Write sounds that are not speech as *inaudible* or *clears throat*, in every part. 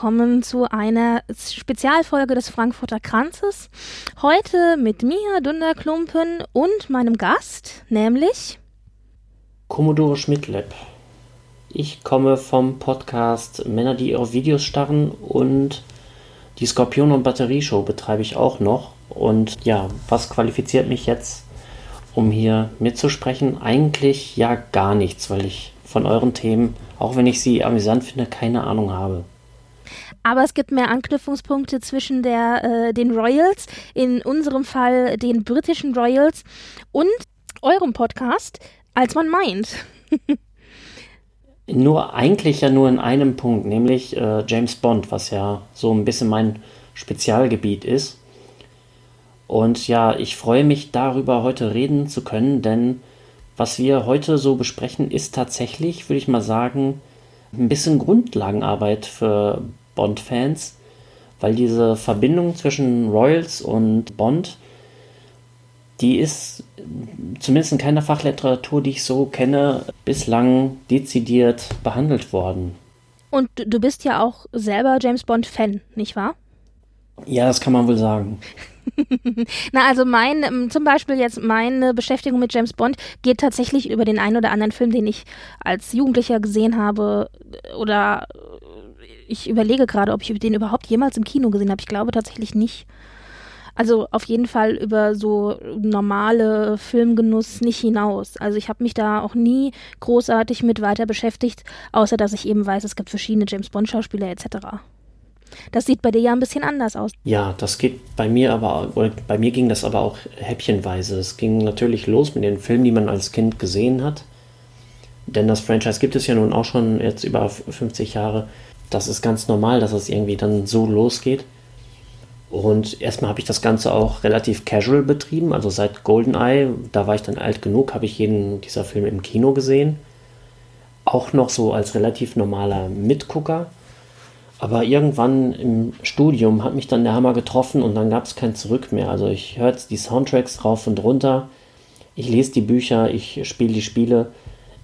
Willkommen zu einer Spezialfolge des Frankfurter Kranzes. Heute mit mir, Dunderklumpen, und meinem Gast, nämlich Commodore Schmidtlab. Ich komme vom Podcast Männer, die auf Videos starren und die Skorpion- und Batterieshow betreibe ich auch noch. Und ja, was qualifiziert mich jetzt, um hier mitzusprechen? Eigentlich ja gar nichts, weil ich von euren Themen, auch wenn ich sie amüsant finde, keine Ahnung habe. Aber es gibt mehr Anknüpfungspunkte zwischen der, äh, den Royals, in unserem Fall den britischen Royals und eurem Podcast, als man meint. *laughs* nur eigentlich ja nur in einem Punkt, nämlich äh, James Bond, was ja so ein bisschen mein Spezialgebiet ist. Und ja, ich freue mich darüber heute reden zu können, denn was wir heute so besprechen, ist tatsächlich, würde ich mal sagen, ein bisschen Grundlagenarbeit für Bond-Fans, weil diese Verbindung zwischen Royals und Bond, die ist zumindest in keiner Fachliteratur, die ich so kenne, bislang dezidiert behandelt worden. Und du bist ja auch selber James Bond-Fan, nicht wahr? Ja, das kann man wohl sagen. *laughs* Na, also mein, ähm, zum Beispiel jetzt meine Beschäftigung mit James Bond geht tatsächlich über den einen oder anderen Film, den ich als Jugendlicher gesehen habe oder ich überlege gerade, ob ich den überhaupt jemals im Kino gesehen habe. Ich glaube tatsächlich nicht. Also auf jeden Fall über so normale Filmgenuss nicht hinaus. Also ich habe mich da auch nie großartig mit weiter beschäftigt, außer dass ich eben weiß, es gibt verschiedene James Bond Schauspieler etc. Das sieht bei dir ja ein bisschen anders aus. Ja, das geht bei mir aber, bei mir ging das aber auch häppchenweise. Es ging natürlich los mit den Filmen, die man als Kind gesehen hat. Denn das Franchise gibt es ja nun auch schon jetzt über 50 Jahre. Das ist ganz normal, dass es irgendwie dann so losgeht. Und erstmal habe ich das Ganze auch relativ casual betrieben. Also seit GoldenEye, da war ich dann alt genug, habe ich jeden dieser Filme im Kino gesehen. Auch noch so als relativ normaler Mitgucker. Aber irgendwann im Studium hat mich dann der Hammer getroffen und dann gab es kein Zurück mehr. Also ich höre jetzt die Soundtracks rauf und runter, ich lese die Bücher, ich spiele die Spiele.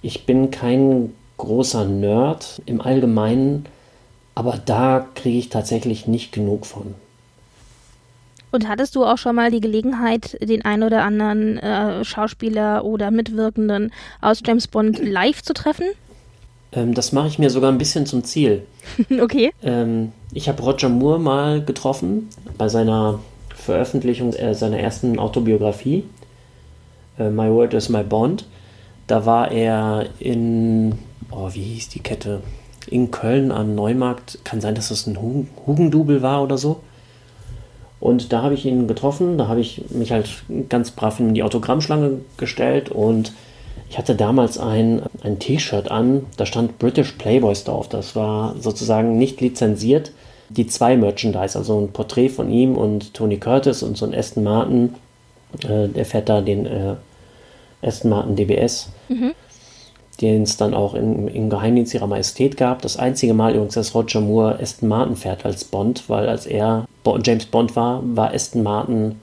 Ich bin kein großer Nerd im Allgemeinen, aber da kriege ich tatsächlich nicht genug von. Und hattest du auch schon mal die Gelegenheit, den ein oder anderen äh, Schauspieler oder Mitwirkenden aus James Bond live zu treffen? Ähm, das mache ich mir sogar ein bisschen zum Ziel. *laughs* okay. Ähm, ich habe Roger Moore mal getroffen bei seiner Veröffentlichung äh, seiner ersten Autobiografie, äh, My Word is My Bond. Da war er in, oh, wie hieß die Kette? In Köln am Neumarkt. Kann sein, dass das ein Hugendubel war oder so. Und da habe ich ihn getroffen. Da habe ich mich halt ganz brav in die Autogrammschlange gestellt und ich hatte damals ein, ein T-Shirt an, da stand British Playboys drauf. Das war sozusagen nicht lizenziert. Die zwei Merchandise, also ein Porträt von ihm und Tony Curtis und so ein Aston Martin. Äh, der fährt da den äh, Aston Martin DBS, mhm. Den es dann auch in, im Geheimdienst ihrer Majestät gab. Das einzige Mal übrigens, dass Roger Moore Aston Martin fährt als Bond, weil als er James Bond war, war Aston Martin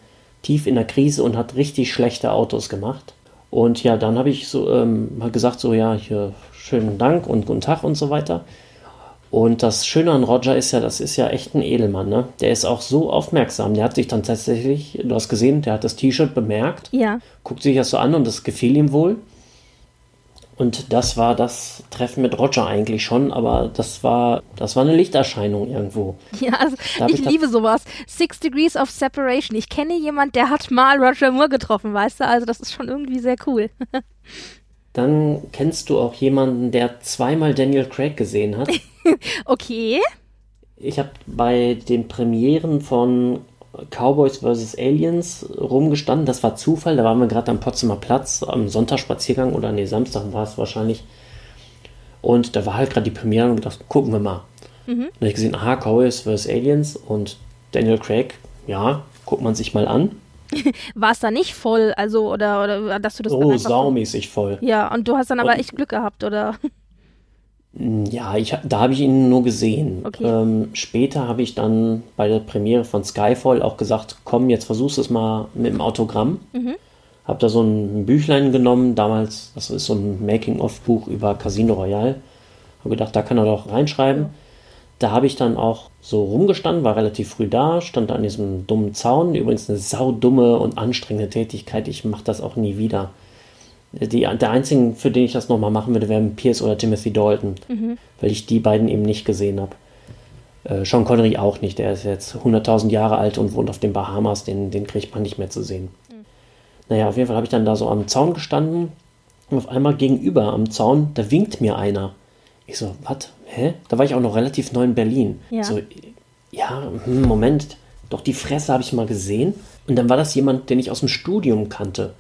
tief in der Krise und hat richtig schlechte Autos gemacht. Und ja, dann habe ich so ähm, gesagt, so ja, hier schönen Dank und guten Tag und so weiter. Und das Schöne an Roger ist ja, das ist ja echt ein Edelmann, ne? Der ist auch so aufmerksam. Der hat sich dann tatsächlich, du hast gesehen, der hat das T-Shirt bemerkt. Ja. Guckt sich das so an und das gefiel ihm wohl. Und das war das Treffen mit Roger eigentlich schon, aber das war, das war eine Lichterscheinung irgendwo. *laughs* Ja, also ich, ich liebe sowas. Six Degrees of Separation. Ich kenne jemand, der hat mal Roger Moore getroffen, weißt du? Also das ist schon irgendwie sehr cool. *laughs* Dann kennst du auch jemanden, der zweimal Daniel Craig gesehen hat. *laughs* okay. Ich habe bei den Premieren von Cowboys vs. Aliens rumgestanden. Das war Zufall. Da waren wir gerade am Potsdamer Platz am Sonntagsspaziergang oder nee, Samstag war es wahrscheinlich. Und da war halt gerade die Premiere und gedacht, gucken wir mal. Mhm. Dann habe ich gesehen, aha, Cowboys vs. Aliens und Daniel Craig, ja, guckt man sich mal an. *laughs* war es da nicht voll, also oder oder dass du das oh saumäßig voll. Ja, und du hast dann aber und, echt Glück gehabt, oder? Ja, ich, da habe ich ihn nur gesehen. Okay. Ähm, später habe ich dann bei der Premiere von Skyfall auch gesagt, komm, jetzt versuchst du es mal mit dem Autogramm. Mhm. Habe da so ein Büchlein genommen, damals, das ist so ein Making-of-Buch über Casino Royale. Habe gedacht, da kann er doch reinschreiben. Da habe ich dann auch so rumgestanden, war relativ früh da, stand an diesem dummen Zaun. Übrigens eine saudumme und anstrengende Tätigkeit. Ich mache das auch nie wieder. Die, der einzige, für den ich das nochmal machen würde, wären Pierce oder Timothy Dalton, mhm. weil ich die beiden eben nicht gesehen habe. Äh, Sean Connery auch nicht, der ist jetzt 100.000 Jahre alt und wohnt auf den Bahamas, den, den kriegt man nicht mehr zu sehen. Mhm. Naja, auf jeden Fall habe ich dann da so am Zaun gestanden und auf einmal gegenüber am Zaun, da winkt mir einer. Ich so, was? Hä? Da war ich auch noch relativ neu in Berlin. Ja. So, ja, hm, Moment, doch die Fresse habe ich mal gesehen. Und dann war das jemand, den ich aus dem Studium kannte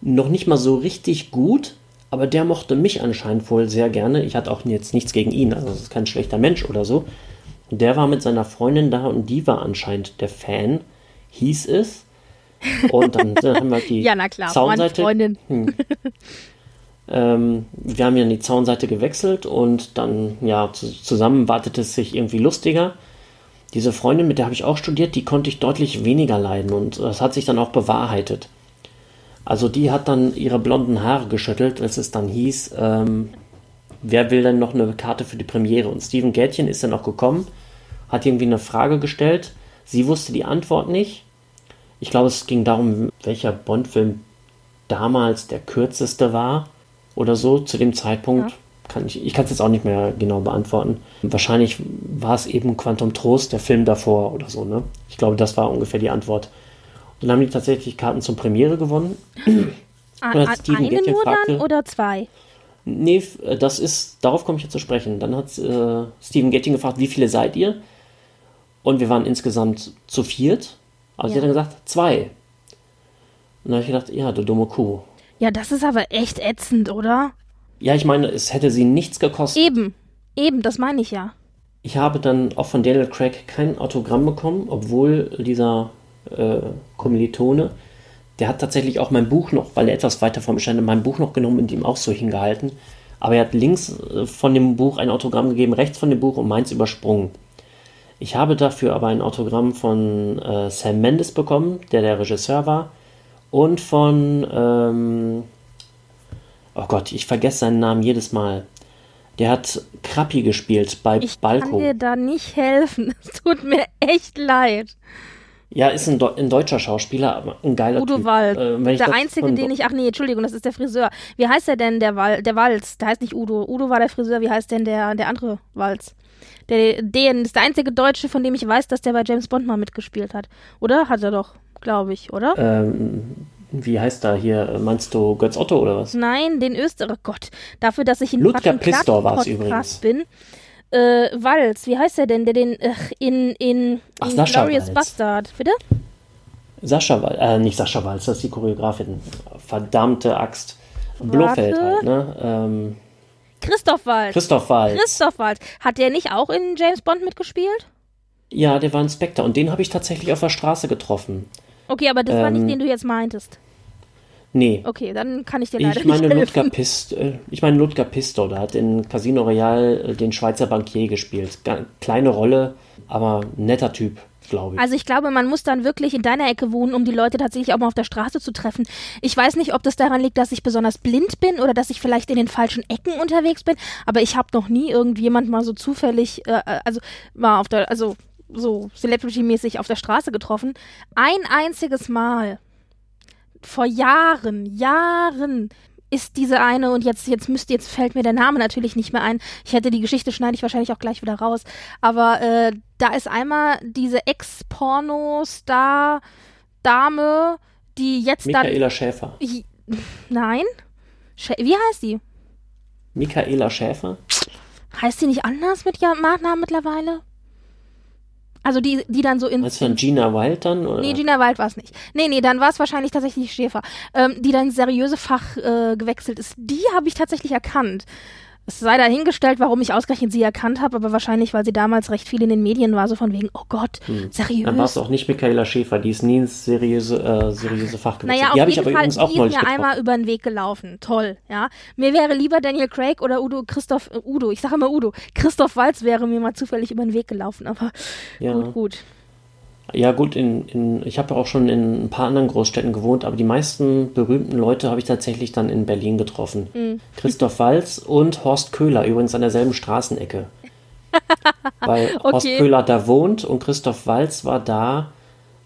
noch nicht mal so richtig gut, aber der mochte mich anscheinend wohl sehr gerne. Ich hatte auch jetzt nichts gegen ihn, also das ist kein schlechter Mensch oder so. Der war mit seiner Freundin da und die war anscheinend der Fan, hieß es. Und dann, dann haben wir die *laughs* ja, na klar, Zaunseite. Freundin. Hm. Ähm, wir haben ja die Zaunseite gewechselt und dann, ja, zu, zusammen wartete es sich irgendwie lustiger. Diese Freundin, mit der habe ich auch studiert, die konnte ich deutlich weniger leiden und das hat sich dann auch bewahrheitet. Also die hat dann ihre blonden Haare geschüttelt, als es dann hieß, ähm, wer will denn noch eine Karte für die Premiere? Und Steven Gätchen ist dann auch gekommen, hat irgendwie eine Frage gestellt. Sie wusste die Antwort nicht. Ich glaube, es ging darum, welcher Bond-Film damals der kürzeste war oder so zu dem Zeitpunkt. Ja. Kann ich ich kann es jetzt auch nicht mehr genau beantworten. Wahrscheinlich war es eben Quantum Trost, der Film davor oder so. Ne? Ich glaube, das war ungefähr die Antwort. Dann haben die tatsächlich Karten zur Premiere gewonnen. A eine nur fragte, dann oder zwei? Nee, äh, das ist, darauf komme ich jetzt zu sprechen. Dann hat äh, Steven Getting gefragt, wie viele seid ihr? Und wir waren insgesamt zu viert. Also ja. sie hat dann gesagt, zwei. Und dann habe ich gedacht, ja, du dumme Kuh. Ja, das ist aber echt ätzend, oder? Ja, ich meine, es hätte sie nichts gekostet. Eben, eben, das meine ich ja. Ich habe dann auch von Daniel Craig kein Autogramm bekommen, obwohl dieser äh, Kommilitone, der hat tatsächlich auch mein Buch noch, weil er etwas weiter vom stand, mein Buch noch genommen und ihm auch so hingehalten. Aber er hat links äh, von dem Buch ein Autogramm gegeben, rechts von dem Buch und meins übersprungen. Ich habe dafür aber ein Autogramm von äh, Sam Mendes bekommen, der der Regisseur war, und von, ähm, oh Gott, ich vergesse seinen Namen jedes Mal. Der hat Krappi gespielt bei ich Balko. Ich kann dir da nicht helfen. *laughs* Es tut mir echt leid. Ja, ist ein, ein, deutscher Schauspieler, aber ein geiler Udo Typ. Wald. Äh, der einzige, den ich. Ach nee, Entschuldigung, das ist der Friseur. Wie heißt der denn, der, Wal, der Walz? Der heißt nicht Udo. Udo war der Friseur. Wie heißt denn der, der andere Walz? Der, den ist der einzige Deutsche, von dem ich weiß, dass der bei James Bond mal mitgespielt hat. Oder? Hat er doch, glaube ich, oder? Ähm, wie heißt da hier? Meinst du Götz Otto oder was? Nein, den Österreicher. Oh Gott, dafür, dass ich in Ludger Pistor war es übrigens. bin äh, Walz, wie heißt er denn, der den äh, in, in, Ach, in Sascha Glorious Walz. Bastard, bitte? Sascha Walz, äh, nicht Sascha Walz, das ist die Choreografin. Verdammte Axt. Blofeld halt, ne? Ähm, Christoph Walz. Christoph Walz. Christoph Walz. Hat der nicht auch in James Bond mitgespielt? Ja, der war ein Spectre und den habe ich tatsächlich auf der Straße getroffen. Okay, aber das ähm, war nicht, ähm, den du jetzt meintest. Nee. Okay, dann kann ich dir leider ich meine nicht Ludger Pist, äh, Ich meine Ludger Pisto, der hat in Casino Royale äh, den Schweizer Bankier gespielt. Kleine Rolle, aber netter Typ, glaube ich. Also ich glaube, man muss dann wirklich in deiner Ecke wohnen, um die Leute tatsächlich auch mal auf der Straße zu treffen. Ich weiß nicht, ob das daran liegt, dass ich besonders blind bin oder dass ich vielleicht in den falschen Ecken unterwegs bin, aber ich habe noch nie irgendjemand mal so zufällig, äh, äh, also mal auf der, also so Celebrity-mäßig auf der Straße getroffen. Ein einziges Mal vor Jahren, Jahren ist diese eine und jetzt jetzt müsste jetzt fällt mir der Name natürlich nicht mehr ein. Ich hätte die Geschichte schneide ich wahrscheinlich auch gleich wieder raus, aber äh, da ist einmal diese Ex-Porno-Star Dame, die jetzt Michaela dann Michaela Schäfer. Ich, nein? Schä wie heißt die? Michaela Schäfer? Heißt sie nicht anders mit ihrem Nachnamen mittlerweile? Also die, die dann so in. Du dann Gina Wild dann? Oder? Nee, Gina Wild war es nicht. Nee, nee, dann war es wahrscheinlich tatsächlich Schäfer, ähm, die dann seriöse Fach äh, gewechselt ist. Die habe ich tatsächlich erkannt. Es sei dahingestellt, warum ich ausgerechnet sie erkannt habe, aber wahrscheinlich, weil sie damals recht viel in den Medien war, so von wegen, oh Gott, Hm. seriös. Dann war es auch nicht Michaela Schäfer, die ist nie ins seriöse, äh, seriöse Fach. Naja, die auf habe ich jeden aber Fall, übrigens auch neulich mir getroffen. einmal über den Weg gelaufen. Toll, ja. Mir wäre lieber Daniel Craig oder Udo Christoph, äh, Udo, ich sage immer Udo, Christoph Walz wäre mir mal zufällig über den Weg gelaufen, aber Ja. gut, gut. Ja, gut, in, in, ich habe ja auch schon in ein paar anderen Großstädten gewohnt, aber die meisten berühmten Leute habe ich tatsächlich dann in Berlin getroffen. Mhm. Christoph Walz und Horst Köhler, übrigens an derselben Straßenecke. *laughs* Weil Horst Okay. Köhler da wohnt und Christoph Walz war da.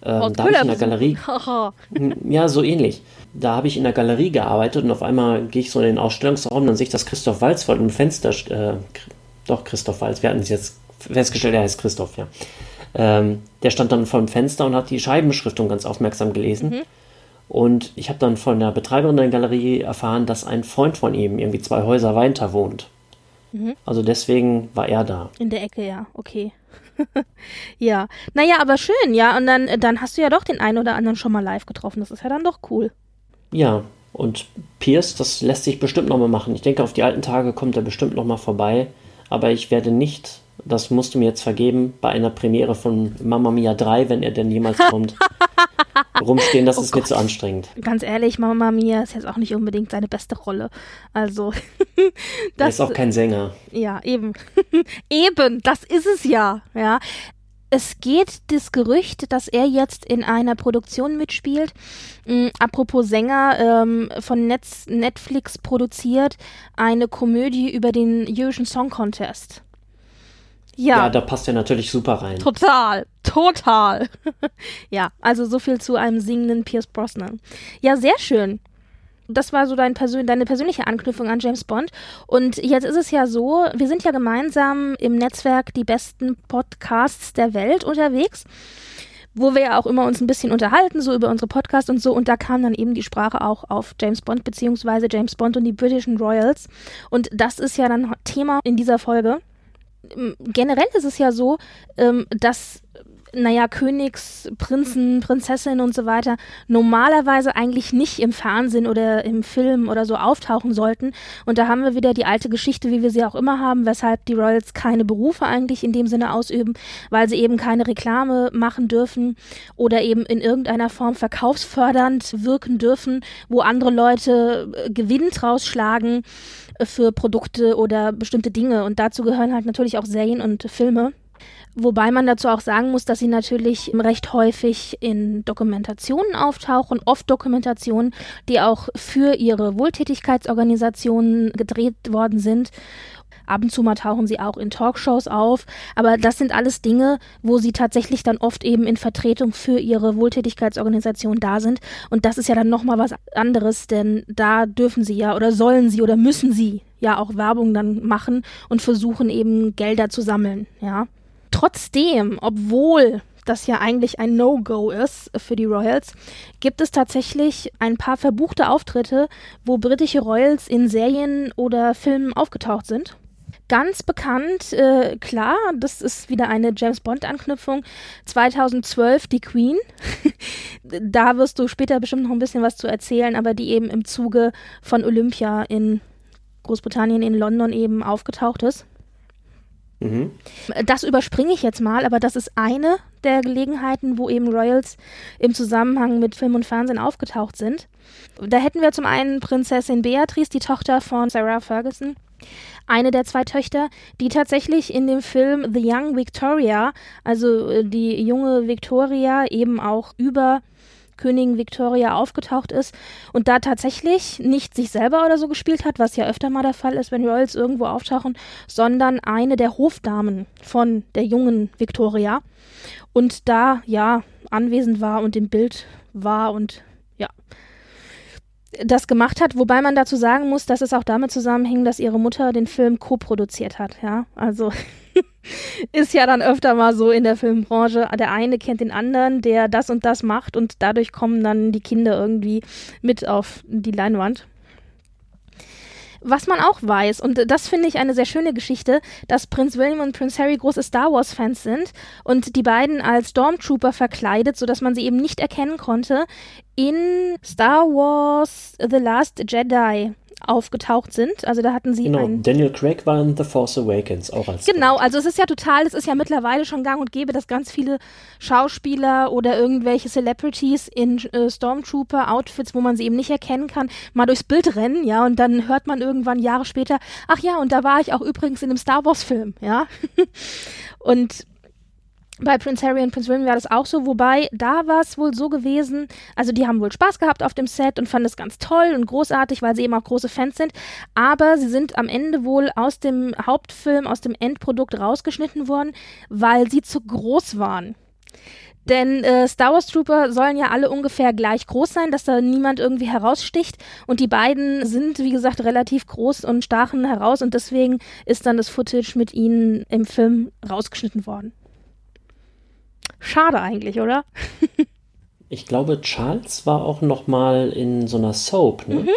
Ähm, Horst da habe ich in der Galerie, *laughs* ja, so ähnlich. Da habe ich in der Galerie gearbeitet und auf einmal gehe ich so in den Ausstellungsraum, dann sehe ich, dass Christoph Walz vor dem Fenster, st- äh, doch Christoph Walz, wir hatten es jetzt festgestellt, er heißt Christoph, ja. Ähm, der stand dann vor dem Fenster und hat die Scheibenbeschriftung ganz aufmerksam gelesen. Und ich habe dann von der Betreiberin der Galerie erfahren, dass ein Freund von ihm irgendwie zwei Häuser weiter wohnt. Also deswegen war er da. In der Ecke, ja, okay. *laughs* ja. Naja, aber schön, ja. Und dann, dann hast du ja doch den einen oder anderen schon mal live getroffen. Das ist ja dann doch cool. Ja, und Pierce, das lässt sich bestimmt nochmal machen. Ich denke, auf die alten Tage kommt er bestimmt nochmal vorbei. Aber ich werde nicht, das musst du mir jetzt vergeben, bei einer Premiere von Mamma Mia 3, wenn er denn jemals *laughs* kommt, rumstehen. Das ist mir zu anstrengend. Ganz ehrlich, Mama Mia ist jetzt auch nicht unbedingt seine beste Rolle. Also, *laughs* Er das ist auch kein Sänger. Ja, eben. *laughs* eben, das ist es ja, ja. Es geht das Gerücht, dass er jetzt in einer Produktion mitspielt. Mm, apropos Sänger, ähm, von Netz, Netflix produziert eine Komödie über den Eurovision Song Contest. Ja, Ja, da passt er natürlich super rein. total, total. *laughs* ja, also so viel zu einem singenden Pierce Brosnan. Ja, sehr schön das war so dein Persön deine persönliche Anknüpfung an James Bond. Und jetzt ist es ja so, wir sind ja gemeinsam im Netzwerk die besten Podcasts der Welt unterwegs, wo wir ja auch immer uns ein bisschen unterhalten, so über unsere Podcasts und so. Und da kam dann eben die Sprache auch auf James Bond, beziehungsweise James Bond und die britischen Royals. Und das ist ja dann Thema in dieser Folge. Generell ist es ja so, ähm, dass naja, Königs, Prinzen, Prinzessinnen und so weiter normalerweise eigentlich nicht im Fernsehen oder im Film oder so auftauchen sollten. Und da haben wir wieder die alte Geschichte, wie wir sie auch immer haben, weshalb die Royals keine Berufe eigentlich in dem Sinne ausüben, weil sie eben keine Reklame machen dürfen oder eben in irgendeiner Form verkaufsfördernd wirken dürfen, wo andere Leute äh, Gewinn draus schlagen für Produkte oder bestimmte Dinge. Und dazu gehören halt natürlich auch Serien und Filme. Wobei man dazu auch sagen muss, dass sie natürlich recht häufig in Dokumentationen auftauchen, oft Dokumentationen, die auch für ihre Wohltätigkeitsorganisationen gedreht worden sind. Ab und zu mal tauchen sie auch in Talkshows auf, aber das sind alles Dinge, wo sie tatsächlich dann oft eben in Vertretung für ihre Wohltätigkeitsorganisation da sind. Und das ist ja dann nochmal was anderes, denn da dürfen sie ja oder sollen sie oder müssen sie ja auch Werbung dann machen und versuchen eben Gelder zu sammeln, ja. Trotzdem, obwohl das ja eigentlich ein No-Go ist für die Royals, gibt es tatsächlich ein paar verbuchte Auftritte, wo britische Royals in Serien oder Filmen aufgetaucht sind. Ganz bekannt, äh, klar, das ist wieder eine James Bond-Anknüpfung. 2012 die Queen. *laughs* da wirst du später bestimmt noch ein bisschen was zu erzählen, aber die eben im Zuge von Olympia in Großbritannien, in London eben aufgetaucht ist. Mhm. Das überspringe ich jetzt mal, aber das ist eine der Gelegenheiten, wo eben Royals im Zusammenhang mit Film und Fernsehen aufgetaucht sind. Da hätten wir zum einen Prinzessin Beatrice, die Tochter von Sarah Ferguson, eine der zwei Töchter, die tatsächlich in dem Film The Young Victoria, also äh, die junge Victoria, eben auch über Königin Victoria aufgetaucht ist und da tatsächlich nicht sich selber oder so gespielt hat, was ja öfter mal der Fall ist, wenn Royals irgendwo auftauchen, sondern eine der Hofdamen von der jungen Victoria und da ja anwesend war und im Bild war und das gemacht hat, wobei man dazu sagen muss, dass es auch damit zusammenhängt, dass ihre Mutter den Film co-produziert hat, ja. Also *laughs* ist ja dann öfter mal so in der Filmbranche, der eine kennt den anderen, der das und das macht und dadurch kommen dann die Kinder irgendwie mit auf die Leinwand. Was man auch weiß, und das finde ich eine sehr schöne Geschichte, dass Prinz William und Prinz Harry große Star Wars-Fans sind und die beiden als Stormtrooper verkleidet, sodass man sie eben nicht erkennen konnte, in Star Wars The Last Jedi aufgetaucht sind. Also da hatten sie genau. Daniel Craig war in The Force Awakens auch als Genau, also es ist ja total, es ist ja mittlerweile schon gang und gäbe, dass ganz viele Schauspieler oder irgendwelche Celebrities in äh, Stormtrooper-Outfits, wo man sie eben nicht erkennen kann, mal durchs Bild rennen, ja, und dann hört man irgendwann Jahre später, ach ja, und da war ich auch übrigens in einem Star Wars-Film, ja. *laughs* und bei Prince Harry und Prince William war das auch so, wobei da war es wohl so gewesen, also die haben wohl Spaß gehabt auf dem Set und fanden es ganz toll und großartig, weil sie eben auch große Fans sind, aber sie sind am Ende wohl aus dem Hauptfilm, aus dem Endprodukt rausgeschnitten worden, weil sie zu groß waren. Denn äh, Star Wars Trooper sollen ja alle ungefähr gleich groß sein, dass da niemand irgendwie heraussticht. Und die beiden sind, wie gesagt, relativ groß und stachen heraus. Und deswegen ist dann das Footage mit ihnen im Film rausgeschnitten worden. Schade eigentlich, oder? *laughs* ich glaube, Charles war auch noch mal in so einer Soap, ne? Mhm.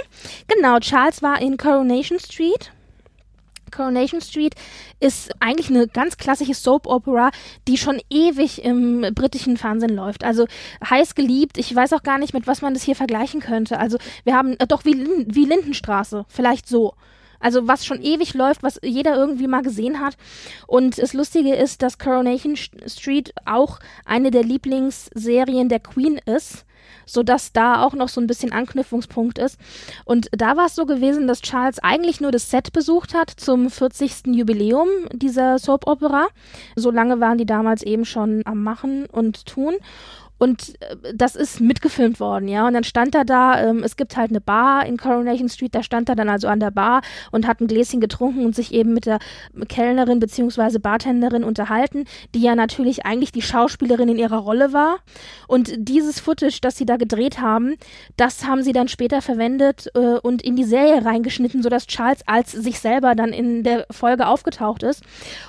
Genau, Charles war in Coronation Street. Coronation Street ist eigentlich eine ganz klassische Soap Opera, die schon ewig im britischen Fernsehen läuft. Also heiß geliebt. Ich weiß auch gar nicht, mit was man das hier vergleichen könnte. Also wir haben äh, doch wie, wie Lindenstraße, vielleicht so. Also was schon ewig läuft, was jeder irgendwie mal gesehen hat. Und das Lustige ist, dass Coronation Street auch eine der Lieblingsserien der Queen ist sodass da auch noch so ein bisschen Anknüpfungspunkt ist. Und da war es so gewesen, dass Charles eigentlich nur das Set besucht hat zum 40. Jubiläum dieser Soap Opera. So lange waren die damals eben schon am Machen und tun. Und äh, das ist mitgefilmt worden, ja. Und dann stand er da, ähm, es gibt halt eine Bar in Coronation Street, da stand er dann also an der Bar und hat ein Gläschen getrunken und sich eben mit der Kellnerin beziehungsweise Bartenderin unterhalten, die ja natürlich eigentlich die Schauspielerin in ihrer Rolle war. Und dieses Footage, das sie da gedreht haben, das haben sie dann später verwendet äh, und in die Serie reingeschnitten, sodass Charles als sich selber dann in der Folge aufgetaucht ist.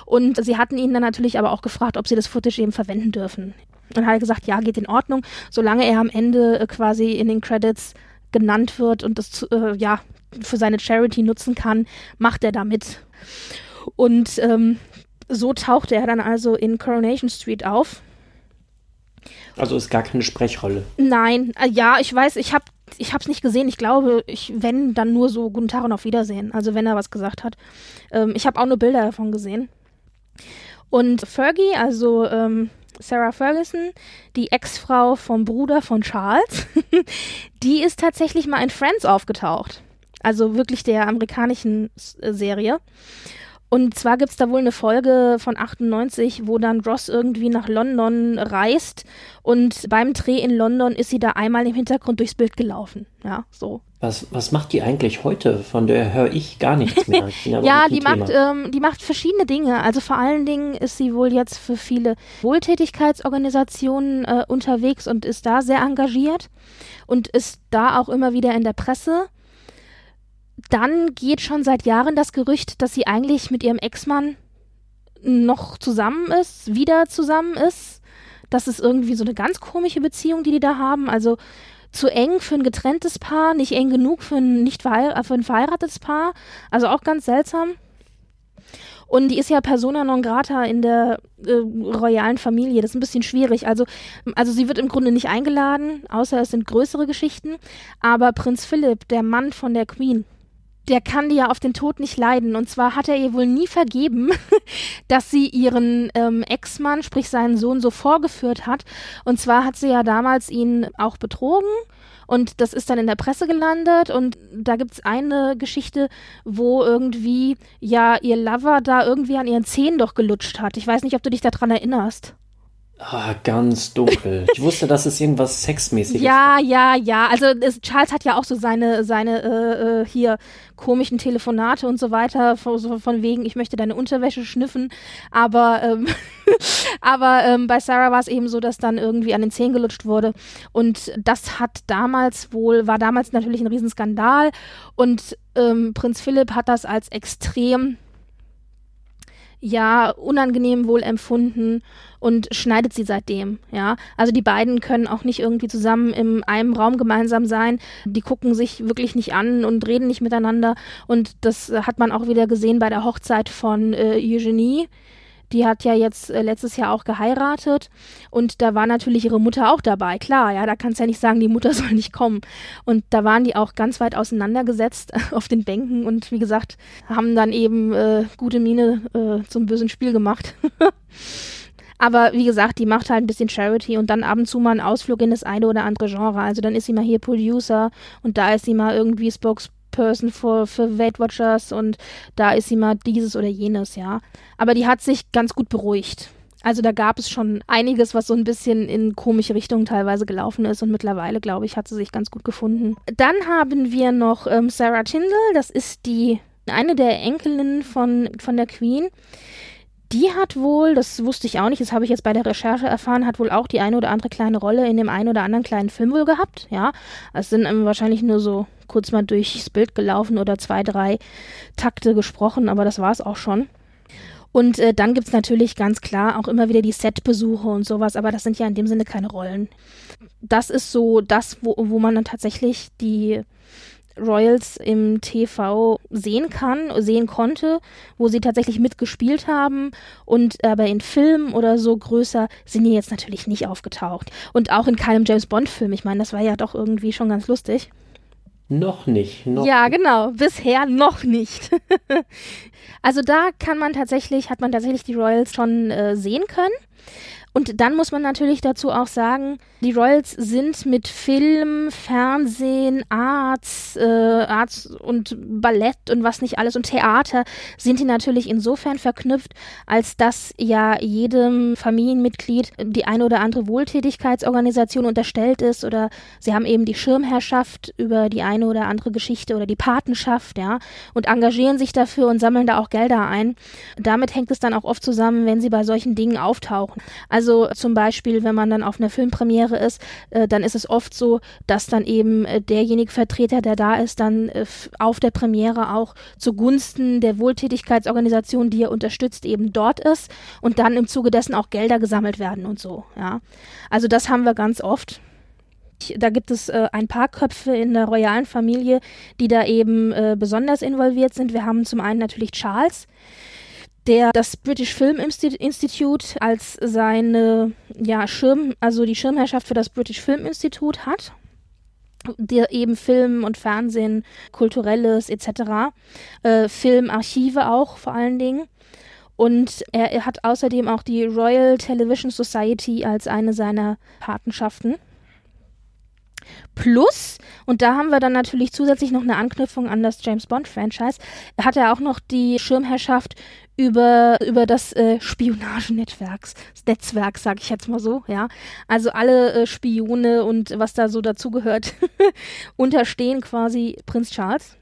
Und sie hatten ihn dann natürlich aber auch gefragt, ob sie das Footage eben verwenden dürfen. Dann hat er gesagt, ja, geht in Ordnung, solange er am Ende äh, quasi in den Credits genannt wird und das äh, ja für seine Charity nutzen kann, macht er damit. Und ähm, so tauchte er dann also in Coronation Street auf. Also ist gar keine Sprechrolle. Nein, äh, ja, ich weiß, ich habe ich habe es nicht gesehen. Ich glaube, ich wenn dann nur so guten Tag und auf Wiedersehen. Also wenn er was gesagt hat. Ähm, ich habe auch nur Bilder davon gesehen. Und Fergie, also ähm, Sarah Ferguson, die Ex-Frau vom Bruder von Charles, *laughs* die ist tatsächlich mal in Friends aufgetaucht. Also wirklich der amerikanischen äh, Serie. Und zwar gibt es da wohl eine Folge von 98, wo dann Ross irgendwie nach London reist und beim Dreh in London ist sie da einmal im Hintergrund durchs Bild gelaufen. Ja, so. Was, was macht die eigentlich heute? Von der höre ich gar nichts mehr. *laughs* ja, die macht, ähm, die macht verschiedene Dinge. Also vor allen Dingen ist sie wohl jetzt für viele Wohltätigkeitsorganisationen äh, unterwegs und ist da sehr engagiert und ist da auch immer wieder in der Presse dann geht schon seit Jahren das Gerücht, dass sie eigentlich mit ihrem Ex-Mann noch zusammen ist, wieder zusammen ist. Das ist irgendwie so eine ganz komische Beziehung, die die da haben. Also zu eng für ein getrenntes Paar, nicht eng genug für ein nicht verheir für ein verheiratetes Paar. Also auch ganz seltsam. Und die ist ja persona non grata in der äh, royalen Familie. Das ist ein bisschen schwierig. Also, also sie wird im Grunde nicht eingeladen, außer es sind größere Geschichten. Aber Prinz Philipp, der Mann von der Queen, der kann die ja auf den Tod nicht leiden. Und zwar hat er ihr wohl nie vergeben, *laughs* dass sie ihren ähm, Ex-Mann, sprich seinen Sohn, so vorgeführt hat. Und zwar hat sie ja damals ihn auch betrogen. Und das ist dann in der Presse gelandet. Und da gibt es eine Geschichte, wo irgendwie ja ihr Lover da irgendwie an ihren Zehen doch gelutscht hat. Ich weiß nicht, ob du dich daran erinnerst. Ah, ganz dunkel. Ich wusste, dass es irgendwas Sexmäßiges Ja, war. ja, ja. Also es, Charles hat ja auch so seine, seine äh, äh, hier komischen Telefonate und so weiter, von, so von wegen, ich möchte deine Unterwäsche schnüffen. Aber, ähm, *laughs* aber ähm, bei Sarah war es eben so, dass dann irgendwie an den Zehen gelutscht wurde. Und das hat damals wohl, war damals natürlich ein Riesenskandal. Und ähm, Prinz Philipp hat das als extrem ja unangenehm wohl empfunden und schneidet sie seitdem, ja. Also die beiden können auch nicht irgendwie zusammen in einem Raum gemeinsam sein. Die gucken sich wirklich nicht an und reden nicht miteinander und das hat man auch wieder gesehen bei der Hochzeit von äh, Eugenie die hat ja jetzt äh, letztes Jahr auch geheiratet und da war natürlich ihre Mutter auch dabei. Klar, ja, da kannst du ja nicht sagen, die Mutter *laughs* soll nicht kommen. Und da waren die auch ganz weit auseinandergesetzt *laughs* auf den Bänken und wie gesagt, haben dann eben äh, gute Miene äh, zum bösen Spiel gemacht. *laughs* Aber wie gesagt, die macht halt ein bisschen Charity und dann ab und zu mal einen Ausflug in das eine oder andere Genre. Also dann ist sie mal hier Producer und da ist sie mal irgendwie Spokes Person für, für Weight Watchers und da ist sie mal dieses oder jenes, ja. Aber die hat sich ganz gut beruhigt. Also da gab es schon einiges, was so ein bisschen in komische Richtungen teilweise gelaufen ist und mittlerweile, glaube ich, hat sie sich ganz gut gefunden. Dann haben wir noch ähm, Sarah Tyndall, das ist die eine der Enkelinnen von, von der Queen. Die hat wohl, das wusste ich auch nicht, das habe ich jetzt bei der Recherche erfahren, hat wohl auch die eine oder andere kleine Rolle in dem einen oder anderen kleinen Film wohl gehabt, ja. Es sind ähm, wahrscheinlich nur so kurz mal durchs Bild gelaufen oder zwei, drei Takte gesprochen, aber das war es auch schon. Und äh, dann gibt es natürlich ganz klar auch immer wieder die Setbesuche und sowas, aber das sind ja in dem Sinne keine Rollen. Das ist so das, wo, wo man dann tatsächlich die Royals im TV sehen kann, sehen konnte, wo sie tatsächlich mitgespielt haben und aber in Filmen oder so größer sind die jetzt natürlich nicht aufgetaucht. Und auch in keinem James Bond Film. Ich meine, das war ja doch irgendwie schon ganz lustig. Noch nicht. Noch ja, genau. Bisher noch nicht. *laughs* also da kann man tatsächlich, hat man tatsächlich die Royals schon äh, sehen können. Und dann muss man natürlich dazu auch sagen, die Royals sind mit Film, Fernsehen, Arts, äh, Arts und Ballett und was nicht alles und Theater sind die natürlich insofern verknüpft, als dass ja jedem Familienmitglied die eine oder andere Wohltätigkeitsorganisation unterstellt ist oder sie haben eben die Schirmherrschaft über die eine oder andere Geschichte oder die Patenschaft, ja, und engagieren sich dafür und sammeln da auch Gelder ein. Damit hängt es dann auch oft zusammen, wenn sie bei solchen Dingen auftauchen. Also zum Beispiel, wenn man dann auf einer Filmpremiere ist, äh, dann ist es oft so, dass dann eben äh, derjenige Vertreter, der da ist, dann äh, auf der Premiere auch zugunsten der Wohltätigkeitsorganisation, die er unterstützt, eben dort ist und dann im Zuge dessen auch Gelder gesammelt werden und so. Ja, also das haben wir ganz oft. Da gibt es äh, ein paar Köpfe in der royalen Familie, die da eben äh, besonders involviert sind. Wir haben zum einen natürlich Charles, der das British Film Institute als seine ja, Schirm, also die Schirmherrschaft für das British Film Institute hat der eben Film und Fernsehen, kulturelles etc., äh, Filmarchive auch vor allen Dingen. Und er, er, hat außerdem auch die Royal Television Society als eine seiner Patenschaften. Plus, und da haben wir dann natürlich zusätzlich noch eine Anknüpfung an das James Bond Franchise, hat er auch noch die Schirmherrschaft über, über das äh, Spionagenetzwerks, Netzwerk, sag ich jetzt mal so, ja. Also alle äh, Spione und was da so dazugehört, *laughs* unterstehen quasi Prinz Charles.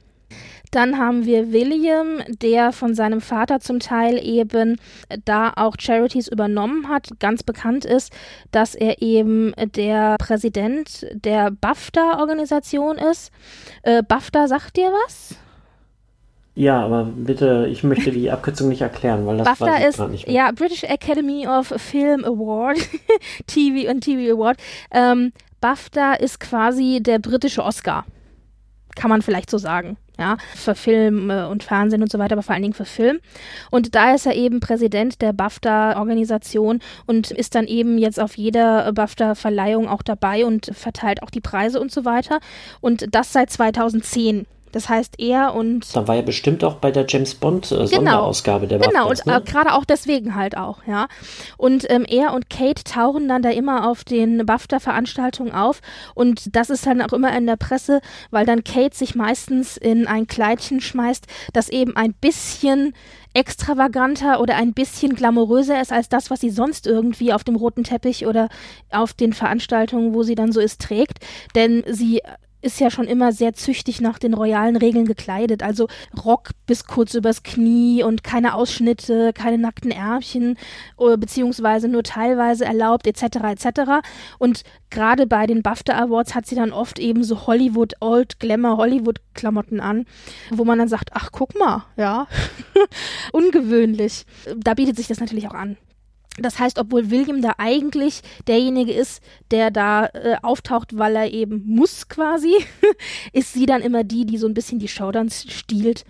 Dann haben wir William, der von seinem Vater zum Teil eben da auch Charities übernommen hat. Ganz bekannt ist, dass er eben der Präsident der BAFTA-Organisation ist. Äh, BAFTA sagt dir was? Ja, aber bitte, ich möchte die Abkürzung nicht erklären, weil das BAFTA weiß ich nicht mehr. Ja, British Academy of Film Award, *laughs* TV und TV Award. Ähm, BAFTA ist quasi der britische Oscar. Kann man vielleicht so sagen ja, für Film äh, und Fernsehen und so weiter, aber vor allen Dingen für Film. Und da ist er eben Präsident der BAFTA-Organisation und ist dann eben jetzt auf jeder BAFTA-Verleihung auch dabei und verteilt auch die Preise und so weiter. Und das seit 2010. Das heißt, er und. Da war ja bestimmt auch bei der James Bond äh, genau, Sonderausgabe der Genau, und ne? äh, gerade auch deswegen halt auch, ja. Und ähm, er und Kate tauchen dann da immer auf den BAFTA-Veranstaltungen auf. Und das ist dann auch immer in der Presse, weil dann Kate sich meistens in ein Kleidchen schmeißt, das eben ein bisschen extravaganter oder ein bisschen glamouröser ist als das, was sie sonst irgendwie auf dem roten Teppich oder auf den Veranstaltungen, wo sie dann so ist, trägt. Denn sie ist ja schon immer sehr züchtig nach den royalen Regeln gekleidet. Also Rock bis kurz übers Knie und keine Ausschnitte, keine nackten Ärmchen, äh, beziehungsweise nur teilweise erlaubt, etc. etc. Und gerade bei den BAFTA Awards hat sie dann oft eben so Hollywood, Old Glamour Hollywood Klamotten an, wo man dann sagt, ach guck mal, ja, *laughs* ungewöhnlich. Da bietet sich das natürlich auch an. Das heißt, obwohl William da eigentlich derjenige ist, der da äh, auftaucht, weil er eben muss quasi, *laughs* ist sie dann immer die, die so ein bisschen die Show dann stiehlt.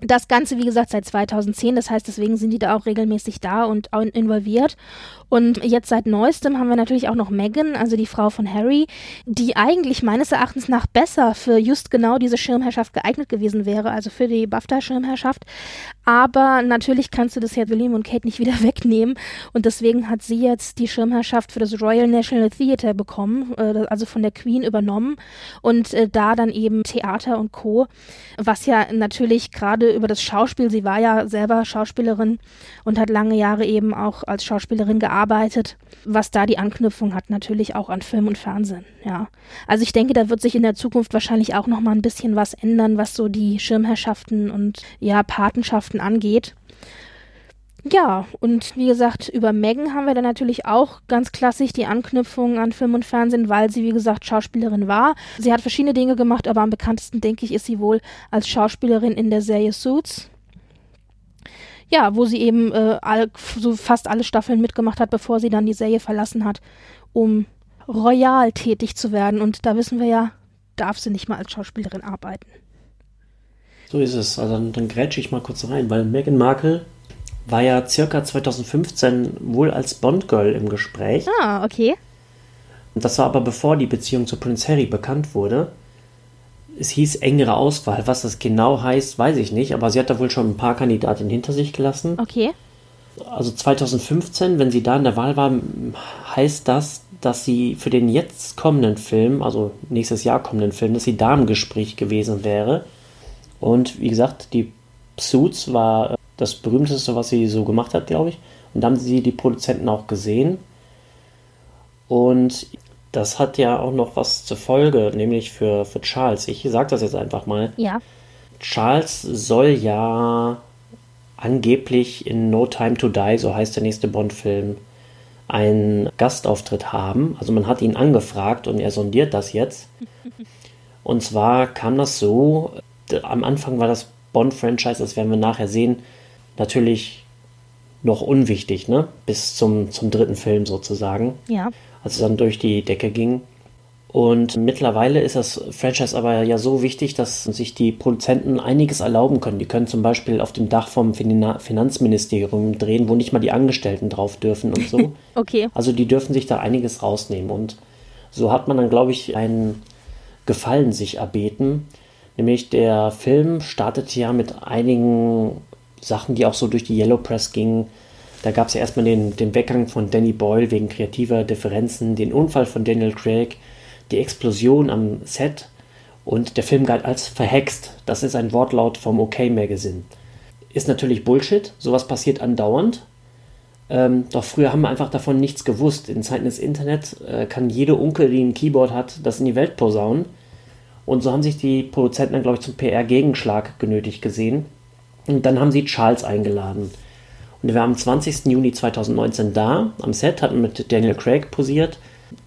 Das Ganze, wie gesagt, seit 2010. Das heißt, deswegen sind die da auch regelmäßig da und involviert. Und jetzt seit neuestem haben wir natürlich auch noch Megan, also die Frau von Harry, die eigentlich meines Erachtens nach besser für just genau diese Schirmherrschaft geeignet gewesen wäre, also für die BAFTA-Schirmherrschaft. Aber natürlich kannst du das Herr William und Kate nicht wieder *laughs* wegnehmen. Und deswegen hat sie jetzt die Schirmherrschaft für das Royal National Theatre bekommen, äh, also von der Queen übernommen. Und äh, da dann eben Theater und Co., was ja natürlich gerade über das Schauspiel, sie war ja selber Schauspielerin und hat lange Jahre eben auch als Schauspielerin gearbeitet, was da die Anknüpfung hat, natürlich auch an Film und Fernsehen, ja. Also ich denke, da wird sich in der Zukunft wahrscheinlich auch noch mal ein bisschen was ändern, was so die Schirmherrschaften und ja, Patenschaften angeht. Ja, und wie gesagt, über Megan haben wir dann natürlich auch ganz klassisch die Anknüpfung an Film und Fernsehen, weil sie, wie gesagt, Schauspielerin war. Sie hat verschiedene Dinge gemacht, aber am bekanntesten, denke ich, ist sie wohl als Schauspielerin in der Serie Suits. Ja, wo sie eben äh, all, so fast alle Staffeln mitgemacht hat, bevor sie dann die Serie verlassen hat, um royal tätig zu werden. Und da wissen wir ja, darf sie nicht mal als Schauspielerin arbeiten. So ist es. Also dann, dann grätsche ich mal kurz rein, weil Meghan Markle war ja circa 2015 wohl als Bond-Girl im Gespräch. Ah, okay. Das war aber bevor die Beziehung zu Prince Harry bekannt wurde. Es hieß engere Auswahl. Was das genau heißt, weiß ich nicht, aber sie hat da wohl schon ein paar Kandidatinnen hinter sich gelassen. Okay. Also 2015, wenn sie da in der Wahl war, heißt das, dass sie für den jetzt kommenden Film, also nächstes Jahr kommenden Film, dass sie da im Gespräch gewesen wäre. Und wie gesagt, die Suits war das berühmteste, was sie so gemacht hat, glaube ich. Und da haben sie die Produzenten auch gesehen. Und das hat ja auch noch was zur Folge, nämlich für, für Charles. Ich sage das jetzt einfach mal. Ja. Charles soll ja angeblich in No Time to Die, so heißt der nächste Bond-Film, einen Gastauftritt haben. Also man hat ihn angefragt und er sondiert das jetzt. *laughs* Und zwar kam das so, am Anfang war das Bond-Franchise, das werden wir nachher sehen, natürlich noch unwichtig, ne? Bis zum, zum dritten Film sozusagen. Ja. Als es dann durch die Decke ging. Und mittlerweile ist das Franchise aber ja so wichtig, dass sich die Produzenten einiges erlauben können. Die können zum Beispiel auf dem Dach vom Finanzministerium drehen, wo nicht mal die Angestellten drauf dürfen und so. *laughs* okay. Also die dürfen sich da einiges rausnehmen. Und so hat man dann, glaube ich, einen Gefallen sich erbeten. Nämlich der Film startete ja mit einigen Sachen, die auch so durch die Yellow Press gingen. Da gab es ja erstmal den, den Weggang von Danny Boyle wegen kreativer Differenzen, den Unfall von Daniel Craig, die Explosion am Set und der Film galt als verhext. Das ist ein Wortlaut vom OK Magazine. Ist natürlich Bullshit, sowas passiert andauernd. Ähm, doch früher haben wir einfach davon nichts gewusst. In Zeiten des Internets äh, kann jede Unkel, die ein Keyboard hat, das in die Welt posaunen. Und so haben sich die Produzenten dann, glaube ich, zum PR-Gegenschlag genötigt gesehen. Und dann haben sie Charles eingeladen. Und wir waren am 20. Juni 2019 da, am Set, hatten mit Daniel Craig posiert,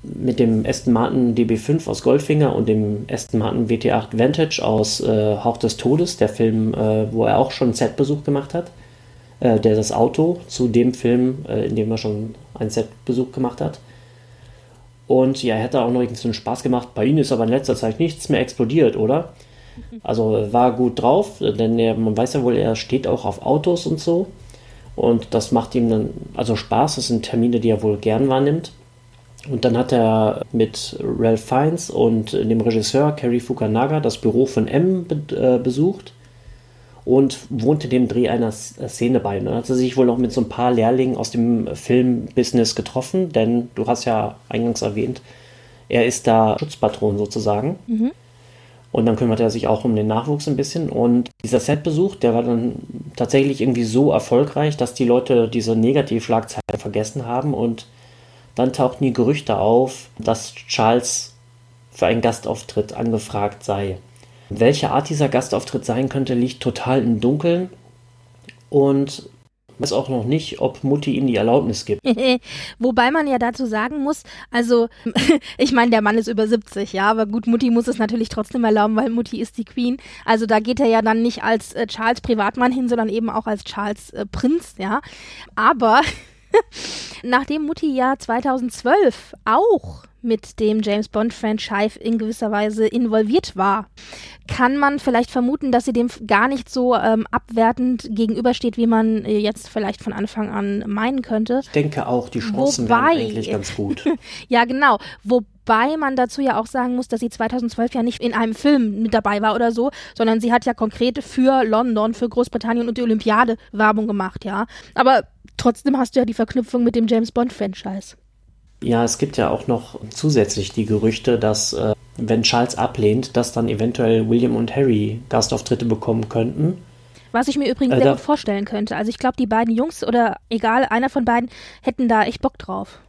mit dem Aston Martin DB5 aus Goldfinger und dem Aston Martin WT8 Vantage aus äh, Hauch des Todes, der Film, äh, wo er auch schon einen Setbesuch gemacht hat. Äh, der das Auto zu dem Film, äh, in dem er schon einen Setbesuch gemacht hat. Und ja, er hat da auch noch irgendwie so einen Spaß gemacht. Bei Ihnen ist aber in letzter Zeit nichts mehr explodiert, oder? *laughs* Also war gut drauf, denn er, man weiß ja wohl, er steht auch auf Autos und so. Und das macht ihm dann also Spaß. Das sind Termine, die er wohl gern wahrnimmt. Und dann hat er mit Ralph Fiennes und dem Regisseur Kerry Fukunaga das Büro von M äh, besucht und wohnte dem Dreh einer Szene bei. Dann hat er sich wohl noch mit so ein paar Lehrlingen aus dem Filmbusiness getroffen, denn du hast ja eingangs erwähnt, er ist da Schutzpatron sozusagen. Mhm. Und dann kümmert er sich auch um den Nachwuchs ein bisschen. Und dieser Setbesuch, der war dann tatsächlich irgendwie so erfolgreich, dass die Leute diese Negativschlagzeilen vergessen haben. Und dann tauchten die Gerüchte auf, dass Charles für einen Gastauftritt angefragt sei. Welche Art dieser Gastauftritt sein könnte, liegt total im Dunkeln und weiß auch noch nicht, ob Mutti ihm die Erlaubnis gibt. *laughs* Wobei man ja dazu sagen muss, also *laughs* ich meine, der Mann ist über 70, ja, aber gut, Mutti muss es natürlich trotzdem erlauben, weil Mutti ist die Queen. Also da geht er ja dann nicht als äh, Charles Privatmann hin, sondern eben auch als Charles äh, Prinz, ja. Aber *laughs* nachdem Mutti ja 2012 auch mit dem James Bond-Franchise in gewisser Weise involviert war, kann man vielleicht vermuten, dass sie dem gar nicht so ähm, abwertend gegenübersteht, wie man äh, jetzt vielleicht von Anfang an meinen könnte. Ich denke auch, die Chancen Wobei, wären eigentlich ganz gut. *laughs* ja, genau. Wobei man dazu ja auch sagen muss, dass sie 2012 ja nicht in einem Film mit dabei war oder so, sondern sie hat ja konkret für London, für Großbritannien und die Olympiade Werbung gemacht, ja. Aber trotzdem hast du ja die Verknüpfung mit dem James Bond-Franchise. Ja, es gibt ja auch noch zusätzlich die Gerüchte, dass äh, wenn Charles ablehnt, dass dann eventuell William und Harry Gastauftritte bekommen könnten. Was ich mir übrigens äh, sehr gut vorstellen könnte. Also ich glaube, die beiden Jungs oder egal, einer von beiden hätten da echt Bock drauf.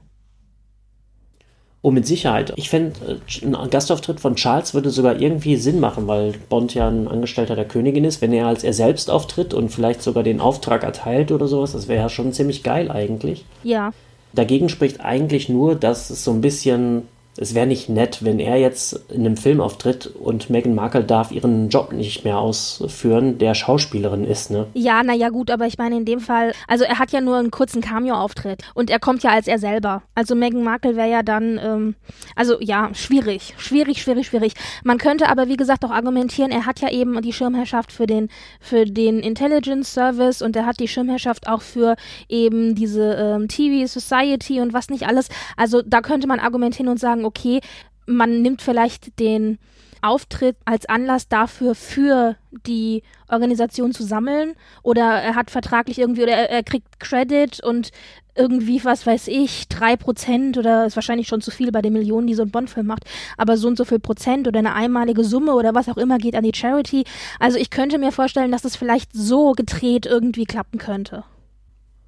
Oh, mit Sicherheit. Ich fände, äh, ein Gastauftritt von Charles würde sogar irgendwie Sinn machen, weil Bond ja ein Angestellter der Königin ist. Wenn er als er selbst auftritt und vielleicht sogar den Auftrag erteilt oder sowas, das wäre ja schon ziemlich geil eigentlich. Ja. Dagegen spricht eigentlich nur, dass es so ein bisschen es wäre nicht nett, wenn er jetzt in einem Film auftritt und Meghan Markle darf ihren Job nicht mehr ausführen, der Schauspielerin ist, ne? Ja, naja, gut, aber ich meine in dem Fall, also er hat ja nur einen kurzen Cameo-Auftritt und er kommt ja als er selber. Also Meghan Markle wäre ja dann, ähm, also ja, schwierig, schwierig, schwierig, schwierig. Man könnte aber, wie gesagt, auch argumentieren, er hat ja eben die Schirmherrschaft für den, für den Intelligence Service und er hat die Schirmherrschaft auch für eben diese ähm, TV Society und was nicht alles. Also da könnte man argumentieren und sagen, okay, man nimmt vielleicht den Auftritt als Anlass dafür, für die Organisation zu sammeln oder er hat vertraglich irgendwie oder er, er kriegt Credit und irgendwie, was weiß ich, drei Prozent oder ist wahrscheinlich schon zu viel bei den Millionen, die so ein Bondfilm macht, aber so und so viel Prozent oder eine einmalige Summe oder was auch immer geht an die Charity. Also ich könnte mir vorstellen, dass das vielleicht so gedreht irgendwie klappen könnte.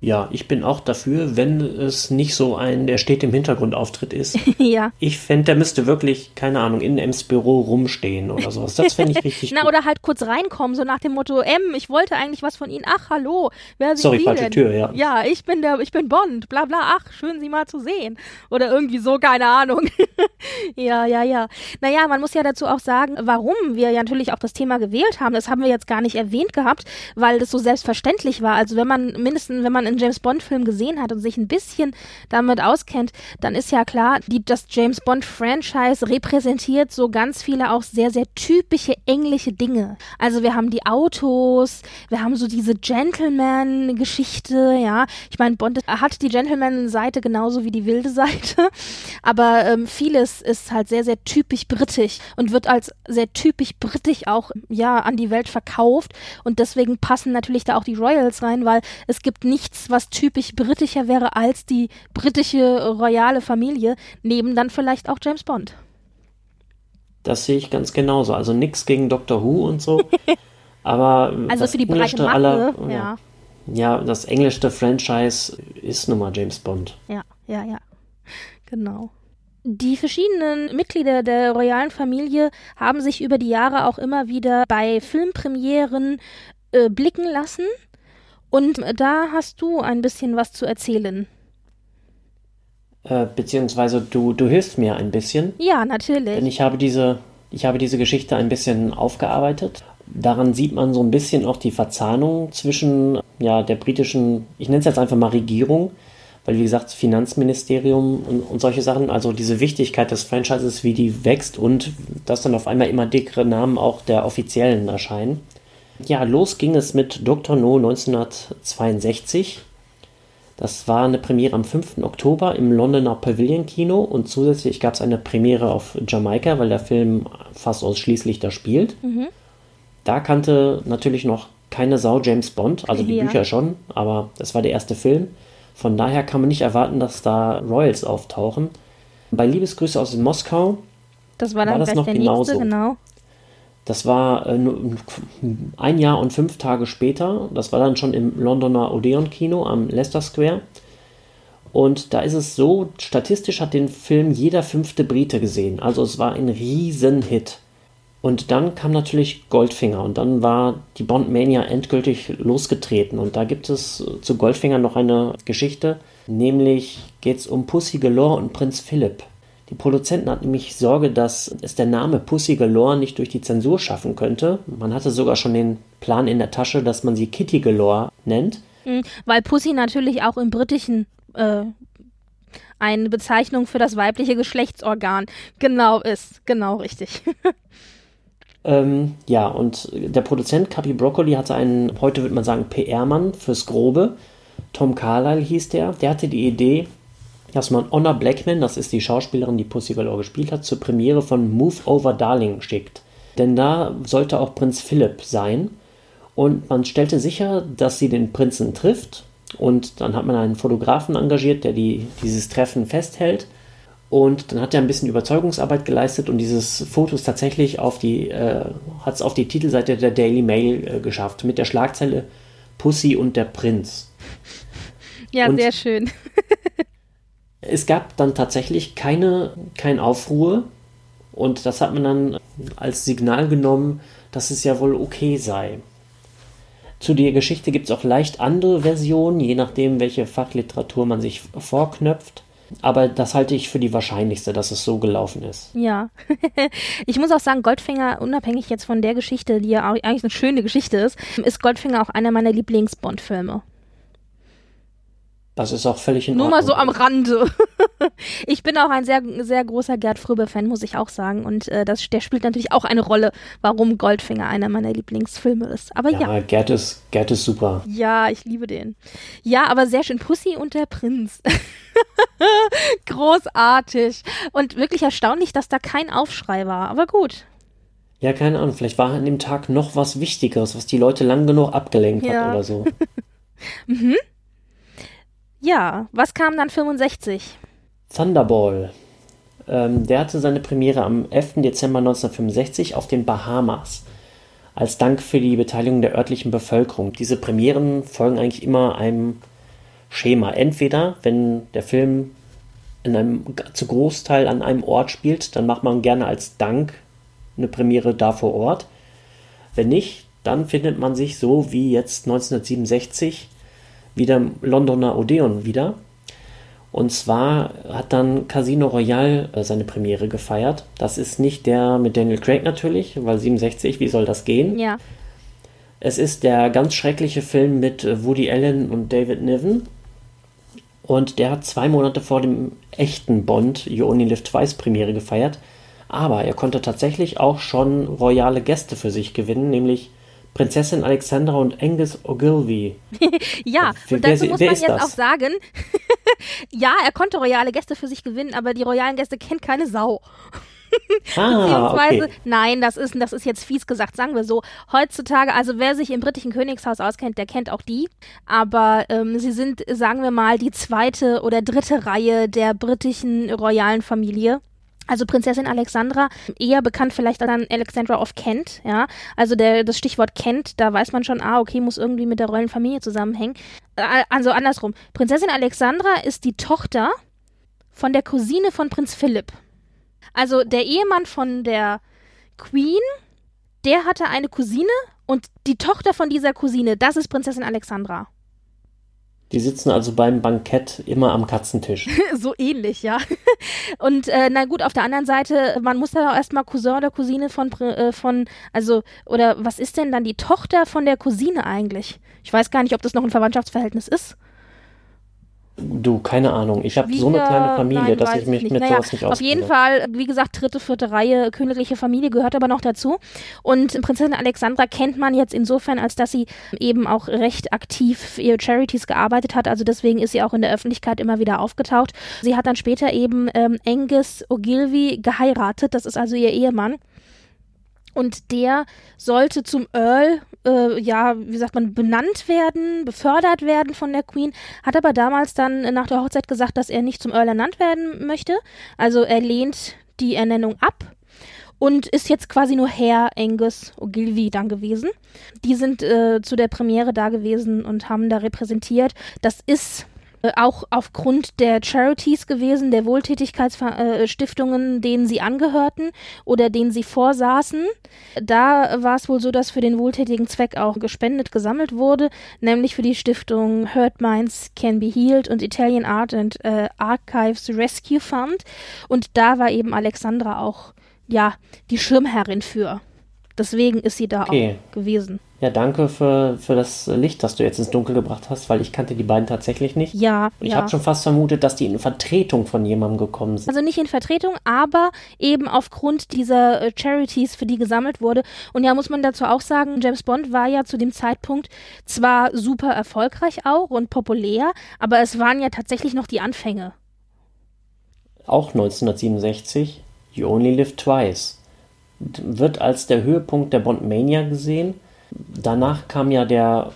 Ja, ich bin auch dafür, wenn es nicht so ein, der steht im Hintergrund Auftritt ist. *laughs* ja. Ich fände, der müsste wirklich, keine Ahnung, in Ems Büro rumstehen oder sowas. Das fände ich *laughs* richtig Na, gut. oder halt kurz reinkommen, so nach dem Motto, M, ich wollte eigentlich was von Ihnen. Ach, hallo, wer sind Sorry, Sie falsche denn? Tür, ja. Ja, ich bin der, ich bin Bond, bla bla, ach, schön Sie mal zu sehen. Oder irgendwie so, keine Ahnung. *laughs* ja, ja, ja. Naja, man muss ja dazu auch sagen, warum wir ja natürlich auch das Thema gewählt haben. Das haben wir jetzt gar nicht erwähnt gehabt, weil das so selbstverständlich war. Also wenn man mindestens, wenn man in James Bond Film gesehen hat und sich ein bisschen damit auskennt, dann ist ja klar, die, das James Bond Franchise repräsentiert so ganz viele auch sehr, sehr typische englische Dinge. Also wir haben die Autos, wir haben so diese Gentleman-Geschichte, ja. Ich meine, Bond hat die Gentleman-Seite genauso wie die wilde Seite, *laughs* aber ähm, vieles ist halt sehr, sehr typisch britisch und wird als sehr typisch britisch auch, ja, an die Welt verkauft und deswegen passen natürlich da auch die Royals rein, weil es gibt nichts, was typisch britischer wäre als die britische royale Familie, neben dann vielleicht auch James Bond. Das sehe ich ganz genauso. Also nichts gegen Doctor Who und so. *laughs* aber also für die breite Masse, aller, ja. ja. das englische Franchise ist nun mal James Bond. Ja, ja, ja. Genau. Die verschiedenen Mitglieder der royalen Familie haben sich über die Jahre auch immer wieder bei Filmpremieren äh, blicken lassen. Und da hast du ein bisschen was zu erzählen. Äh, beziehungsweise du, du hilfst mir ein bisschen. Ja, natürlich. Denn ich habe diese, ich habe diese Geschichte ein bisschen aufgearbeitet. Daran sieht man so ein bisschen auch die Verzahnung zwischen ja, der britischen, ich nenne es jetzt einfach mal Regierung, weil wie gesagt, Finanzministerium und, und solche Sachen, also diese Wichtigkeit des Franchises, wie die wächst und dass dann auf einmal immer dickere Namen auch der Offiziellen erscheinen. Ja, los ging es mit Dr. No 1962. Das war eine Premiere am 5. Oktober im Londoner Pavilion Kino und zusätzlich gab es eine Premiere auf Jamaika, weil der Film fast ausschließlich da spielt. Mhm. Da kannte natürlich noch keine Sau James Bond, also die ja. Bücher schon, aber das war der erste Film. Von daher kann man nicht erwarten, dass da Royals auftauchen. Bei Liebesgrüße aus Moskau das war, dann war das noch genauso. Nächste, genau. Das war äh, ein Jahr und fünf Tage später. Das war dann schon im Londoner Odeon Kino am Leicester Square. Und da ist es so, statistisch hat den Film jeder fünfte Brite gesehen. Also es war ein Riesenhit. Und dann kam natürlich Goldfinger und dann war die Bond-Mania endgültig losgetreten. Und da gibt es zu Goldfinger noch eine Geschichte, nämlich geht es um Pussy Galore und Prinz Philipp. Die Produzenten hatten nämlich Sorge, dass es der Name Pussy Galore nicht durch die Zensur schaffen könnte. Man hatte sogar schon den Plan in der Tasche, dass man sie Kitty Galore nennt. Mhm, weil Pussy natürlich auch im britischen äh, eine Bezeichnung für das weibliche Geschlechtsorgan genau ist. Genau richtig. *laughs* ähm, ja, und der Produzent Capi Broccoli hatte einen, heute würde man sagen, PR-Mann fürs Grobe. Tom Carlyle hieß der. Der hatte die Idee, dass man Honor Blackman, das ist die Schauspielerin, die Pussy Galore gespielt hat, zur Premiere von Move Over Darling schickt. Denn da sollte auch Prinz Philipp sein. Und man stellte sicher, dass sie den Prinzen trifft. Und dann hat man einen Fotografen engagiert, der die, dieses Treffen festhält. Und dann hat er ein bisschen Überzeugungsarbeit geleistet und dieses Foto ist tatsächlich auf die, äh, hat es auf die Titelseite der Daily Mail äh, geschafft, mit der Schlagzeile Pussy und der Prinz. Ja, und sehr schön. *laughs* Es gab dann tatsächlich keine, kein Aufruhr und das hat man dann als Signal genommen, dass es ja wohl okay sei. Zu der Geschichte gibt es auch leicht andere Versionen, je nachdem, welche Fachliteratur man sich vorknöpft. Aber das halte ich für die wahrscheinlichste, dass es so gelaufen ist. Ja. *laughs* ich muss auch sagen, Goldfinger, unabhängig jetzt von der Geschichte, die ja eigentlich eine schöne Geschichte ist, ist Goldfinger auch einer meiner Lieblings-Bond-Filme. Das ist auch völlig in Nur Ordnung. mal so am Rande. *laughs* ich bin auch ein sehr, sehr großer Gerd Fröbe-Fan, muss ich auch sagen. Und äh, das, der spielt natürlich auch eine Rolle, warum Goldfinger einer meiner Lieblingsfilme ist. Aber ja. Ja, Gerd ist, Gerd ist super. Ja, ich liebe den. Ja, aber sehr schön. Pussy und der Prinz. *laughs* Großartig. Und wirklich erstaunlich, dass da kein Aufschrei war. Aber gut. Ja, keine Ahnung. Vielleicht war an dem Tag noch was Wichtigeres, was die Leute lang genug abgelenkt Ja. hat oder so. *laughs* mhm. Ja, was kam dann 65? Thunderball. Ähm, der hatte seine Premiere am 11. Dezember 1965 auf den Bahamas. Als Dank für die Beteiligung der örtlichen Bevölkerung. Diese Premieren folgen eigentlich immer einem Schema. Entweder, wenn der Film in einem, zu Großteil an einem Ort spielt, dann macht man gerne als Dank eine Premiere da vor Ort. Wenn nicht, dann findet man sich so wie jetzt 1967 wieder im Londoner Odeon wieder. Und zwar hat dann Casino Royale äh, seine Premiere gefeiert. Das ist nicht der mit Daniel Craig natürlich, weil 67, wie soll das gehen? Ja. Es ist der ganz schreckliche Film mit äh, Woody Allen und David Niven. Und der hat zwei Monate vor dem echten Bond You Only Live Twice Premiere gefeiert. Aber er konnte tatsächlich auch schon royale Gäste für sich gewinnen, nämlich Prinzessin Alexandra und Angus Ogilvy. *laughs* Ja, Wer- und wer- dazu muss wer man ist jetzt das? auch sagen, *laughs* ja, er konnte royale Gäste für sich gewinnen, aber die royalen Gäste kennt keine Sau. *laughs* Ah, Beziehungsweise, okay. nein, das ist, das ist jetzt fies gesagt, sagen wir so. Heutzutage, also wer sich im britischen Königshaus auskennt, der kennt auch die. Aber ähm, sie sind, sagen wir mal, die zweite oder dritte Reihe der britischen royalen Familie. Also Prinzessin Alexandra, eher bekannt vielleicht als Alexandra of Kent, ja. Also der, das Stichwort Kent, da weiß man schon, ah, okay, muss irgendwie mit der royalen Familie zusammenhängen. Äh, Also andersrum. Prinzessin Alexandra ist die Tochter von der Cousine von Prinz Philipp. Also der Ehemann von der Queen, der hatte eine Cousine und die Tochter von dieser Cousine, das ist Prinzessin Alexandra. Die sitzen also beim Bankett immer am Katzentisch. *laughs* so ähnlich, ja. *laughs* Und äh, na gut, auf der anderen Seite, man muss da auch erstmal Cousin oder Cousine von, äh, von, also, oder was ist denn dann die Tochter von der Cousine eigentlich? Ich weiß gar nicht, ob das noch ein Verwandtschaftsverhältnis ist. Du, keine Ahnung. Ich habe so eine kleine Familie, nein, dass ich mich nicht. mit naja, sowas nicht Auf jeden auskenne. Fall, wie gesagt, dritte, vierte Reihe, königliche Familie gehört aber noch dazu. Und Prinzessin Alexandra kennt man jetzt insofern, als dass sie eben auch recht aktiv für ihre Charities gearbeitet hat. Also deswegen ist sie auch in der Öffentlichkeit immer wieder aufgetaucht. Sie hat dann später eben ähm, Angus Ogilvy geheiratet. Das ist also ihr Ehemann. Und der sollte zum Earl, äh, ja, wie sagt man, benannt werden, befördert werden von der Queen, hat aber damals dann nach der Hochzeit gesagt, dass er nicht zum Earl ernannt werden möchte. Also er lehnt die Ernennung ab und ist jetzt quasi nur Herr Angus Ogilvy dann gewesen. Die sind äh, zu der Premiere da gewesen und haben da repräsentiert. Das ist auch aufgrund der Charities gewesen, der Wohltätigkeitsstiftungen, denen sie angehörten oder denen sie vorsaßen. Da war es wohl so, dass für den wohltätigen Zweck auch gespendet, gesammelt wurde, nämlich für die Stiftung Hurt Minds Can Be Healed und Italian Art and äh, Archives Rescue Fund. Und da war eben Alexandra auch, ja, die Schirmherrin für. Deswegen ist sie da okay. auch gewesen. Ja, danke für, für das Licht, das du jetzt ins Dunkel gebracht hast, weil ich kannte die beiden tatsächlich nicht. Ja. Ich ja. habe schon fast vermutet, dass die in Vertretung von jemandem gekommen sind. Also nicht in Vertretung, aber eben aufgrund dieser äh, Charities, für die gesammelt wurde. Und ja, muss man dazu auch sagen, James Bond war ja zu dem Zeitpunkt zwar super erfolgreich auch und populär, aber es waren ja tatsächlich noch die Anfänge. Auch 1967, You Only Live Twice. Wird als der Höhepunkt der Bond-Mania gesehen Danach kam ja der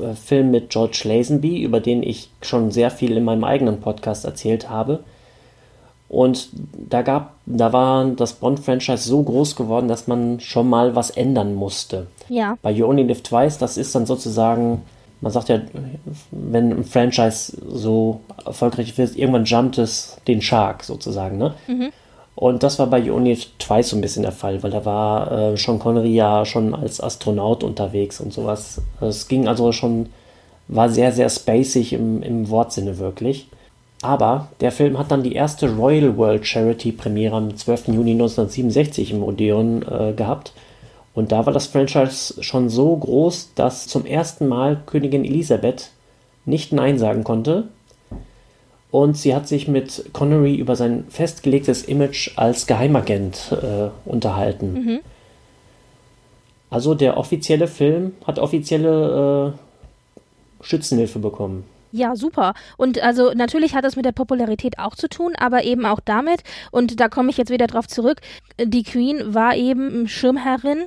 äh, Film mit George Lazenby, über den ich schon sehr viel in meinem eigenen Podcast erzählt habe. Und da gab, da war das Bond-Franchise so groß geworden, dass man schon mal was ändern musste. Ja. Bei You Only Live Twice, das ist dann sozusagen, man sagt ja, wenn ein Franchise so erfolgreich wird, irgendwann jumpt es den Shark sozusagen, ne? Mhm. Und das war bei Only Twice so ein bisschen der Fall, weil da war äh, Sean Connery ja schon als Astronaut unterwegs und sowas. Es ging also schon, war sehr, sehr spacig im, im Wortsinne wirklich. Aber der Film hat dann die erste Royal World Charity Premiere am 12. Juni 1967 im Odeon äh, gehabt. Und da war das Franchise schon so groß, dass zum ersten Mal Königin Elisabeth nicht Nein sagen konnte und sie hat sich mit Connery über sein festgelegtes Image als Geheimagent äh, unterhalten. Mhm. Also der offizielle Film hat offizielle äh, Schützenhilfe bekommen. Ja, super. Und also natürlich hat das mit der Popularität auch zu tun, aber eben auch damit, und da komme ich jetzt wieder drauf zurück, die Queen war eben Schirmherrin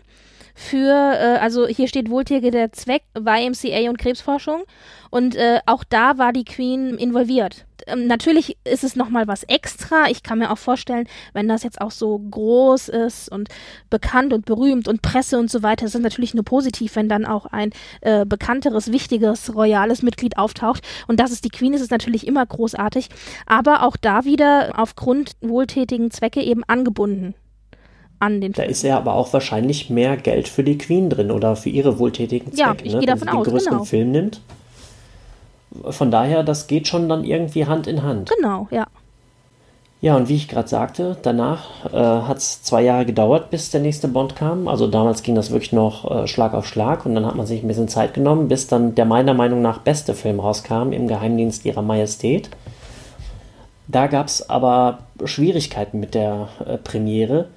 für, äh, also hier steht wohltätiger Zweck, YMCA und Krebsforschung. Und äh, auch da war die Queen involviert. Ähm, natürlich ist es nochmal was extra. Ich kann mir auch vorstellen, wenn das jetzt auch so groß ist und bekannt und berühmt und Presse und so weiter, ist es natürlich nur positiv, wenn dann auch ein äh, bekannteres, wichtiges, royales Mitglied auftaucht. Und das ist die Queen, ist es natürlich immer großartig. Aber auch da wieder aufgrund wohltätigen Zwecke eben angebunden an den Da Film. ist ja aber auch wahrscheinlich mehr Geld für die Queen drin oder für ihre wohltätigen Zwecke. Ja, ich ne? gehe davon Wenn sie den größeren genau. Film nimmt. Von daher, das geht schon dann irgendwie Hand in Hand. Genau, ja. Ja, und wie ich gerade sagte, danach äh, hat es zwei Jahre gedauert, bis der nächste Bond kam. Also damals ging das wirklich noch äh, Schlag auf Schlag und dann hat man sich ein bisschen Zeit genommen, bis dann der meiner Meinung nach beste Film rauskam, im Geheimdienst ihrer Majestät. Da gab es aber Schwierigkeiten mit der äh, Premiere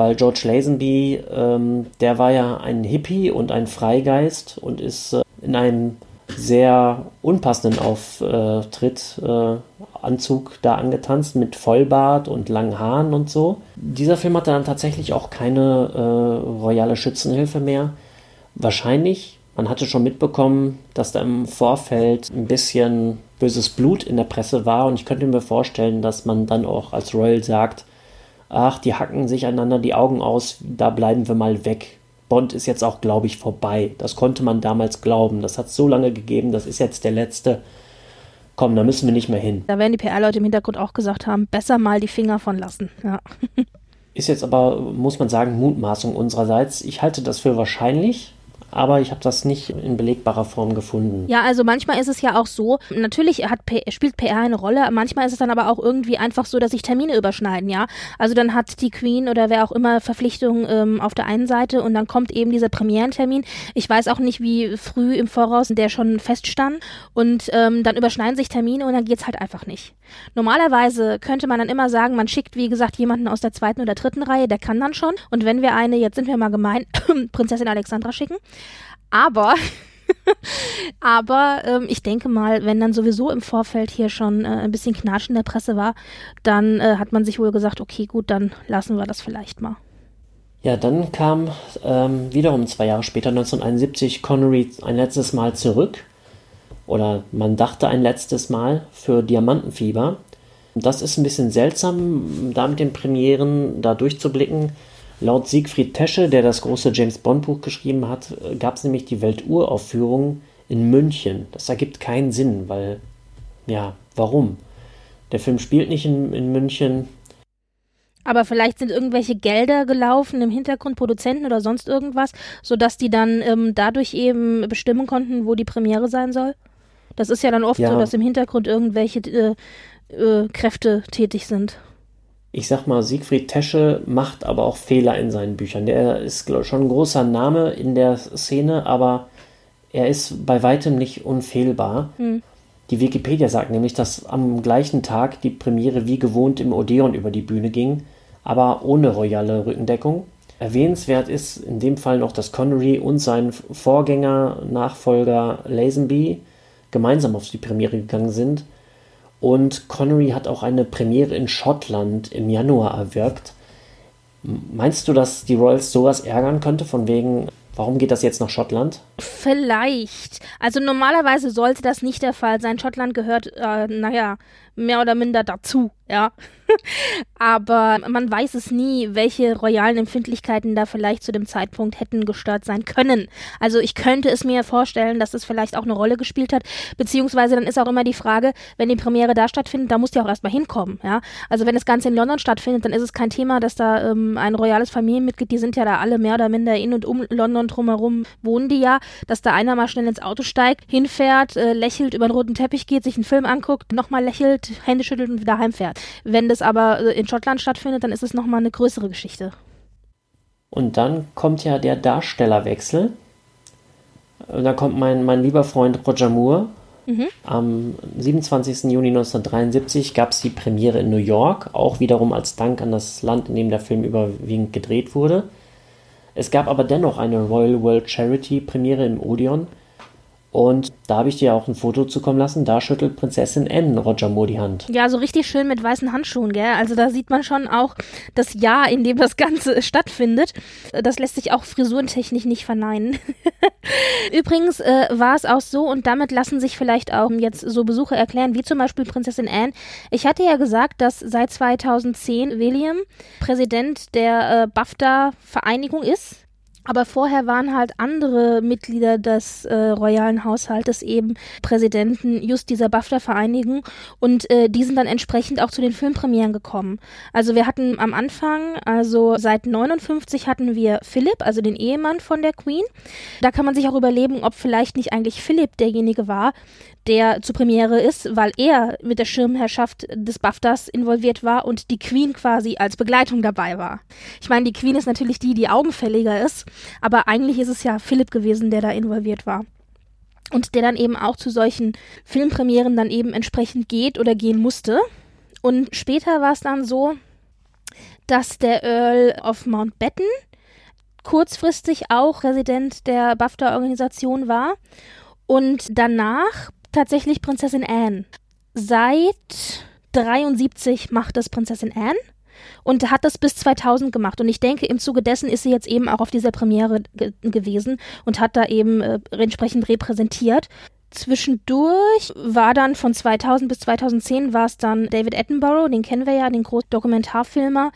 weil George Lazenby, ähm, der war ja ein Hippie und ein Freigeist und ist äh, in einem sehr unpassenden Auftritt, äh, Anzug da angetanzt mit Vollbart und langen Haaren und so. Dieser Film hatte dann tatsächlich auch keine äh, royale Schützenhilfe mehr. Wahrscheinlich, man hatte schon mitbekommen, dass da im Vorfeld ein bisschen böses Blut in der Presse war und ich könnte mir vorstellen, dass man dann auch als Royal sagt, ach, die hacken sich einander die Augen aus, da bleiben wir mal weg. Bond ist jetzt auch, glaube ich, vorbei. Das konnte man damals glauben. Das hat es so lange gegeben, das ist jetzt der letzte. Komm, da müssen wir nicht mehr hin. Da werden die PR-Leute im Hintergrund auch gesagt haben, besser mal die Finger von lassen. Ja. ist jetzt aber, muss man sagen, Mutmaßung unsererseits. Ich halte das für wahrscheinlich, aber ich habe das nicht in belegbarer Form gefunden. Ja, also manchmal ist es ja auch so, natürlich hat, spielt PR eine Rolle, manchmal ist es dann aber auch irgendwie einfach so, dass sich Termine überschneiden, ja. Also dann hat die Queen oder wer auch immer Verpflichtungen ähm, auf der einen Seite und dann kommt eben dieser Premierentermin. Ich weiß auch nicht, wie früh im Voraus der schon feststand und ähm, dann überschneiden sich Termine und dann geht's halt einfach nicht. Normalerweise könnte man dann immer sagen, man schickt, wie gesagt, jemanden aus der zweiten oder dritten Reihe, der kann dann schon. Und wenn wir eine, jetzt sind wir mal gemein, *coughs* Prinzessin Alexandra schicken, aber *laughs* aber ähm, ich denke mal, wenn dann sowieso im Vorfeld hier schon äh, ein bisschen Knatsch in der Presse war, dann äh, hat man sich wohl gesagt, okay, gut, dann lassen wir das vielleicht mal. Ja, dann kam ähm, wiederum zwei Jahre später, 1971, Connery ein letztes Mal zurück. Oder man dachte ein letztes Mal für Diamantenfieber. Das ist ein bisschen seltsam, da mit den Premieren da durchzublicken Laut Siegfried Tesche, der das große James Bond Buch geschrieben hat, gab es nämlich die Welturaufführung in München. Das ergibt keinen Sinn, weil ja, warum? Der Film spielt nicht in, in München. Aber vielleicht sind irgendwelche Gelder gelaufen im Hintergrund, Produzenten oder sonst irgendwas, sodass die dann ähm, dadurch eben bestimmen konnten, wo die Premiere sein soll? Das ist ja dann oft ja. so, dass im Hintergrund irgendwelche äh, äh, Kräfte tätig sind. Ich sag mal, Siegfried Tesche macht aber auch Fehler in seinen Büchern. Der ist glaub, schon ein großer Name in der Szene, aber er ist bei weitem nicht unfehlbar. Hm. Die Wikipedia sagt nämlich, dass am gleichen Tag die Premiere wie gewohnt im Odeon über die Bühne ging, aber ohne royale Rückendeckung. Erwähnenswert ist in dem Fall noch, dass Connery und sein Vorgänger, Nachfolger Lazenby gemeinsam auf die Premiere gegangen sind. Und Connery hat auch eine Premiere in Schottland im Januar erwirkt. Meinst du, dass die Royals sowas ärgern könnte, von wegen, Warum geht das jetzt nach Schottland? Vielleicht. Also normalerweise sollte das nicht der Fall sein. Schottland gehört, äh, naja, mehr oder minder dazu, ja. Aber man weiß es nie, welche royalen Empfindlichkeiten da vielleicht zu dem Zeitpunkt hätten gestört sein können. Also ich könnte es mir vorstellen, dass es vielleicht auch eine Rolle gespielt hat, beziehungsweise dann ist auch immer die Frage, wenn die Premiere da stattfindet, da muss die auch erstmal hinkommen, ja. Also wenn das Ganze in London stattfindet, dann ist es kein Thema, dass da ähm, ein royales Familienmitglied, die sind ja da alle mehr oder minder in und um London drumherum, wohnen die ja, dass da einer mal schnell ins Auto steigt, hinfährt, äh, lächelt, über den roten Teppich geht, sich einen Film anguckt, nochmal lächelt, Hände schüttelt und wieder heimfährt. Wenn das aber äh, in Schottland stattfindet, dann ist es nochmal eine größere Geschichte. Und dann kommt ja der Darstellerwechsel. Da kommt mein, mein lieber Freund Roger Moore. Mhm. Am 27. Juni 1973 gab es die Premiere in New York, auch wiederum als Dank an das Land, in dem der Film überwiegend gedreht wurde. Es gab aber dennoch eine Royal World Charity Premiere im Odeon und da habe ich dir auch ein Foto zukommen lassen. Da schüttelt Prinzessin Anne Roger Moore die Hand. Ja, so richtig schön mit weißen Handschuhen, gell? Also da sieht man schon auch das Jahr, in dem das Ganze *laughs* stattfindet. Das lässt sich auch frisurentechnisch nicht verneinen. *laughs* Übrigens äh, war es auch so, und damit lassen sich vielleicht auch jetzt so Besuche erklären, wie zum Beispiel Prinzessin Anne. Ich hatte ja gesagt, dass seit 2010 William Präsident der äh, BAFTA-Vereinigung ist. Aber vorher waren halt andere Mitglieder des äh, royalen Haushaltes eben Präsidenten just dieser BAFTA-Vereinigung und äh, die sind dann entsprechend auch zu den Filmpremieren gekommen. Also wir hatten am Anfang, also seit 59 hatten wir Philipp, also den Ehemann von der Queen. Da kann man sich auch überlegen, ob vielleicht nicht eigentlich Philipp derjenige war, der zur Premiere ist, weil er mit der Schirmherrschaft des BAFTAs involviert war und die Queen quasi als Begleitung dabei war. Ich meine, die Queen ist natürlich die, die augenfälliger ist, aber eigentlich ist es ja Philipp gewesen, der da involviert war. Und der dann eben auch zu solchen Filmpremieren dann eben entsprechend geht oder gehen musste. Und später war es dann so, dass der Earl of Mountbatten kurzfristig auch Resident der BAFTA-Organisation war und danach tatsächlich Prinzessin Anne. Seit 73 macht das Prinzessin Anne und hat das bis 2000 gemacht. Und ich denke, im Zuge dessen ist sie jetzt eben auch auf dieser Premiere ge gewesen und hat da eben äh, entsprechend repräsentiert. Zwischendurch war dann von 2000 bis 2010 war es dann David Attenborough, den kennen wir ja, den großen Dokumentarfilmer,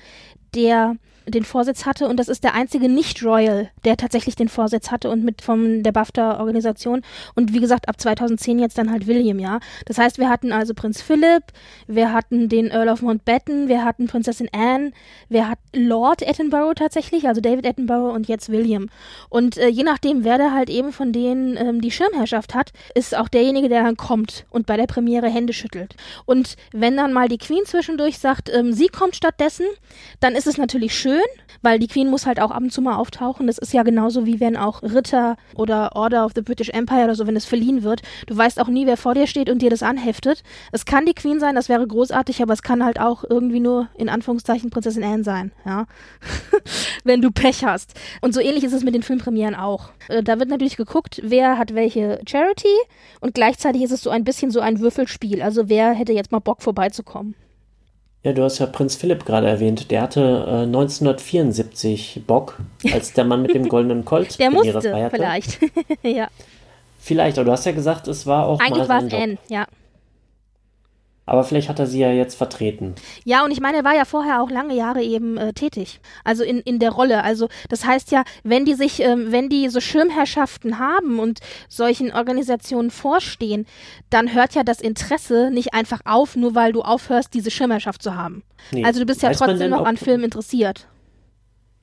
der den Vorsitz hatte und das ist der einzige Nicht-Royal, der tatsächlich den Vorsitz hatte und mit von der BAFTA-Organisation und wie gesagt ab 2010 jetzt dann halt William, ja. Das heißt, wir hatten also Prinz Philip, wir hatten den Earl of Mountbatten, wir hatten Prinzessin Anne, wir hatten Lord Attenborough tatsächlich, also David Attenborough und jetzt William. Und äh, je nachdem, wer da halt eben von denen ähm, die Schirmherrschaft hat, ist auch derjenige, der dann kommt und bei der Premiere Hände schüttelt. Und wenn dann mal die Queen zwischendurch sagt, ähm, sie kommt stattdessen, dann ist es natürlich schön, schön, weil die Queen muss halt auch ab und zu mal auftauchen. Das ist ja genauso wie wenn auch Ritter oder Order of the British Empire oder so, wenn es verliehen wird. Du weißt auch nie, wer vor dir steht und dir das anheftet. Es kann die Queen sein, das wäre großartig, aber es kann halt auch irgendwie nur in Anführungszeichen Prinzessin Anne sein, ja. *laughs* wenn du Pech hast. Und so ähnlich ist es mit den Filmpremieren auch. Äh, da wird natürlich geguckt, wer hat welche Charity und gleichzeitig ist es so ein bisschen so ein Würfelspiel. Also wer hätte jetzt mal Bock vorbeizukommen. Ja, du hast ja Prinz Philipp gerade erwähnt. Der hatte äh, 1974 Bock, als der Mann mit dem *laughs* goldenen Colt Der musste feierte. vielleicht. *laughs* ja. Vielleicht, aber du hast ja gesagt, es war auch Eigentlich war es N, ja. Aber vielleicht hat er sie ja jetzt vertreten. Ja, und ich meine, er war ja vorher auch lange Jahre eben äh, tätig. Also in, in der Rolle. Also das heißt ja, wenn die sich, ähm, wenn die so Schirmherrschaften haben und solchen Organisationen vorstehen, dann hört ja das Interesse nicht einfach auf, nur weil du aufhörst, diese Schirmherrschaft zu haben. Nee. Also du bist ja Weiß trotzdem noch an Filmen interessiert.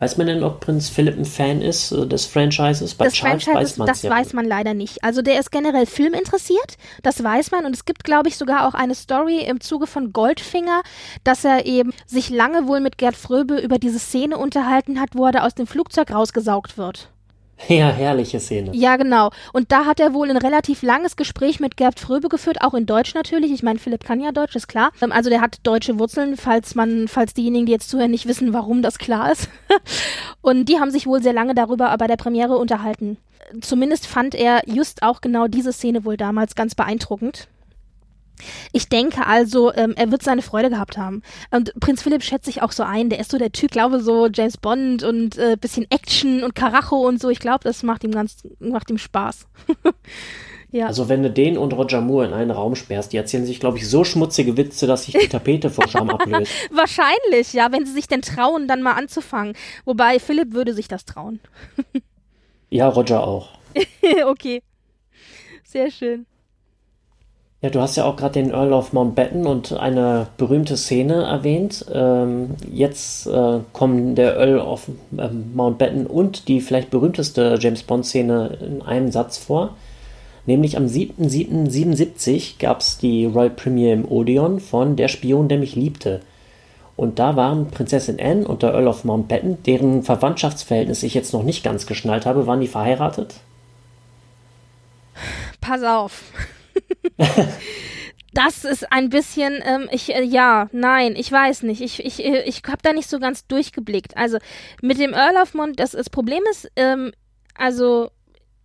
Weiß man denn, ob Prinz Philipp ein Fan ist äh, des Franchises? Bei das Charles Franchise, weiß das ja weiß man leider nicht. Also der ist generell filminteressiert, das weiß man. Und es gibt, glaube ich, sogar auch eine Story im Zuge von Goldfinger, dass er eben sich lange wohl mit Gerd Fröbe über diese Szene unterhalten hat, wo er da aus dem Flugzeug rausgesaugt wird. *laughs* Ja, herrliche Szene. Ja, genau. Und da hat er wohl ein relativ langes Gespräch mit Gerd Fröbe geführt, auch in Deutsch natürlich. Ich meine, Philipp kann ja Deutsch, ist klar. Ähm, also der hat deutsche Wurzeln, falls man, falls diejenigen, die jetzt zuhören, nicht wissen, warum das klar ist. *laughs* Und die haben sich wohl sehr lange darüber bei der Premiere unterhalten. Zumindest fand er just auch genau diese Szene wohl damals ganz beeindruckend. Ich denke also, ähm, er wird seine Freude gehabt haben. Und Prinz Philipp schätze ich auch so ein. Der ist so der Typ, glaube so James Bond und äh, bisschen Action und Karacho und so. Ich glaube, das macht ihm ganz, macht ihm Spaß. *laughs* ja. Also wenn du den und Roger Moore in einen Raum sperrst, die erzählen sich, glaube ich, so schmutzige Witze, dass sich die Tapete vor Scham *laughs* ablöst. Wahrscheinlich, ja, wenn sie sich denn trauen, dann mal anzufangen. Wobei Philipp würde sich das trauen. *laughs* ja, Roger auch. okay. Sehr schön. Ja, du hast ja auch gerade den Earl of Mountbatten und eine berühmte Szene erwähnt. Ähm, jetzt äh, kommen der Earl of äh, Mountbatten und die vielleicht berühmteste James Bond-Szene in einem Satz vor. Nämlich am 7.7.77 gab es die Royal Premiere im Odeon von Der Spion, der mich liebte. Und da waren Prinzessin Anne und der Earl of Mountbatten, deren Verwandtschaftsverhältnis ich jetzt noch nicht ganz geschnallt habe, waren die verheiratet? Pass auf. *laughs* das ist ein bisschen, ähm, ich, äh, ja, nein, ich weiß nicht. Ich, ich, äh, ich habe da nicht so ganz durchgeblickt. Also mit dem Earl of Mont, das, das Problem ist, ähm, also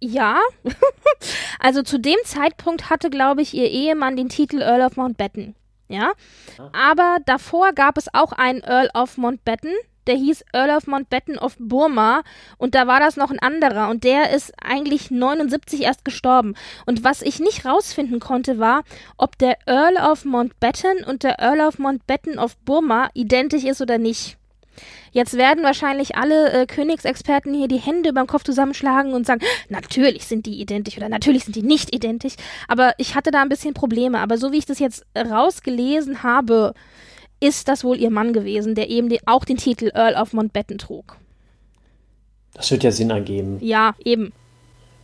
ja, *laughs* also zu dem Zeitpunkt hatte, glaube ich, ihr Ehemann den Titel Earl of Mountbatten. Ja, ah. aber davor gab es auch einen Earl of Mountbatten, der hieß Earl of Mountbatten of Burma und da war das noch ein anderer und der ist eigentlich 79 erst gestorben. Und was ich nicht rausfinden konnte war, ob der Earl of Mountbatten und der Earl of Mountbatten of Burma identisch ist oder nicht. Jetzt werden wahrscheinlich alle äh, Königsexperten hier die Hände beim Kopf zusammenschlagen und sagen, natürlich sind die identisch oder natürlich sind die nicht identisch. Aber ich hatte da ein bisschen Probleme. Aber so wie ich das jetzt rausgelesen habe, ist das wohl ihr Mann gewesen, der eben die, auch den Titel Earl of Mountbatten trug. Das wird ja Sinn ergeben. Ja, eben.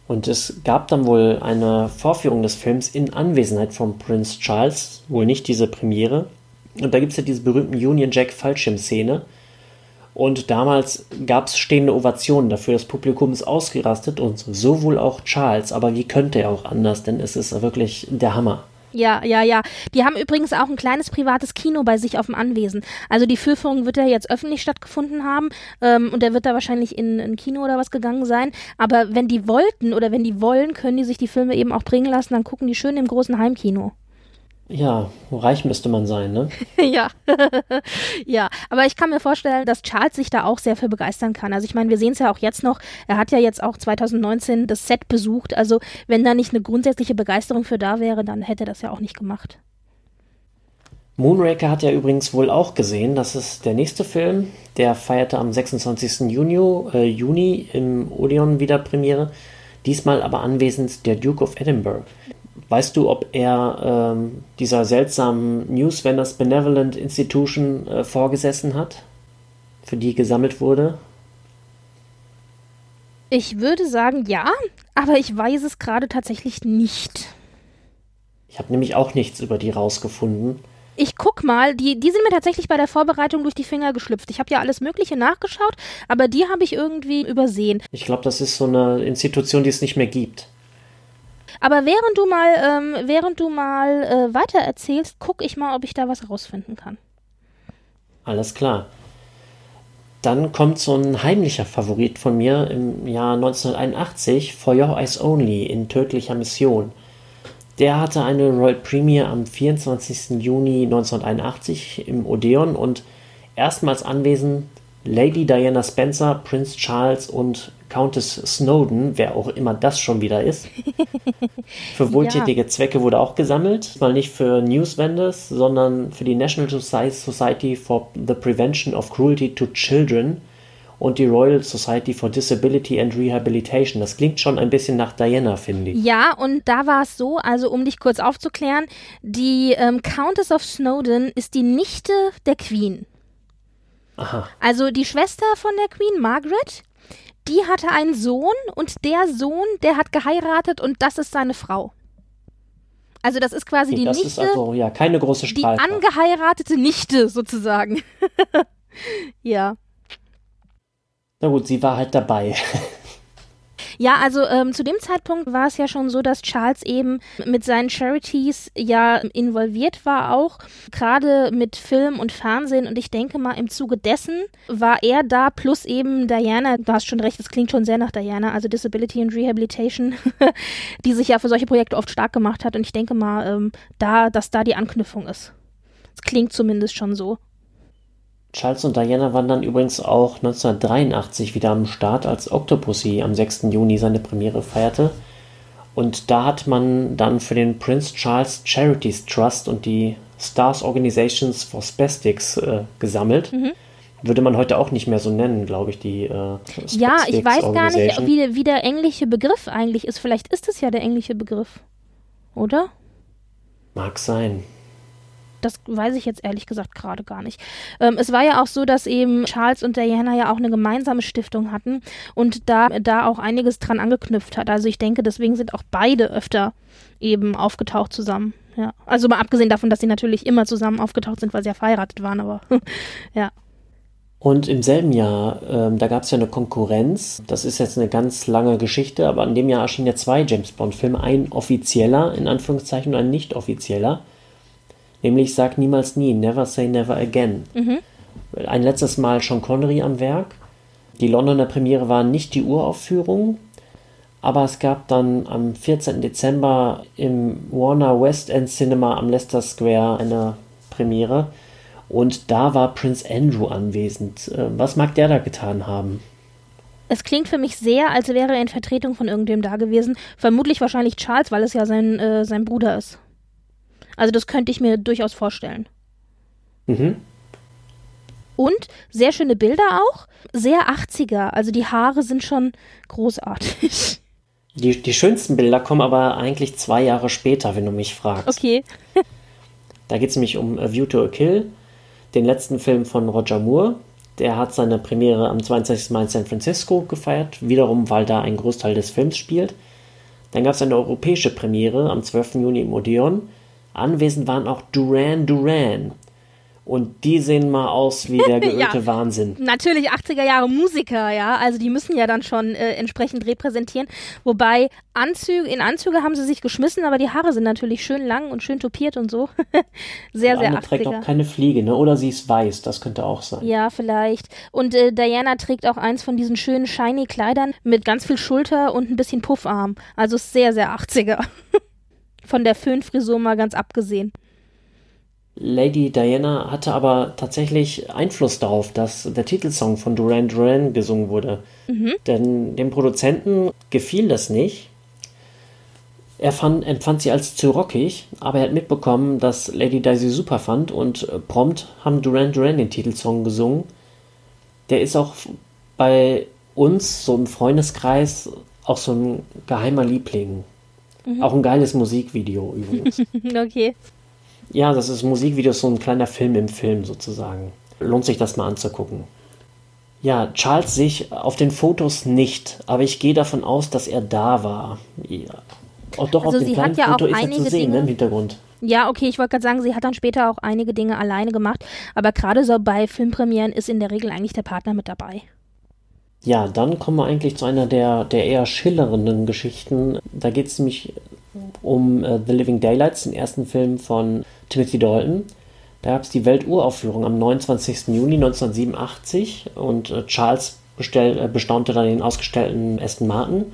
Und es gab dann wohl eine Vorführung des Films in Anwesenheit von Prince Charles, wohl nicht diese Premiere. Und da gibt es ja diese berühmten Union Jack Fallschirm-Szene. Und damals gab es stehende Ovationen dafür. Das Publikum ist ausgerastet und so wohl auch Charles. Aber wie könnte er auch anders? Denn es ist wirklich der Hammer. Ja, ja, ja. Die haben übrigens auch ein kleines privates Kino bei sich auf dem Anwesen. Also die Führung wird ja jetzt öffentlich stattgefunden haben ähm, und der wird da wahrscheinlich in ein Kino oder was gegangen sein. Aber wenn die wollten oder wenn die wollen, können die sich die Filme eben auch bringen lassen, dann gucken die schön im großen Heimkino. Ja, reich müsste man sein, ne? *laughs* ja. *laughs* ja, aber ich kann mir vorstellen, dass Charles sich da auch sehr für begeistern kann. Also ich meine, wir sehen es ja auch jetzt noch. Er hat ja jetzt auch 2019 das Set besucht. Also wenn da nicht eine grundsätzliche Begeisterung für da wäre, dann hätte er das ja auch nicht gemacht. Moonraker hat ja übrigens wohl auch gesehen. Das ist der nächste Film. Der feierte am 26. Juni, äh, Juni im Odeon wieder Premiere. Diesmal aber anwesend der Duke of Edinburgh. Weißt du, ob er ähm, dieser seltsamen Newsvendors Benevolent Institution äh, vorgesessen hat, für die gesammelt wurde? Ich würde sagen ja, aber ich weiß es gerade tatsächlich nicht. Ich habe nämlich auch nichts über die rausgefunden. Ich guck mal, die, die sind mir tatsächlich bei der Vorbereitung durch die Finger geschlüpft. Ich habe ja alles Mögliche nachgeschaut, aber die habe ich irgendwie übersehen. Ich glaube, das ist so eine Institution, die es nicht mehr gibt. Aber während du mal, ähm, während du mal äh, weiter erzählst, guck ich mal, ob ich da was rausfinden kann. Alles klar. Dann kommt so ein heimlicher Favorit von mir im Jahr 1981, For Your Eyes Only in tödlicher Mission. Der hatte eine Royal Premiere am 24. Juni 1981 im Odeon und erstmals anwesend Lady Diana Spencer, Prince Charles und Countess Snowden, wer auch immer das schon wieder ist. *laughs* Für wohltätige ja. Zwecke wurde auch gesammelt. Mal nicht für News Vendors, sondern für die National Society for the Prevention of Cruelty to Children und die Royal Society for Disability and Rehabilitation. Das klingt schon ein bisschen nach Diana, finde ich. Ja, und da war es so, also um dich kurz aufzuklären, die ähm, Countess of Snowden ist die Nichte der Queen. Aha. Also die Schwester von der Queen, Margaret, die hatte einen Sohn und der Sohn, der hat geheiratet und das ist seine Frau. Also das ist quasi okay, die das Nichte. Ist also ja keine große Strahlkraft. Die angeheiratete Nichte sozusagen. *laughs* ja. Na gut, sie war halt dabei. *laughs* Ja, also ähm, zu dem Zeitpunkt war es ja schon so, dass Charles eben mit seinen Charities ja involviert war auch, gerade mit Film und Fernsehen und ich denke mal im Zuge dessen war er da plus eben Diana, du hast schon recht, das klingt schon sehr nach Diana, also Disability and Rehabilitation, *laughs* die sich ja für solche Projekte oft stark gemacht hat und ich denke mal, ähm, da, dass da die Anknüpfung ist. Es klingt zumindest schon so. Charles und Diana waren dann übrigens auch 1983 wieder am Start, als Octopussy am 6. Juni seine Premiere feierte. Und da hat man dann für den Prince Charles Charities Trust und die Stars Organizations for Spastics äh, gesammelt. Mhm. Würde man heute auch nicht mehr so nennen, glaube ich, die äh, Ja, ich weiß gar nicht, wie, wie der englische Begriff eigentlich ist. Vielleicht ist es ja der englische Begriff. Oder? Mag sein. Das weiß ich jetzt ehrlich gesagt gerade gar nicht. Ähm, es war ja auch so, dass eben Charles und Diana ja auch eine gemeinsame Stiftung hatten und da, da auch einiges dran angeknüpft hat. Also ich denke, deswegen sind auch beide öfter eben aufgetaucht zusammen. Ja. Also mal abgesehen davon, dass sie natürlich immer zusammen aufgetaucht sind, weil sie ja verheiratet waren, aber *laughs* ja. Und im selben Jahr, ähm, da gab es ja eine Konkurrenz. Das ist jetzt eine ganz lange Geschichte, aber in dem Jahr erschienen ja zwei James Bond-Filme. Ein offizieller, in Anführungszeichen, und ein nicht offizieller nämlich Sag niemals nie, Never Say Never Again. Mhm. Ein letztes Mal Sean Connery am Werk. Die Londoner Premiere war nicht die Uraufführung, aber es gab dann am 14. Dezember im Warner West End Cinema am Leicester Square eine Premiere und da war Prince Andrew anwesend. Äh, was mag der da getan haben? Es klingt für mich sehr, als wäre er in Vertretung von irgendwem da gewesen. Vermutlich wahrscheinlich Charles, weil es ja sein, äh, sein Bruder ist. Also das könnte ich mir durchaus vorstellen. Mhm. Und sehr schöne Bilder auch. Sehr 80er. Also die Haare sind schon großartig. Die, die schönsten Bilder kommen aber eigentlich zwei Jahre später, wenn du mich fragst. Okay. *laughs* da geht es nämlich um A View to a Kill, den letzten Film von Roger Moore. Der hat seine Premiere am 22. Mai in San Francisco gefeiert, wiederum, weil da ein Großteil des Films spielt. Dann gab es eine europäische Premiere am 12. Juni im Odeon Anwesend waren auch Duran Duran. Und die sehen mal aus wie der *laughs* geölte ja, Wahnsinn. Natürlich 80er Jahre Musiker, ja. Also die müssen ja dann schon äh, entsprechend repräsentieren. Wobei Anzüge, in Anzüge haben sie sich geschmissen, aber die Haare sind natürlich schön lang und schön topiert und so. *laughs* sehr, sehr 80er. trägt auch keine Fliege, ne? Oder sie ist weiß, das könnte auch sein. Ja, vielleicht. Und äh, Diana trägt auch eins von diesen schönen shiny Kleidern mit ganz viel Schulter und ein bisschen Puffarm. Also sehr, sehr 80er. *laughs* Von der Föhnfrisur mal ganz abgesehen. Lady Diana hatte aber tatsächlich Einfluss darauf, dass der Titelsong von Duran Duran gesungen wurde. Mhm. Denn dem Produzenten gefiel das nicht. Er fand, empfand sie als zu rockig, aber er hat mitbekommen, dass Lady Di sie super fand und prompt haben Duran Duran den Titelsong gesungen. Der ist auch bei uns, so im Freundeskreis, auch so ein geheimer Liebling. Mhm. Auch ein geiles Musikvideo übrigens. *laughs* okay. Ja, das ist Musikvideo, so ein kleiner Film im Film sozusagen. Lohnt sich das mal anzugucken. Ja, Charles sich auf den Fotos nicht, aber ich gehe davon aus, dass er da war. Ja. Auch doch also auf dem kleinen ja Foto ist er zu sehen ne, im Hintergrund. Ja, okay, ich wollte gerade sagen, sie hat dann später auch einige Dinge alleine gemacht, aber gerade so bei Filmpremieren ist in der Regel eigentlich der Partner mit dabei. Ja, dann kommen wir eigentlich zu einer der, der eher schillernden Geschichten. Da geht es nämlich um uh, The Living Daylights, den ersten Film von Timothy Dalton. Da gab es die Welturaufführung am 29. Juni 1987 und uh, Charles bestell, uh, bestaunte dann den ausgestellten Aston Martin.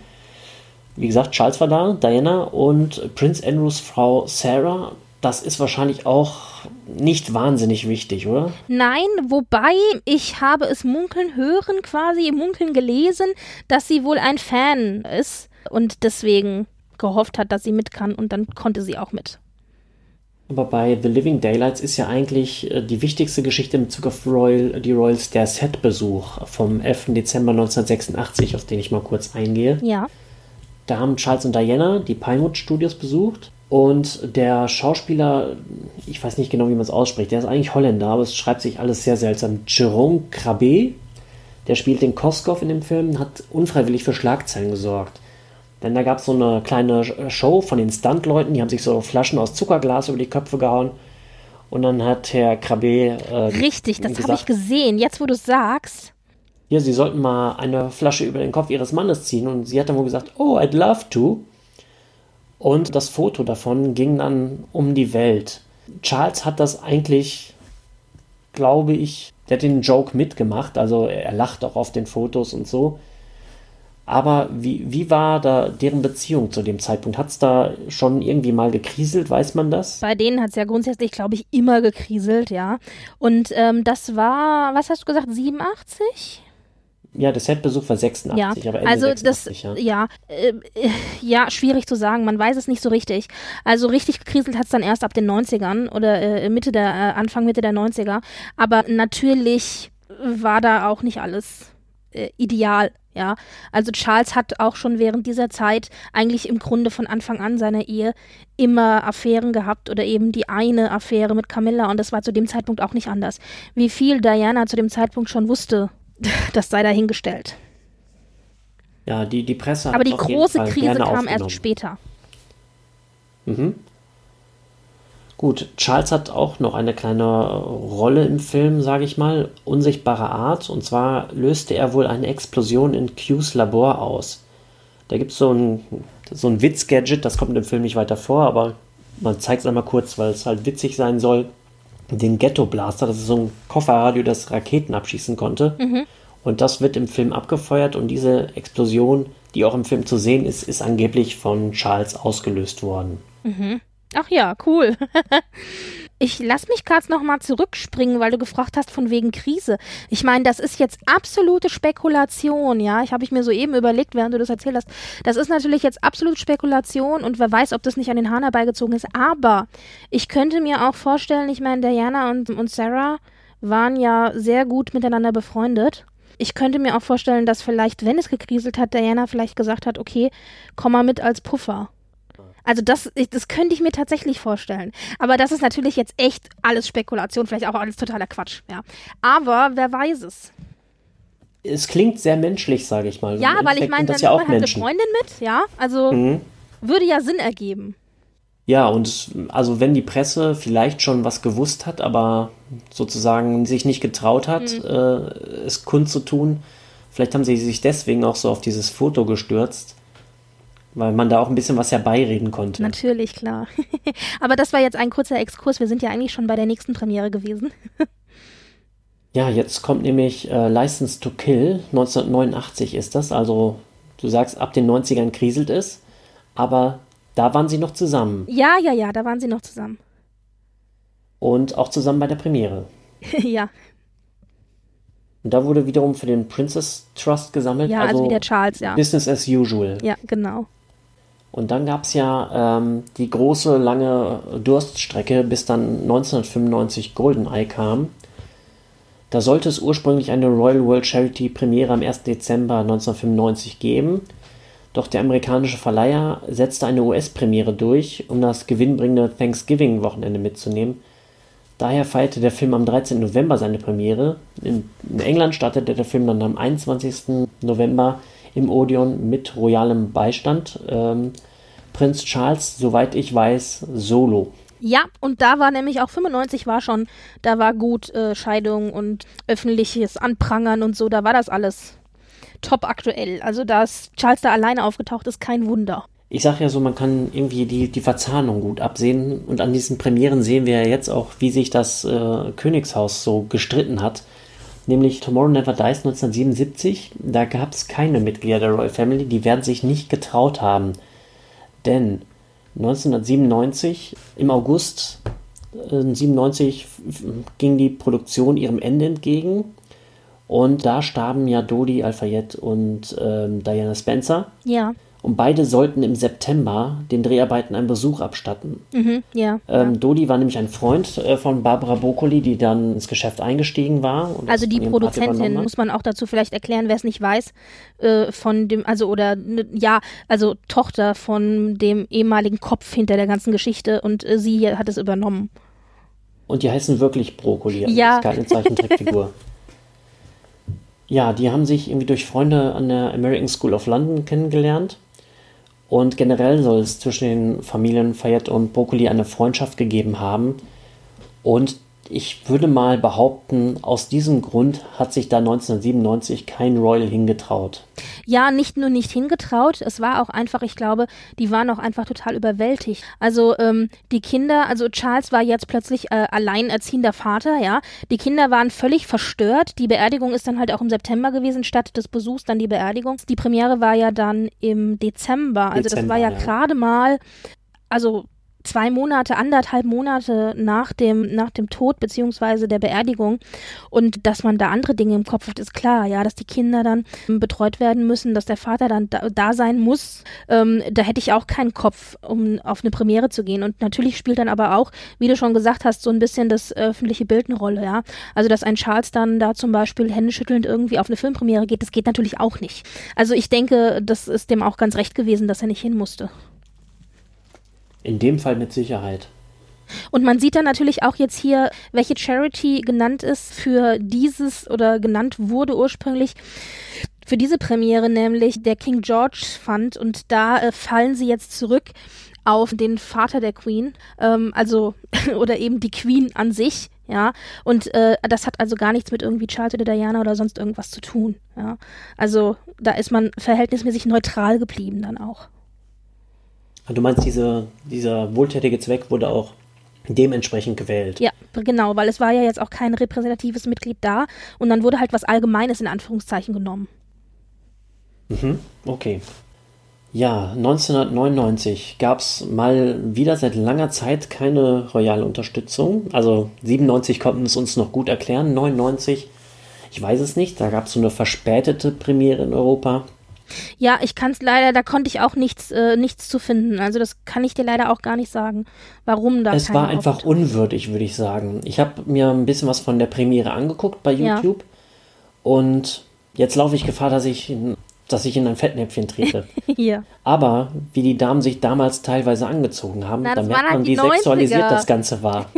Wie gesagt, Charles war da, Diana und Prince Andrews Frau Sarah das ist wahrscheinlich auch nicht wahnsinnig wichtig, oder? Nein, wobei ich habe es munkeln hören, quasi munkeln gelesen, dass sie wohl ein Fan ist und deswegen gehofft hat, dass sie mit kann und dann konnte sie auch mit. Aber bei The Living Daylights ist ja eigentlich äh, die wichtigste Geschichte in Bezug auf Royal, die Royals der Setbesuch vom 11. Dezember 1986, auf den ich mal kurz eingehe. Ja. Da haben Charles und Diana die Pinewood Studios besucht und der Schauspieler, ich weiß nicht genau, wie man es ausspricht, der ist eigentlich Holländer, aber es schreibt sich alles sehr seltsam. Jerome Crabbe, der spielt den Koskov in dem Film, hat unfreiwillig für Schlagzeilen gesorgt. Denn da gab es so eine kleine Show von den Stuntleuten, die haben sich so Flaschen aus Zuckerglas über die Köpfe gehauen. Und dann hat Herr Krabbe. Äh, Richtig, das habe ich gesehen. Jetzt, wo du sagst. Ja, sie sollten mal eine Flasche über den Kopf ihres Mannes ziehen. Und sie hat dann wohl gesagt, oh, I'd love to. Und das Foto davon ging dann um die Welt. Charles hat das eigentlich, glaube ich, der hat den Joke mitgemacht. Also er lacht auch auf den Fotos und so. Aber wie, wie war da deren Beziehung zu dem Zeitpunkt? Hat es da schon irgendwie mal gekriselt, weiß man das? Bei denen hat es ja grundsätzlich, glaube ich, immer gekriselt, ja. Und ähm, das war, was hast du gesagt, 87? Ja, der Setbesuch war 86, ja, aber Ende also 86, das, ja, ja, äh, ja, schwierig zu sagen. Man weiß es nicht so richtig. Also richtig gekriselt hat es dann erst ab den 90ern oder äh, Mitte der, äh, Anfang Mitte der 90er. Aber natürlich war da auch nicht alles äh, ideal ja, also Charles hat auch schon während dieser Zeit eigentlich im Grunde von Anfang an seiner Ehe immer Affären gehabt oder eben die eine Affäre mit Camilla und das war zu dem Zeitpunkt auch nicht anders. Wie viel Diana zu dem Zeitpunkt schon wusste, das sei dahingestellt. Ja, die, die Presse hat Aber die große Krise kam erst später. Mhm. Gut, Charles hat auch noch eine kleine Rolle im Film, sage ich mal, unsichtbarer Art. Und zwar löste er wohl eine Explosion in Q's Labor aus. Da gibt es so ein, so ein Witz-Gadget, das kommt im Film nicht weiter vor, aber man zeigt es einmal kurz, weil es halt witzig sein soll. Den Ghetto Blaster, das ist so ein Kofferradio, das Raketen abschießen konnte. Mhm. Und das wird im Film abgefeuert und diese Explosion, die auch im Film zu sehen ist, ist angeblich von Charles ausgelöst worden. Mhm. Ach ja, cool. *laughs* ich lass mich gerade noch mal zurückspringen, weil du gefragt hast von wegen Krise. Ich meine, das ist jetzt absolute Spekulation, ja. Ich habe ich mir soeben überlegt, während du das erzählt hast. Das ist natürlich jetzt absolute Spekulation und wer weiß, ob das nicht an den Hahn herbeigezogen ist. Aber ich könnte mir auch vorstellen, ich meine, Diana und, und Sarah waren ja sehr gut miteinander befreundet. Ich könnte mir auch vorstellen, dass vielleicht, wenn es gekriselt hat, Diana vielleicht gesagt hat, okay, komm mal mit als Puffer. Also das, das könnte ich mir tatsächlich vorstellen. Aber das ist natürlich jetzt echt alles Spekulation, vielleicht auch alles totaler Quatsch, ja. Aber wer weiß es. Es klingt sehr menschlich, sage ich mal. Ja, weil ich meine, dann ja auch man halt eine Freundin mit, ja. Also mhm. würde ja Sinn ergeben. Ja, und also wenn die Presse vielleicht schon was gewusst hat, aber sozusagen sich nicht getraut hat, mhm. äh, es kundzutun, vielleicht haben sie sich deswegen auch so auf dieses Foto gestürzt weil man da auch ein bisschen was herbeireden konnte. Natürlich, klar. *laughs* Aber das war jetzt ein kurzer Exkurs. Wir sind ja eigentlich schon bei der nächsten Premiere gewesen. *laughs* ja, jetzt kommt nämlich äh, License to Kill. 1989 ist das. Also, du sagst, ab den 90ern kriselt es. Aber da waren sie noch zusammen. Ja, ja, ja, da waren sie noch zusammen. Und auch zusammen bei der Premiere. *laughs* ja. Und da wurde wiederum für den Princess Trust gesammelt. Ja, also, also wie der Charles, ja. Business as usual. Ja, genau. Und dann gab es ja ähm, die große, lange Durststrecke, bis dann 1995 GoldenEye kam. Da sollte es ursprünglich eine Royal World Charity Premiere am 1. Dezember 1995 geben. Doch der amerikanische Verleiher setzte eine US-Premiere durch, um das gewinnbringende Thanksgiving-Wochenende mitzunehmen. Daher feierte der Film am 13. November seine Premiere. In, England startete der Film dann am 21. November im Odeon mit royalem Beistand. Ähm, Prinz Charles, soweit ich weiß, solo. Ja, und da war nämlich auch 95 war schon, da war gut äh, Scheidung und öffentliches Anprangern und so, da war das alles top aktuell. Also, dass Charles da alleine aufgetaucht ist, kein Wunder. Ich sag ja so, man kann irgendwie die, die Verzahnung gut absehen und an diesen Premieren sehen wir ja jetzt auch, wie sich das äh, Königshaus so gestritten hat nämlich Tomorrow Never Dies 1977. Da gab es keine Mitglieder der Royal Family, die werden sich nicht getraut haben. Denn 1997, im August äh, 97 ging die Produktion ihrem Ende entgegen. Und da starben ja Dodi Al-Fayed und ähm, Diana Spencer. Ja. Und beide sollten im September den Dreharbeiten einen Besuch abstatten. Mhm, ja. Ähm, ja. Dodi war nämlich ein Freund äh, von Barbara Broccoli, die dann ins Geschäft eingestiegen war. Also die Produzentin, muss man auch dazu vielleicht erklären, wer es nicht weiß, äh, von dem, also oder ne, ja, also Tochter von dem ehemaligen Kopf hinter der ganzen Geschichte und äh, sie hat es übernommen. Und die heißen wirklich Brokkoli. Also Ja. Keine Zeichentrickfigur. *laughs* ja, die haben sich irgendwie durch Freunde an der American School of London kennengelernt. Und generell soll es zwischen den Familien Fayette und Broccoli eine Freundschaft gegeben haben. Und ich würde mal behaupten, aus diesem Grund hat sich da 1997 kein Royal hingetraut. Ja, nicht nur nicht hingetraut, es war auch einfach, ich glaube, die waren auch einfach total überwältigt. Also ähm, die Kinder, also Charles war jetzt plötzlich äh, alleinerziehender Vater, ja. Die Kinder waren völlig verstört. Die Beerdigung ist dann halt auch im September gewesen, statt des Besuchs dann die Beerdigung. Die Premiere war ja dann im Dezember, also das Dezember, war ja, ja. gerade mal, also zwei Monate, anderthalb Monate nach dem, nach dem Tod beziehungsweise der Beerdigung und dass man da andere Dinge im Kopf hat, ist klar, ja, dass die Kinder dann ähm, betreut werden müssen, dass der Vater dann da, da sein muss. Ähm, da hätte ich auch keinen Kopf, um auf eine Premiere zu gehen. Und natürlich spielt dann aber auch, wie du schon gesagt hast, so ein bisschen das öffentliche Bild eine Rolle, ja. Also, dass ein Charles dann da zum Beispiel händeschüttelnd irgendwie auf eine Filmpremiere geht, das geht natürlich auch nicht. Also, ich denke, das ist dem auch ganz recht gewesen, dass er nicht hin musste. In dem Fall mit Sicherheit. Und man sieht dann natürlich auch jetzt hier, welche Charity genannt ist für dieses oder genannt wurde ursprünglich für diese Premiere, nämlich der King George Fund. Und da äh, fallen sie jetzt zurück auf den Vater der Queen, ähm, also *laughs* oder eben die Queen an sich. Ja, und äh, das hat also gar nichts mit irgendwie Charles oder Diana oder sonst irgendwas zu tun. Ja, also da ist man verhältnismäßig neutral geblieben dann auch. Du meinst, diese, dieser wohltätige Zweck wurde auch dementsprechend gewählt. Ja, genau, weil es war ja jetzt auch kein repräsentatives Mitglied da und dann wurde halt was Allgemeines in Anführungszeichen genommen. Mhm, okay. Ja, 1999 gab es mal wieder seit langer Zeit keine royale Unterstützung. Also 97 konnten es uns noch gut erklären, 99, ich weiß es nicht, da gab es so eine verspätete Premiere in Europa. Ja, ich kann es leider, da konnte ich auch nichts, äh, nichts zu finden. Also das kann ich dir leider auch gar nicht sagen, warum da Es war einfach unwürdig, würde ich sagen. Ich habe mir ein bisschen was von der Premiere angeguckt bei Ja. YouTube und jetzt laufe ich Gefahr, dass ich, dass ich in ein Fettnäpfchen trete. *laughs* Hier. Aber wie die Damen sich damals teilweise angezogen haben, Na, da merkt halt man, die wie sexualisiert 90er. das Ganze war. *laughs*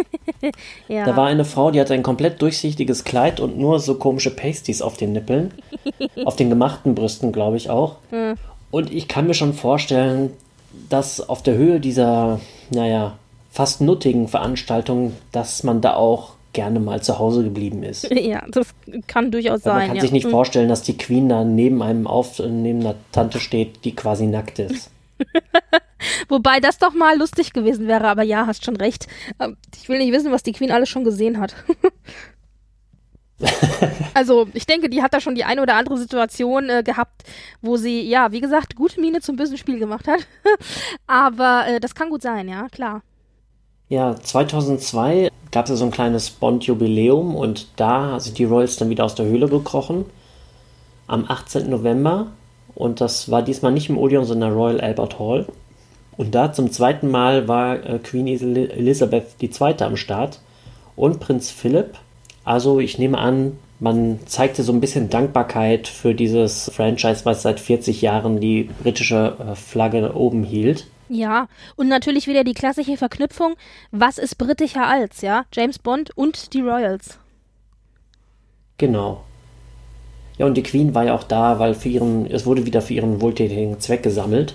Ja. Da war eine Frau, die hatte ein komplett durchsichtiges Kleid und nur so komische Pasties auf den Nippeln. *laughs* auf den gemachten Brüsten, glaube ich auch. Hm. Und ich kann mir schon vorstellen, dass auf der Höhe dieser, naja, fast nuttigen Veranstaltung, dass man da auch gerne mal zu Hause geblieben ist. *laughs* ja, das kann durchaus Weil sein. man kann ja. sich nicht Hm. vorstellen, dass die Queen da neben einem auf, neben einer Tante steht, die quasi nackt ist. *laughs* Wobei das doch mal lustig gewesen wäre, aber ja, hast schon recht. Ähm, Ich will nicht wissen, was die Queen alles schon gesehen hat. *laughs* also, ich denke, die hat da schon die eine oder andere Situation äh, gehabt, wo sie, ja, wie gesagt, gute Miene zum bösen Spiel gemacht hat. aber äh, das kann gut sein, ja, klar. Ja, 2002 gab es so ein kleines Bond-Jubiläum und da sind die Royals dann wieder aus der Höhle gekrochen. Am 18. November. Und das war diesmal nicht im Odeon, sondern Royal Albert Hall. Und da zum zweiten Mal war äh, Queen Elisabeth II. am Start und Prinz Philipp. Also ich nehme an, man zeigte so ein bisschen Dankbarkeit für dieses Franchise, was seit 40 Jahren die britische äh, Flagge oben hielt. Ja, und natürlich wieder die klassische Verknüpfung, was ist britischer als, ja? James Bond und die Royals. Genau. Ja, und die Queen war ja auch da, weil für ihren, es wurde wieder für ihren wohltätigen Zweck gesammelt.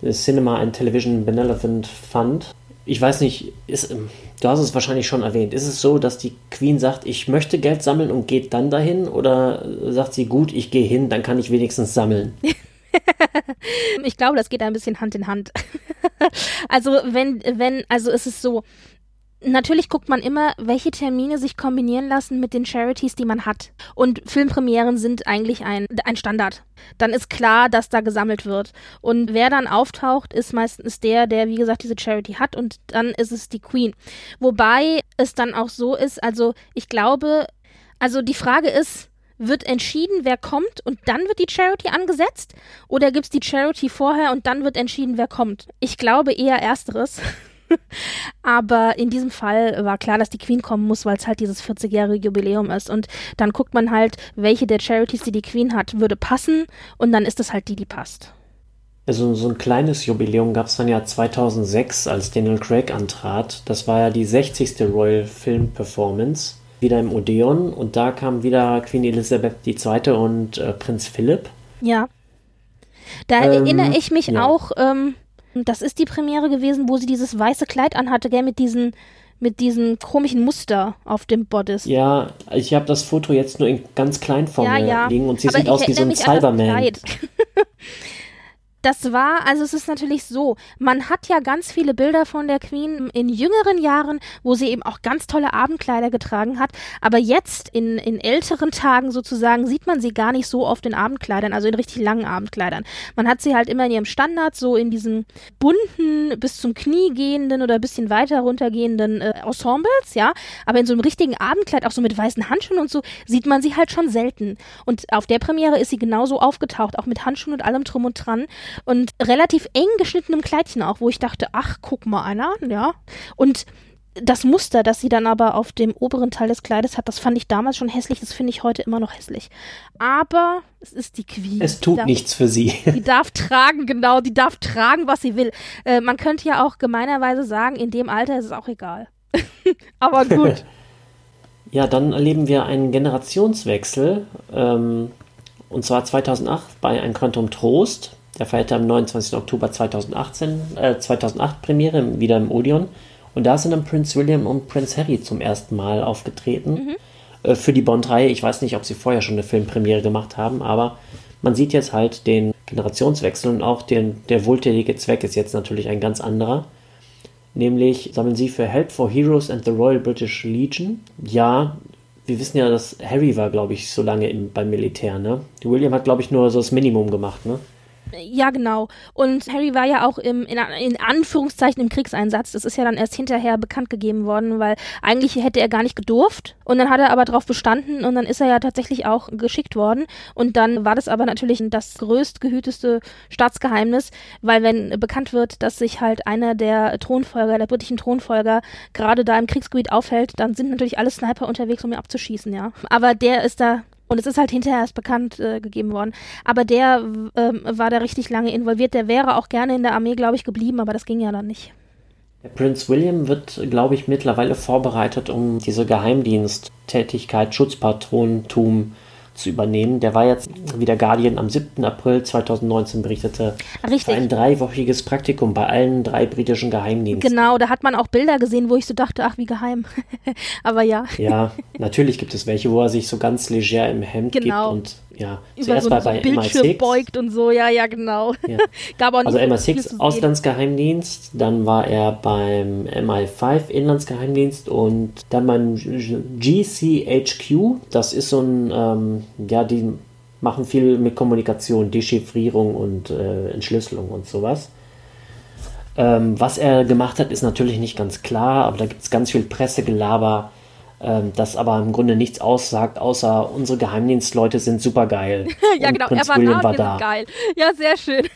Das Cinema and Television Benevolent Fund. Ich weiß nicht, ist, ähm, du hast es wahrscheinlich schon erwähnt. Ist es so, dass die Queen sagt, ich möchte Geld sammeln und geht dann dahin? Oder sagt sie, gut, ich gehe hin, dann kann ich wenigstens sammeln? *laughs* *laughs* Ich glaube, das geht ein bisschen Hand in Hand. *laughs* also wenn, wenn, also es ist so, Natürlich guckt man immer, welche Termine sich kombinieren lassen mit den Charities, die man hat. Und Filmpremieren sind eigentlich ein, ein Standard. Dann ist klar, dass da gesammelt wird. Und wer dann auftaucht, ist meistens der, der, wie gesagt, diese Charity hat. Und dann ist es die Queen. Wobei es dann auch so ist, also ich glaube, also die Frage ist, wird entschieden, wer kommt und dann wird die Charity angesetzt? Oder gibt es die Charity vorher und dann wird entschieden, wer kommt? Ich glaube eher ersteres. *laughs* Aber in diesem Fall war klar, dass die Queen kommen muss, weil es halt dieses 40-jährige Jubiläum ist. Und dann guckt man halt, welche der Charities, die die Queen hat, würde passen. Und dann ist es halt die, die passt. Also so ein kleines Jubiläum gab es dann ja 2006, als Daniel Craig antrat. Das war ja die 60. Royal Film Performance, wieder im Odeon. Und da kam wieder Queen Elizabeth II. und äh, Prinz Philipp. Ja. Da ähm, erinnere ich mich ja. auch, ähm, das ist die Premiere gewesen, wo sie dieses weiße Kleid anhatte, gell, mit diesen mit diesem komischen Muster auf dem Bodice. Ja, ich habe das Foto jetzt nur in ganz klein vor ja, mir ja. liegen und sie Aber sieht aus wie so ein Cyberman. *laughs* Das war, also es ist natürlich so, man hat ja ganz viele Bilder von der Queen in jüngeren Jahren, wo sie eben auch ganz tolle Abendkleider getragen hat, aber jetzt in, in älteren Tagen sozusagen sieht man sie gar nicht so oft in Abendkleidern, also in richtig langen Abendkleidern. Man hat sie halt immer in ihrem Standard, so in diesen bunten, bis zum Knie gehenden oder bisschen weiter runtergehenden äh, Ensembles, ja, aber in so einem richtigen Abendkleid, auch so mit weißen Handschuhen und so, sieht man sie halt schon selten. Und auf der Premiere ist sie genauso aufgetaucht, auch mit Handschuhen und allem drum und dran und relativ eng geschnittenem Kleidchen auch, wo ich dachte, ach, guck mal einer ja. Und das Muster, das sie dann aber auf dem oberen Teil des Kleides hat, das fand ich damals schon hässlich, das finde ich heute immer noch hässlich. Aber es ist die Queen. Es tut darf, nichts für sie. *laughs* Die darf tragen, genau, die darf tragen, was sie will. Äh, man könnte ja auch gemeinerweise sagen, in dem Alter ist es auch egal. *laughs* aber gut. *laughs* ja, dann erleben wir einen Generationswechsel. Ähm, und zwar 2008 bei Ein Quantum Trost. Der feierte am 29. Oktober 2018, äh, 2008 Premiere, wieder im Odeon. Und da sind dann Prince William und Prince Harry zum ersten Mal aufgetreten. Mhm. Äh, für die Bond-Reihe. Ich weiß nicht, ob sie vorher schon eine Filmpremiere gemacht haben, aber man sieht jetzt halt den Generationswechsel und auch den, der wohltätige Zweck ist jetzt natürlich ein ganz anderer. Nämlich sammeln sie für Help for Heroes and the Royal British Legion. Ja, wir wissen ja, dass Harry war, glaube ich, so lange im, beim Militär, ne? William hat, glaube ich, nur so das Minimum gemacht, ne? Ja, genau. Und Harry war ja auch im, in, in, Anführungszeichen im Kriegseinsatz. Das ist ja dann erst hinterher bekannt gegeben worden, weil eigentlich hätte er gar nicht gedurft. Und dann hat er aber darauf bestanden und dann ist er ja tatsächlich auch geschickt worden. Und dann war das aber natürlich das größt gehüteste Staatsgeheimnis, weil wenn bekannt wird, dass sich halt einer der Thronfolger, der britischen Thronfolger, gerade da im Kriegsgebiet aufhält, dann sind natürlich alle Sniper unterwegs, um ihn abzuschießen, ja. Aber der ist da und es ist halt hinterher erst bekannt äh, gegeben worden. Aber der ähm, war da richtig lange involviert. Der wäre auch gerne in der Armee, glaube ich, geblieben, aber das ging ja dann nicht. Der Prinz William wird, glaube ich, mittlerweile vorbereitet, um diese Geheimdiensttätigkeit, Schutzpatrontum zu übernehmen. Der war jetzt, wie der Guardian am 7. April 2019 berichtete, Richtig. ein dreiwöchiges Praktikum bei allen drei britischen Geheimdiensten. Genau, da hat man auch Bilder gesehen, wo ich so dachte, ach, wie geheim. *laughs* Aber ja. Ja, natürlich gibt es welche, wo er sich so ganz leger im Hemd genau. gibt und ja, Über zuerst so, so Bildschirm MI6. beugt und so, ja, ja, genau. Ja. *laughs* Gab auch also MI6 Auslandsgeheimdienst, dann war er beim MI5 Inlandsgeheimdienst und dann beim GCHQ, das ist so ein, ähm, ja, die machen viel mit Kommunikation, Dechiffrierung und äh, Entschlüsselung und sowas. Ähm, was er gemacht hat, ist natürlich nicht ganz klar, aber da gibt es ganz viel Pressegelaber ähm, das aber im Grunde nichts aussagt, außer unsere Geheimdienstleute sind super geil. *laughs* ja, genau, er war da, war da. geil. Ja, sehr schön.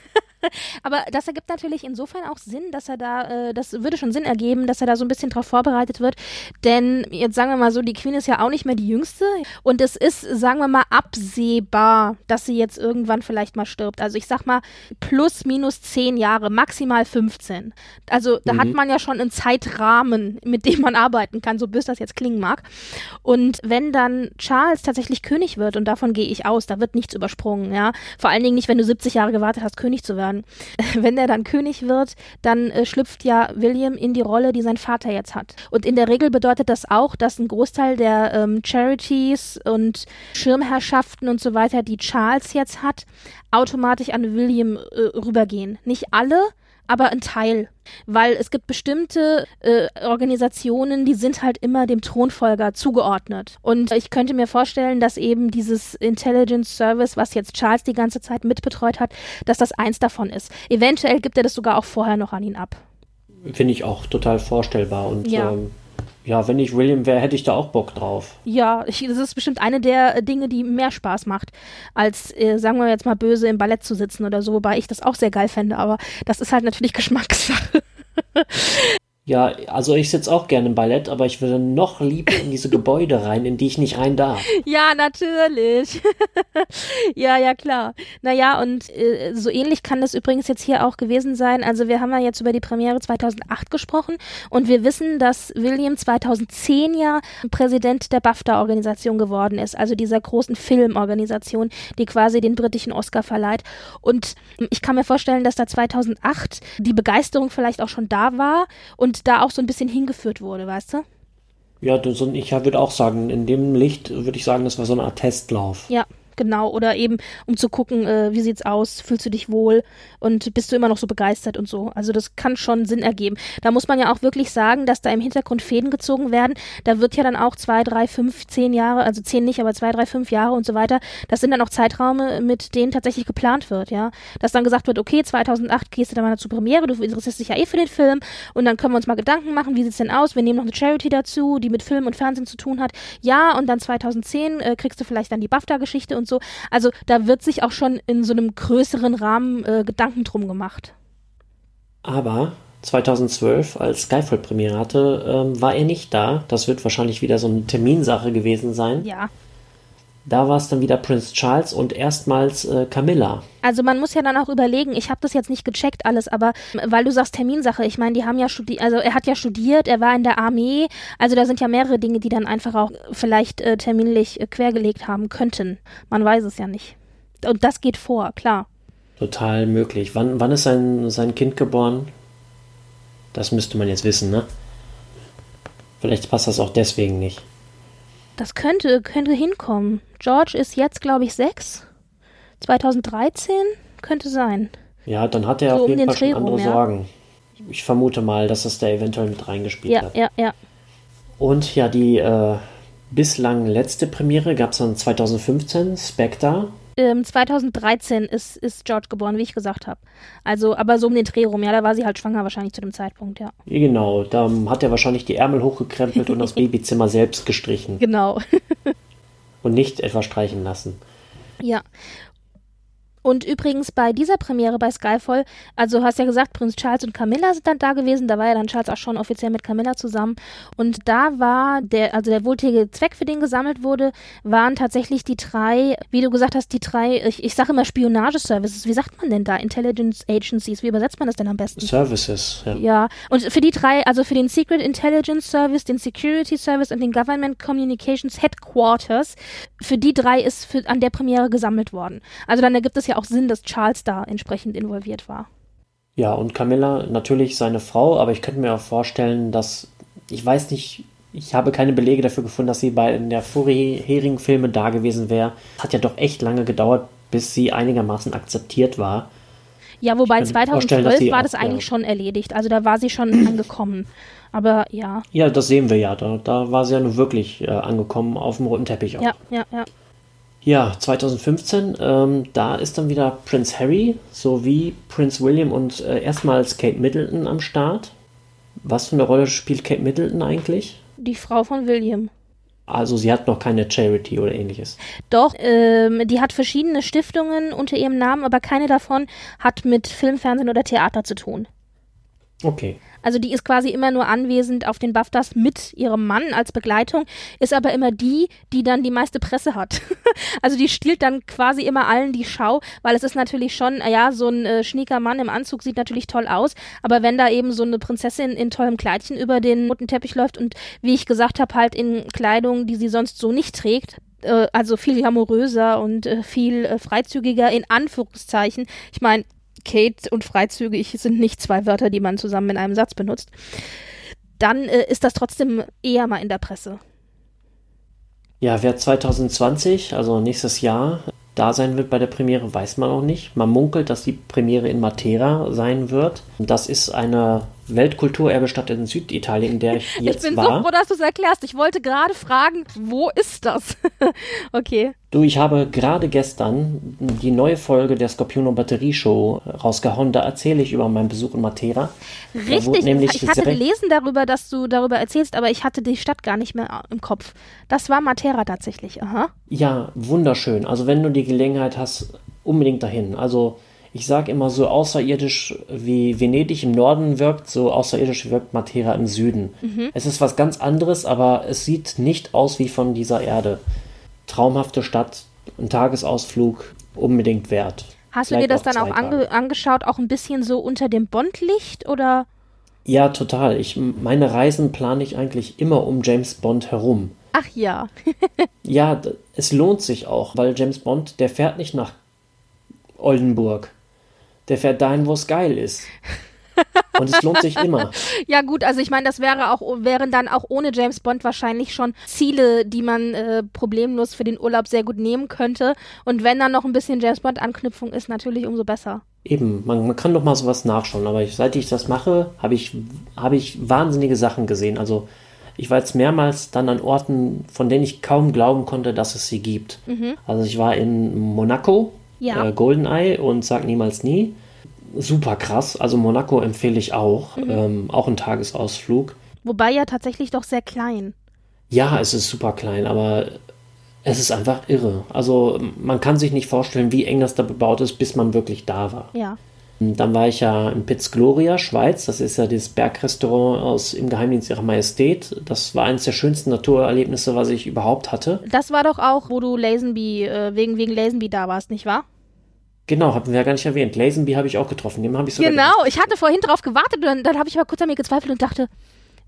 *laughs* Aber das ergibt natürlich insofern auch Sinn, dass er da, äh, das würde schon Sinn ergeben, dass er da so ein bisschen drauf vorbereitet wird. Denn jetzt sagen wir mal so, die Queen ist ja auch nicht mehr die jüngste. Und es ist, sagen wir mal, absehbar, dass sie jetzt irgendwann vielleicht mal stirbt. Also ich sag mal, plus minus zehn Jahre, maximal 15. Also da mhm. hat man ja schon einen Zeitrahmen, mit dem man arbeiten kann, so bis das jetzt klingen mag. Und wenn dann Charles tatsächlich König wird, und davon gehe ich aus, da wird nichts übersprungen, ja. Vor allen Dingen nicht, wenn du 70 Jahre gewartet hast, König zu werden dann, *laughs* wenn er dann König wird, dann äh, schlüpft ja William in die Rolle, die sein Vater jetzt hat. Und in der Regel bedeutet das auch, dass ein Großteil der ähm, Charities und Schirmherrschaften und so weiter, die Charles jetzt hat, automatisch an William äh, rübergehen. Nicht alle, aber ein Teil. Weil es gibt bestimmte äh, Organisationen, die sind halt immer dem Thronfolger zugeordnet. Und ich könnte mir vorstellen, dass eben dieses Intelligence Service, was jetzt Charles die ganze Zeit mitbetreut hat, dass das eins davon ist. Eventuell gibt er das sogar auch vorher noch an ihn ab. Finde ich auch total vorstellbar. Und ja. Ähm, ja, wenn ich William wäre, hätte ich da auch Bock drauf. Ja, ich, das ist bestimmt eine der äh, Dinge, die mehr Spaß macht, als, äh, sagen wir jetzt mal, böse im Ballett zu sitzen oder so, wobei ich das auch sehr geil fände, aber das ist halt natürlich *laughs* Geschmackssache. Ja, also ich sitze auch gerne im Ballett, aber ich würde noch lieber in diese Gebäude rein, in die ich nicht rein darf. *laughs* Ja, natürlich. *laughs* ja, ja, klar. Naja, und äh, so ähnlich kann das übrigens jetzt hier auch gewesen sein. Also wir haben ja jetzt über die Premiere 2008 gesprochen und wir wissen, dass William 2010 ja Präsident der BAFTA-Organisation geworden ist, also dieser großen Filmorganisation, die quasi den britischen Oscar verleiht. Und ich kann mir vorstellen, dass da 2008 die Begeisterung vielleicht auch schon da war und und da auch so ein bisschen hingeführt wurde, weißt du? Ja, ich würde auch sagen, in dem Licht würde ich sagen, das war so eine Art Testlauf. Ja, genau. Oder eben, um zu gucken, äh, wie sieht's aus, fühlst du dich wohl und bist du immer noch so begeistert und so. Also das kann schon Sinn ergeben. Da muss man ja auch wirklich sagen, dass da im Hintergrund Fäden gezogen werden. Da wird ja dann auch zwei, drei, fünf, zehn Jahre, also zehn nicht, aber zwei, drei, fünf Jahre und so weiter. Das sind dann auch Zeitraume, mit denen tatsächlich geplant wird, ja. Dass dann gesagt wird, okay, 2008 gehst du dann mal zur Premiere, du interessierst dich ja eh für den Film und dann können wir uns mal Gedanken machen, wie sieht's denn aus? Wir nehmen noch eine Charity dazu, die mit Film und Fernsehen zu tun hat. Ja, und dann 2010 äh, kriegst du vielleicht dann die BAFTA-Geschichte und so. Also da wird sich auch schon in so einem größeren Rahmen äh, Gedanken drum gemacht. Aber 2012, als Skyfall Premiere hatte, ähm, war er nicht da. Das wird wahrscheinlich wieder so eine Terminsache gewesen sein. Ja. Da war es dann wieder Prince Charles und erstmals äh, Camilla. Also man muss ja dann auch überlegen, ich habe das jetzt nicht gecheckt alles, aber weil du sagst Terminsache, ich meine, die haben ja studiert, also er hat ja studiert, er war in der Armee, also da sind ja mehrere Dinge, die dann einfach auch vielleicht äh, terminlich äh, quergelegt haben könnten. Man weiß es ja nicht. Und das geht vor, klar. Total möglich. Wann, wann ist sein, sein Kind geboren? Das müsste man jetzt wissen, ne? Vielleicht passt das auch deswegen nicht. Das könnte, könnte hinkommen. George ist jetzt, glaube ich, sechs. 2013 könnte sein. Ja, dann hat er so auf jeden um Fall schon andere ja. Sorgen. Ich vermute mal, dass das da eventuell mit reingespielt ja, hat. Ja, ja, Und ja, die äh, bislang letzte Premiere gab es dann 2015, Spectre. Ähm, 2013 ist, ist George geboren, wie ich gesagt habe. Also, aber so um den Dreh rum, ja, da war sie halt schwanger wahrscheinlich zu dem Zeitpunkt, ja. Genau, da hat er wahrscheinlich die Ärmel hochgekrempelt und das *laughs* Babyzimmer selbst gestrichen. Genau. und nicht etwa streichen lassen. Ja. Und übrigens bei dieser Premiere bei Skyfall, also hast ja gesagt, Prinz Charles und Camilla sind dann da gewesen. Da war ja dann Charles auch schon offiziell mit Camilla zusammen. Und da war der, also der wohltätige Zweck, für den gesammelt wurde, waren tatsächlich die drei, wie du gesagt hast, die drei, ich, ich sage immer Spionageservices. Wie sagt man denn da? Intelligence Agencies. Wie übersetzt man das denn am besten? Services, ja. Ja. Und für die drei, also für den Secret Intelligence Service, den Security Service und den Government Communications Headquarters, für die drei ist für, an der Premiere gesammelt worden. Also dann ergibt es ja ja auch Sinn, dass Charles da entsprechend involviert war. Ja, und Camilla natürlich seine Frau, aber ich könnte mir auch vorstellen, dass, ich weiß nicht, ich habe keine Belege dafür gefunden, dass sie bei in der vorherigen Filme da gewesen wäre. Hat ja doch echt lange gedauert, bis sie einigermaßen akzeptiert war. Ja, wobei 2012 war das eigentlich schon erledigt. Also da war sie schon *clears throat* angekommen. Aber ja. Ja, das sehen wir ja. Da, da war sie ja nun wirklich äh, angekommen auf dem roten Teppich auch. Ja, ja, ja. Ja, 2015, ähm, da ist dann wieder Prince Harry sowie Prince William und äh, erstmals Kate Middleton am Start. Was für eine Rolle spielt Kate Middleton eigentlich? Die Frau von William. Also sie hat noch keine Charity oder ähnliches. Doch, ähm, die hat verschiedene Stiftungen unter ihrem Namen, aber keine davon hat mit Film, Fernsehen oder Theater zu tun. Okay. Also die ist quasi immer nur anwesend auf den BAFTAs mit ihrem Mann als Begleitung, ist aber immer die, die dann die meiste Presse hat. *laughs* also die stiehlt dann quasi immer allen die Schau, weil es ist natürlich schon, ja, so ein äh, schnieker Mann im Anzug sieht natürlich toll aus, aber wenn da eben so eine Prinzessin in tollem Kleidchen über den roten Teppich läuft und wie ich gesagt habe, halt in Kleidung, die sie sonst so nicht trägt, äh, also viel glamouröser und äh, viel äh, freizügiger in Anführungszeichen. Ich meine, Kate und freizügig sind nicht zwei Wörter, die man zusammen in einem Satz benutzt, dann äh, ist das trotzdem eher mal in der Presse. Ja, wer 2020, also nächstes Jahr, da sein wird bei der Premiere, weiß man noch nicht. Man munkelt, dass die Premiere in Matera sein wird. Das ist eine Weltkulturerbe-Stadt in Süditalien, in der ich *laughs* jetzt ich bin war. so froh, dass du es erklärst. Ich wollte gerade fragen, wo ist das? *laughs* okay. Du, ich habe gerade gestern die neue Folge der Scorpiono Batterie Show rausgehauen. Da erzähle ich über meinen Besuch in Matera. Richtig, ich hatte gelesen darüber, dass du darüber erzählst, aber ich hatte die Stadt gar nicht mehr im Kopf. Das war Matera tatsächlich, aha. Ja, wunderschön. Also wenn du die Gelegenheit hast, unbedingt dahin. Also ich sage immer so außerirdisch wie Venedig im Norden wirkt, so außerirdisch wirkt Matera im Süden. Mhm. Es ist was ganz anderes, aber es sieht nicht aus wie von dieser Erde. Traumhafte Stadt, ein Tagesausflug unbedingt wert. Hast Vielleicht du dir das dann auch ange angeschaut, auch ein bisschen so unter dem Bondlicht oder? Ja, total. Ich, meine Reisen plane ich eigentlich immer um James Bond herum. Ach ja. *laughs* ja, es lohnt sich auch, weil James Bond, der fährt nicht nach Oldenburg. Der fährt dahin, wo es geil ist. Und es lohnt sich immer. *laughs* Ja, gut, also ich meine, das wäre auch, wären dann auch ohne James Bond wahrscheinlich schon Ziele, die man äh, problemlos für den Urlaub sehr gut nehmen könnte. Und wenn dann noch ein bisschen James Bond-Anknüpfung ist, natürlich umso besser. Eben, man, man kann doch mal sowas nachschauen, aber ich, seit ich das mache, habe ich, hab ich wahnsinnige Sachen gesehen. Also ich war jetzt mehrmals dann an Orten, von denen ich kaum glauben konnte, dass es sie gibt. Mhm. Also ich war in Monaco, ja. äh, Goldeneye und Sag niemals nie. Super krass. Also Monaco empfehle ich auch. Mhm. Ähm, auch ein Tagesausflug. Wobei ja tatsächlich doch sehr klein. Ja, es ist super klein, aber es ist einfach irre. Also man kann sich nicht vorstellen, wie eng das da bebaut ist, bis man wirklich da war. Ja. Dann war ich ja in Piz Gloria, Schweiz. Das ist ja das Bergrestaurant aus Im Geheimdienst Ihrer Majestät. Das war eines der schönsten Naturerlebnisse, was ich überhaupt hatte. Das war doch auch, wo du Lazenby, äh, wegen, wegen Lazenby da warst, nicht wahr? Genau, haben wir ja gar nicht erwähnt. Lazenby habe ich auch getroffen. Dem habe ich sogar Genau, gemacht. ich hatte vorhin drauf gewartet und dann, dann habe ich aber kurz an mir gezweifelt und dachte,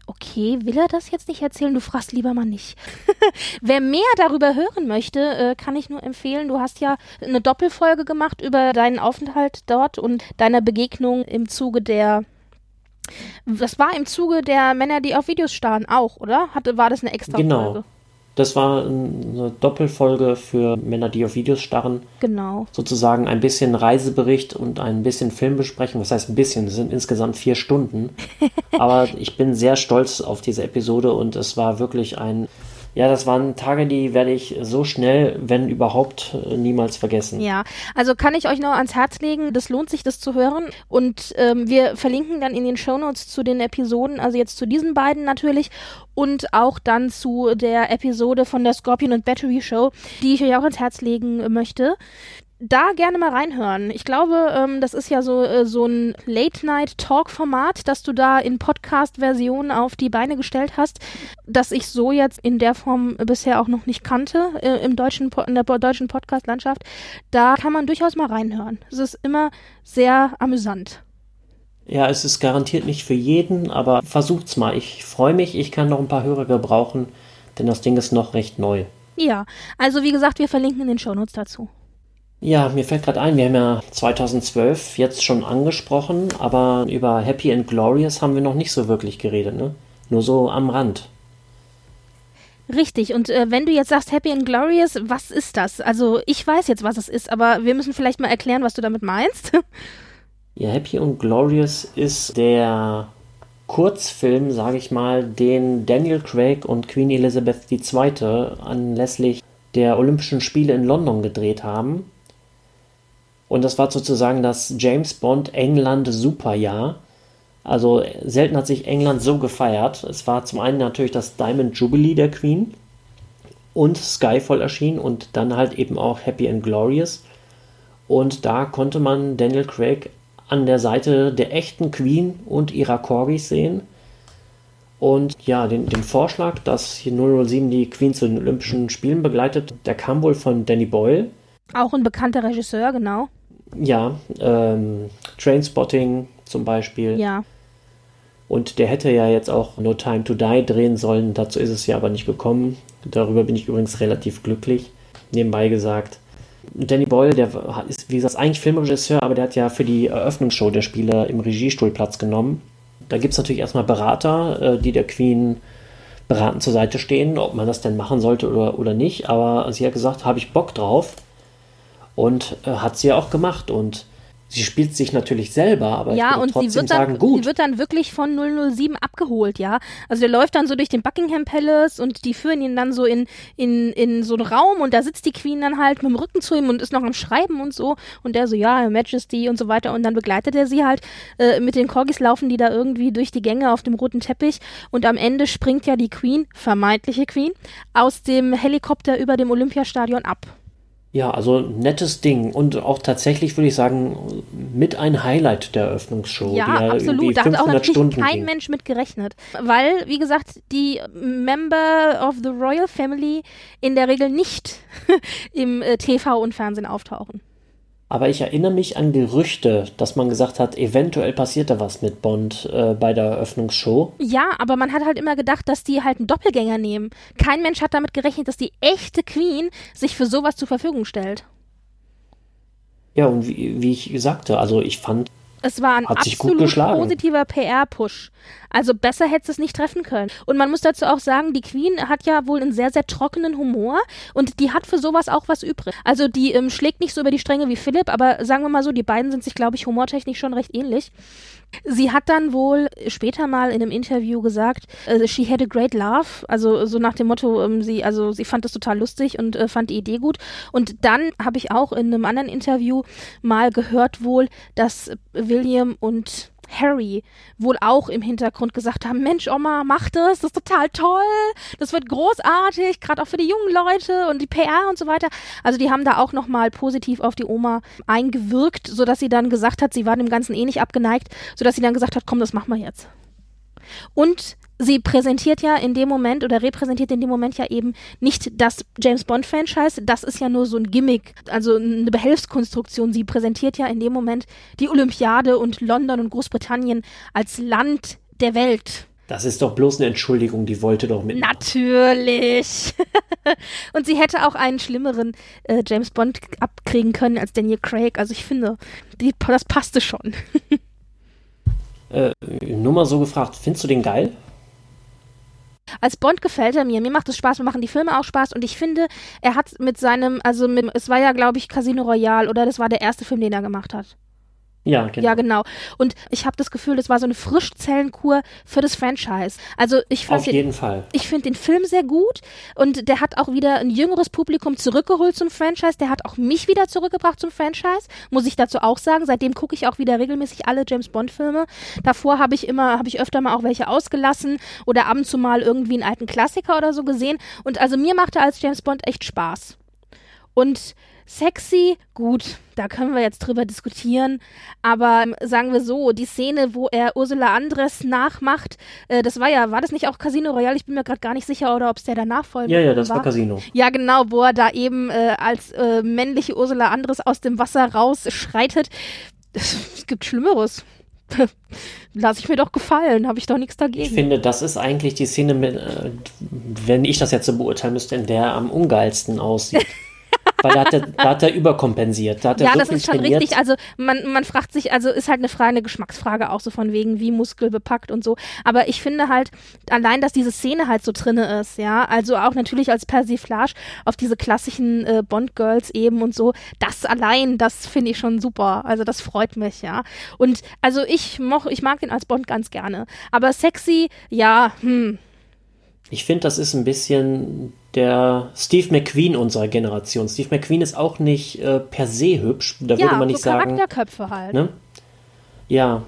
okay, will er das jetzt nicht erzählen? Du fragst lieber mal nicht. *laughs* Wer mehr darüber hören möchte, äh, kann ich nur empfehlen. Du hast ja eine Doppelfolge gemacht über deinen Aufenthalt dort und deiner Begegnung im Zuge der das war im Zuge der Männer, die auf Videos starren, auch, oder? Hatte, war das eine extra genau. Das war eine Doppelfolge für Männer, die auf Videos starren. Genau. Sozusagen ein bisschen Reisebericht und ein bisschen Filmbesprechung. Das heißt ein bisschen, es sind insgesamt vier Stunden. *laughs* Aber ich bin sehr stolz auf diese Episode und es war wirklich ein ja, das waren Tage, die werde ich so schnell, wenn überhaupt, niemals vergessen. Ja, also kann ich euch noch ans Herz legen, das lohnt sich, das zu hören. Und ähm, wir verlinken dann in den Shownotes zu den Episoden, also jetzt zu diesen beiden natürlich und auch dann zu der Episode von der Scorpion und Battery Show, die ich euch auch ans Herz legen möchte da gerne mal reinhören. Ich glaube, ähm, das ist ja so, äh, so ein Late-Night-Talk-Format, das du da in Podcast-Version auf die Beine gestellt hast, das ich so jetzt in der Form bisher auch noch nicht kannte äh, im deutschen, in der deutschen Podcast-Landschaft. Da kann man durchaus mal reinhören. Es ist immer sehr amüsant. Ja, es ist garantiert nicht für jeden, aber versucht's mal. Ich freue mich, ich kann noch ein paar Hörer gebrauchen, denn das Ding ist noch recht neu. Ja, also wie gesagt, wir verlinken in den Shownotes dazu. Ja, mir fällt gerade ein, wir haben ja 2012 jetzt schon angesprochen, aber über Happy and Glorious haben wir noch nicht so wirklich geredet, ne? Nur so am Rand. Richtig, und äh, wenn du jetzt sagst Happy and Glorious, was ist das? Also ich weiß jetzt, was es ist, aber wir müssen vielleicht mal erklären, was du damit meinst. *laughs* ja, Happy and Glorious ist der Kurzfilm, sage ich mal, den Daniel Craig und Queen Elizabeth II. anlässlich der Olympischen Spiele in London gedreht haben. Und das war sozusagen das James Bond England Superjahr. Also selten hat sich England so gefeiert. Es war zum einen natürlich das Diamond Jubilee der Queen und Skyfall erschien und dann halt eben auch Happy and Glorious. Und da konnte man Daniel Craig an der Seite der echten Queen und ihrer Corgis sehen. Und ja, den, den Vorschlag, dass hier 007 die Queen zu den Olympischen Spielen begleitet, der kam wohl von Danny Boyle. Auch ein bekannter Regisseur, genau. Ja, ähm, Trainspotting zum Beispiel. Ja. Und der hätte ja jetzt auch No Time to Die drehen sollen, dazu ist es ja aber nicht gekommen. Darüber bin ich übrigens relativ glücklich, nebenbei gesagt. Danny Boyle, der ist, wie gesagt, eigentlich Filmregisseur, aber der hat ja für die Eröffnungsshow der Spieler im Regiestuhl Platz genommen. Da gibt es natürlich erstmal Berater, äh, die der Queen beraten zur Seite stehen, ob man das denn machen sollte oder, oder nicht. Aber sie hat gesagt, habe ich Bock drauf. Und äh, hat sie ja auch gemacht. Und sie spielt sich natürlich selber, aber ja, ich würde und trotzdem sie wird, sagen, dann, gut. sie wird dann wirklich von 007 abgeholt, ja. Also der läuft dann so durch den Buckingham Palace und die führen ihn dann so in, in, in so einen Raum und da sitzt die Queen dann halt mit dem Rücken zu ihm und ist noch am Schreiben und so. Und der so, ja, Her Majesty und so weiter. Und dann begleitet er sie halt äh, mit den Corgis laufen die da irgendwie durch die Gänge auf dem roten Teppich und am Ende springt ja die Queen, vermeintliche Queen, aus dem Helikopter über dem Olympiastadion ab. Ja, also nettes Ding und auch tatsächlich würde ich sagen mit ein Highlight der Eröffnungsshow. Ja, ja absolut. Da hat auch 500 natürlich Stunden kein ging. Mensch mit gerechnet. Weil, wie gesagt, die Member of the Royal Family in der Regel nicht *laughs* im äh, TV und Fernsehen auftauchen. Aber ich erinnere mich an Gerüchte, dass man gesagt hat, eventuell passiert da was mit Bond äh, bei der Eröffnungsshow. Ja, aber man hat halt immer gedacht, dass die halt einen Doppelgänger nehmen. Kein Mensch hat damit gerechnet, dass die echte Queen sich für sowas zur Verfügung stellt. Ja, und wie, wie ich sagte, also ich fand, Es war ein absolut positiver PR-Push. Also besser hätte es nicht treffen können. Und man muss dazu auch sagen, die Queen hat ja wohl einen sehr, sehr trockenen Humor und die hat für sowas auch was übrig. Also die ähm, schlägt nicht so über die Stränge wie Philipp, aber sagen wir mal so, die beiden sind sich, glaube ich, humortechnisch schon recht ähnlich. Sie hat dann wohl später mal in einem Interview gesagt, äh, she had a great laugh, also so nach dem Motto, ähm, sie also sie fand das total lustig und äh, fand die Idee gut. Und dann habe ich auch in einem anderen Interview mal gehört wohl, dass William und Harry wohl auch im Hintergrund gesagt haben, Mensch, Oma, mach das, das ist total toll, das wird großartig, gerade auch für die jungen Leute und die PR und so weiter. Also die haben da auch nochmal positiv auf die Oma eingewirkt, sodass sie dann gesagt hat, sie war dem Ganzen eh nicht abgeneigt, sodass sie dann gesagt hat, komm, das machen wir jetzt. Und sie präsentiert ja in dem Moment oder repräsentiert in dem Moment ja eben nicht das James Bond Franchise, das ist ja nur so ein Gimmick, also eine Behelfskonstruktion. Sie präsentiert ja in dem Moment die Olympiade und London und Großbritannien als Land der Welt. das ist doch bloß eine Entschuldigung, die wollte doch mit. Natürlich. *laughs* und sie hätte auch einen schlimmeren äh, James Bond abkriegen können als Daniel Craig. Also ich finde, die, das passte schon. *laughs* Äh, nur mal so gefragt, findest du den geil? Als Bond gefällt er mir. Mir macht es Spaß, mir machen die Filme auch Spaß und ich finde, er hat mit seinem, also mit, es war ja, glaube ich, Casino Royale oder das war der erste Film, den er gemacht hat. Ja, genau. Ja, genau. Und ich habe das Gefühl, das war so eine Frischzellenkur für das Franchise. Also ich fand Auf den, jeden Fall. ich finde den Film sehr gut und der hat auch wieder ein jüngeres Publikum zurückgeholt zum Franchise. Der hat auch mich wieder zurückgebracht zum Franchise, muss ich dazu auch sagen. Seitdem gucke ich auch wieder regelmäßig alle James Bond Filme. Davor habe ich immer, habe ich öfter mal auch welche ausgelassen oder ab und zu mal irgendwie einen alten Klassiker oder so gesehen. Und also mir macht er als James Bond echt Spaß. Und sexy, gut, da können wir jetzt drüber diskutieren. Aber ähm, sagen wir so, die Szene, wo er Ursula Andres nachmacht, äh, das war ja, war das nicht auch Casino Royale? Ich bin mir gerade gar nicht sicher, oder ob es der danach folgt. Ja, ja, das war Casino. Ja, genau, wo er da eben äh, als äh, männliche Ursula Andres aus dem Wasser rausschreitet. Es gibt Schlimmeres. *laughs* Lass ich mir doch gefallen, habe ich doch nichts dagegen. Ich finde, das ist eigentlich die Szene, äh, wenn ich das jetzt so beurteilen müsste, in der er am ungeilsten aussieht. *laughs* Weil da hat er, da hat er überkompensiert. Da hat er ja, das ist schon trainiert. richtig. Also man, man fragt sich, also ist halt eine Frage, eine Geschmacksfrage auch so von wegen, wie muskelbepackt und so. Aber ich finde halt, allein, dass diese Szene halt so drinne ist, ja, also auch natürlich als Persiflage auf diese klassischen äh, Bond-Girls eben und so, das allein, das finde ich schon super. Also das freut mich, ja. Und also ich, moch, ich mag den als Bond ganz gerne. Aber sexy, ja, hm. Ich finde, das ist ein bisschen der Steve McQueen unserer Generation. Steve McQueen ist auch nicht äh, per se hübsch. Da Ja, würde man nicht so sagen. Charakterköpfe halt. Ne? Ja,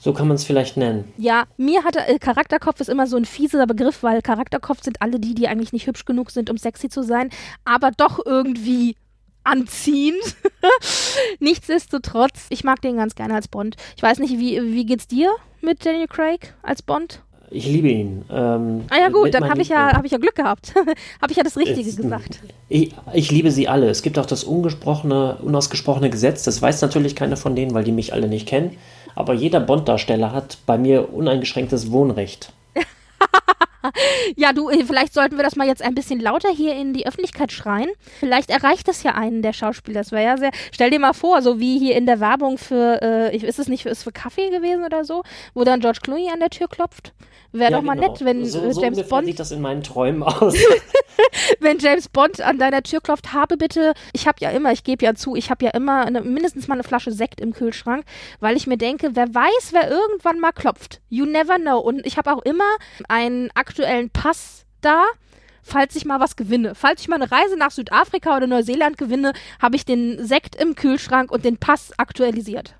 so kann man es vielleicht nennen. Ja, mir hat äh, Charakterkopf ist immer so ein fieser Begriff, weil Charakterkopf sind alle die, die eigentlich nicht hübsch genug sind, um sexy zu sein, aber doch irgendwie anziehend. *laughs* Nichtsdestotrotz, ich mag den ganz gerne als Bond. Ich weiß nicht, wie, wie geht's dir mit Daniel Craig als Bond? Ich liebe ihn. Ähm, Ah ja gut, dann habe ich ja habe ich ja Glück gehabt. *laughs* habe ich ja das Richtige Es- gesagt. Ich, ich liebe sie alle. Es gibt auch das ungesprochene, unausgesprochene Gesetz. Das weiß natürlich keiner von denen, weil die mich alle nicht kennen. Aber jeder Bond-Darsteller hat bei mir uneingeschränktes Wohnrecht. *laughs* *laughs* ja, du, äh, vielleicht sollten wir das mal jetzt ein bisschen lauter hier in die Öffentlichkeit schreien. Vielleicht erreicht das ja einen der Schauspieler. Das wäre ja sehr. Stell dir mal vor, so wie hier in der Werbung für, äh, ist es nicht für, ist für Kaffee gewesen oder so, wo dann George Clooney an der Tür klopft. Wäre ja, doch mal genau. nett, wenn so, äh, so James Bond. sieht das in meinen Träumen aus. *laughs* wenn James Bond an deiner Tür klopft, habe bitte, ich habe ja immer, ich gebe ja zu, ich habe ja immer eine, mindestens mal eine Flasche Sekt im Kühlschrank, weil ich mir denke, wer weiß, wer irgendwann mal klopft. You never know. Und ich habe auch immer einen aktuellen Pass da falls ich mal was gewinne. Falls ich mal eine Reise nach Südafrika oder Neuseeland gewinne, habe ich den Sekt im Kühlschrank und den Pass aktualisiert.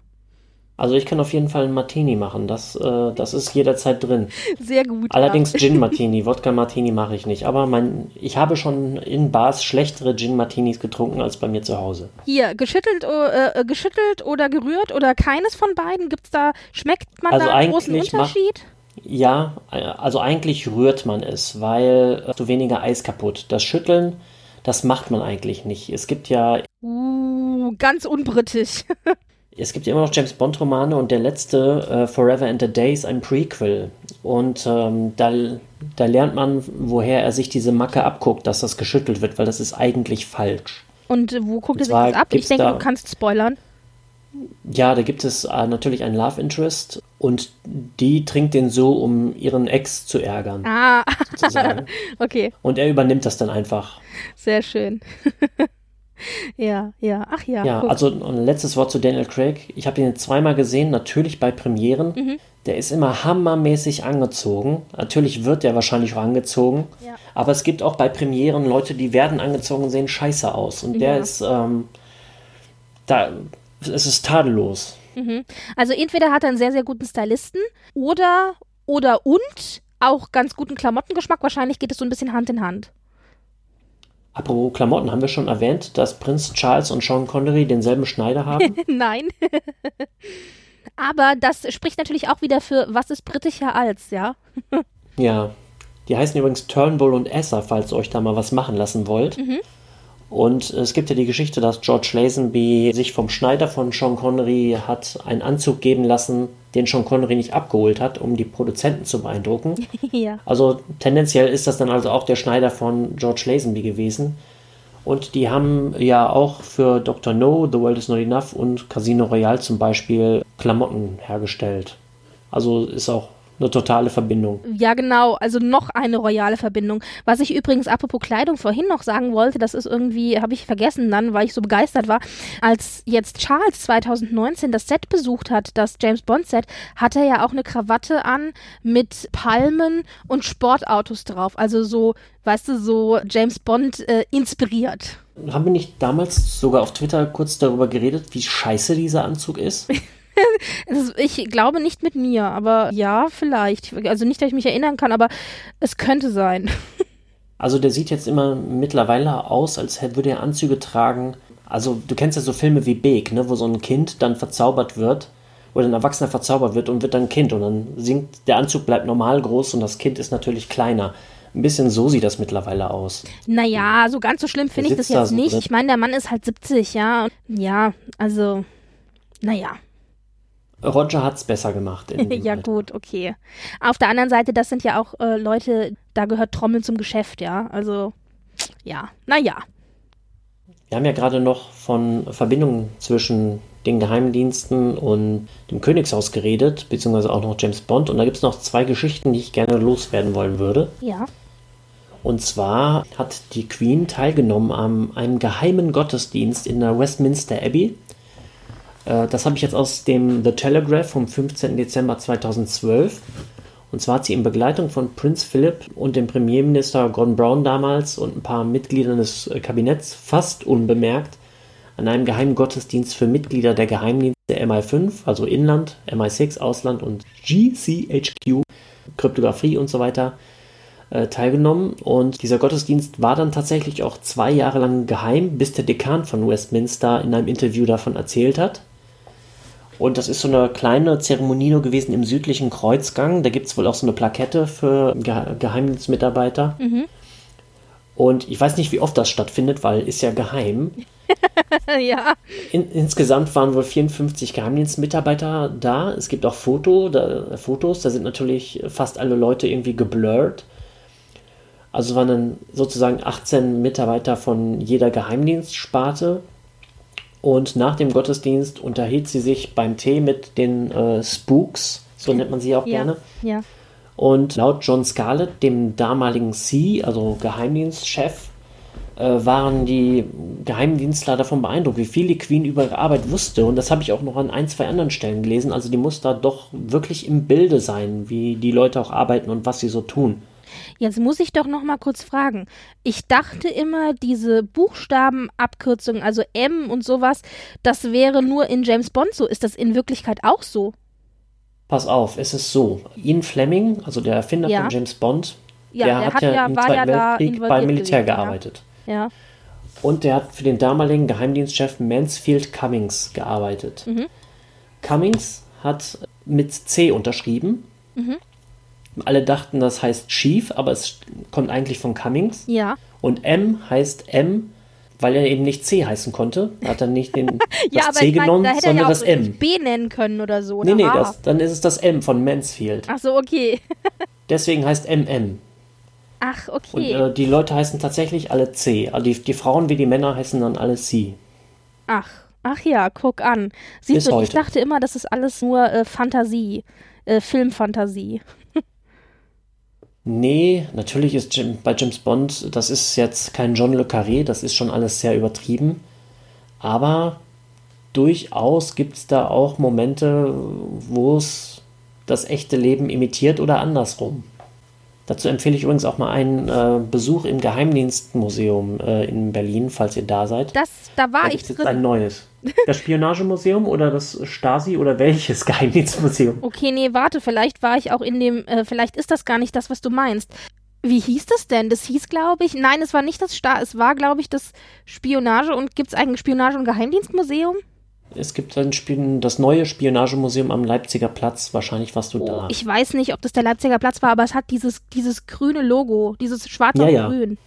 Also ich kann auf jeden Fall einen Martini machen. Das, äh, das ist jederzeit drin. Sehr gut. Allerdings ja. *laughs* Gin Martini, Wodka Martini mache ich nicht. Aber mein, ich habe schon in Bars schlechtere Gin Martinis getrunken als bei mir zu Hause. Hier, geschüttelt, äh, geschüttelt oder gerührt oder keines von beiden? Gibt's da, schmeckt man also da einen großen Unterschied? Ja, also eigentlich rührt man es, weil du weniger Eis kaputt. Das Schütteln, das macht man eigentlich nicht. Es gibt ja. Uh, ganz unbritisch. *laughs* es gibt ja immer noch James Bond-Romane und der letzte, äh, Forever and a Day, ist ein Prequel. Und ähm, da, da lernt man, woher er sich diese Macke abguckt, dass das geschüttelt wird, weil das ist eigentlich falsch. Und wo guckt er sich das ab? Ich denke, da, du kannst spoilern. Ja, da gibt es äh, natürlich einen Love Interest und die trinkt den so, um ihren Ex zu ärgern. Ah, *laughs* okay. Und er übernimmt das dann einfach. Sehr schön. *laughs* *laughs* Ja, ja, ach ja. Ja, guck. also ein letztes Wort zu Daniel Craig. Ich habe ihn zweimal gesehen, natürlich bei Premieren. Mhm. Der ist immer hammermäßig angezogen. Natürlich wird er wahrscheinlich auch angezogen. Ja. Aber es gibt auch bei Premieren Leute, die werden angezogen und sehen scheiße aus. Und der ja. ist, ähm, da, es ist tadellos. Mhm. Also entweder hat er einen sehr, sehr guten Stylisten oder, oder und auch ganz guten Klamottengeschmack. Wahrscheinlich geht es so ein bisschen Hand in Hand. Apropos Klamotten, haben wir schon erwähnt, dass Prinz Charles und Sean Connery denselben Schneider haben? *laughs* Nein. *laughs* Aber das spricht natürlich auch wieder für was ist britischer als, ja? *laughs* ja. Die heißen übrigens Turnbull und Esser, falls ihr euch da mal was machen lassen wollt. Mhm. Und es gibt ja die Geschichte, dass George Lazenby sich vom Schneider von Sean Connery hat einen Anzug geben lassen, den Sean Connery nicht abgeholt hat, um die Produzenten zu beeindrucken. *laughs* ja. Also tendenziell ist das dann also auch der Schneider von George Lazenby gewesen. Und die haben ja auch für Dr. No, The World is Not Enough und Casino Royale zum Beispiel Klamotten hergestellt. Also ist auch eine totale Verbindung. Ja, genau. Also noch eine royale Verbindung. Was ich übrigens apropos Kleidung vorhin noch sagen wollte, das ist irgendwie, habe ich vergessen dann, weil ich so begeistert war. Als jetzt Charles 2019 das Set besucht hat, das James Bond Set, hat er ja auch eine Krawatte an mit Palmen und Sportautos drauf. Also so, weißt du, so James Bond äh, inspiriert. Haben wir nicht damals sogar auf Twitter kurz darüber geredet, wie scheiße dieser Anzug ist? *laughs* *laughs* ich glaube nicht mit mir, aber ja, vielleicht. Also nicht, dass ich mich erinnern kann, aber es könnte sein. *laughs* Also der sieht jetzt immer mittlerweile aus, als würde er Anzüge tragen. Also du kennst ja so Filme wie Beek, ne, wo so ein Kind dann verzaubert wird oder ein Erwachsener verzaubert wird und wird dann Kind und dann sinkt der Anzug bleibt normal groß und das Kind ist natürlich kleiner. Ein bisschen so sieht das mittlerweile aus. Naja, so ganz so schlimm finde ich das jetzt da so nicht. Drin. Ich meine, der Mann ist halt 70, ja. Ja, also, naja. Roger hat es besser gemacht. *laughs* ja, Alter. gut, okay. Auf der anderen Seite, das sind ja auch äh, Leute, da gehört Trommeln zum Geschäft, ja. Also, ja, naja. Wir haben ja gerade noch von Verbindungen zwischen den Geheimdiensten und dem Königshaus geredet, beziehungsweise auch noch James Bond. Und da gibt es noch zwei Geschichten, die ich gerne loswerden wollen würde. Ja. Und zwar hat die Queen teilgenommen an einem geheimen Gottesdienst in der Westminster Abbey. Äh, das habe ich jetzt aus dem The Telegraph vom 15. Dezember 2012. Und zwar hat sie in Begleitung von Prinz Philip und dem Premierminister Gordon Brown damals und ein paar Mitgliedern des äh, Kabinetts fast unbemerkt an einem geheimen Gottesdienst für Mitglieder der Geheimdienste MI5, also Inland, MI6, Ausland und GCHQ, Kryptographie und so weiter, äh, teilgenommen. Und dieser Gottesdienst war dann tatsächlich auch zwei Jahre lang geheim, bis der Dekan von Westminster in einem Interview davon erzählt hat. Und das ist so eine kleine Zeremonie nur gewesen im südlichen Kreuzgang. Da gibt es wohl auch so eine Plakette für Ge Geheimdienstmitarbeiter. Mhm. Und ich weiß nicht, wie oft das stattfindet, weil ist ja geheim. *laughs* ja. In, insgesamt waren wohl 54 Geheimdienstmitarbeiter da. Es gibt auch Foto, da, Fotos, da sind natürlich fast alle Leute irgendwie geblurrt. Also waren dann sozusagen 18 Mitarbeiter von jeder Geheimdienstsparte. Und nach dem Gottesdienst unterhielt sie sich beim Tee mit den äh, Spooks, so nennt man sie auch Ja, gerne. ja. Und laut John Scarlett, dem damaligen C, also Geheimdienstchef, äh, waren die Geheimdienstler davon beeindruckt, wie viel die Queen über ihre Arbeit wusste. Und das habe ich auch noch an ein, zwei anderen Stellen gelesen. Also die muss da doch wirklich im Bilde sein, wie die Leute auch arbeiten und was sie so tun. Jetzt muss ich doch noch mal kurz fragen. Ich dachte immer, diese Buchstabenabkürzungen, also M und sowas, das wäre nur in James Bond so. Ist das in Wirklichkeit auch so? Pass auf, es ist so. Ian Fleming, also der Erfinder Ja. von James Bond, Ja, der, der hat hat ja, ja- im Zweiten Weltkrieg beim Militär gewesen, gearbeitet. Ja. Und der hat für den damaligen Geheimdienstchef Mansfield Cummings gearbeitet. Mhm. Cummings hat mit C unterschrieben. Mhm. Alle dachten, das heißt Chief, aber es kommt eigentlich von Cummings. Ja. Und M heißt M, weil er eben nicht C heißen konnte. Hat er nicht den, *laughs* Ja, das C ich genommen, da hätte er sondern ja auch das M. B nennen können oder so. Nee, oder nee, A. das, dann ist es das M von Mansfield. Ach so, okay. *laughs* Deswegen heißt MM. Ach, Und okay. äh, die Leute heißen tatsächlich alle C. Also die, die Frauen wie die Männer heißen dann alle C. Ach, ach ja, guck an. Siehst Bis du, ich heute. dachte immer, das ist alles nur äh, Fantasie, äh, Filmfantasie. Nee, natürlich ist Jim, bei James Bond, das ist jetzt kein John Le Carré, das ist schon alles sehr übertrieben. Aber durchaus gibt es da auch Momente, wo es das echte Leben imitiert oder andersrum. Dazu empfehle ich übrigens auch mal einen äh, Besuch im Geheimdienstmuseum äh, in Berlin, falls ihr da seid. Das, da war Da ich jetzt ein drin. neues. Das Spionagemuseum oder das Stasi oder welches *laughs* Geheimdienstmuseum? Okay, nee, warte, vielleicht war ich auch in dem, äh, vielleicht ist das gar nicht das, was du meinst. Wie hieß das denn? Das hieß, glaube ich, nein, es war nicht das Sta es war, glaube ich, das Spionage und gibt es eigentlich Spionage- und Geheimdienstmuseum? Es gibt ein Spion das neue Spionagemuseum am Leipziger Platz. Wahrscheinlich warst du da. Oh, Ich weiß nicht, ob das der Leipziger Platz war, aber es hat dieses, dieses grüne Logo, dieses schwarz Ja, ja. grün.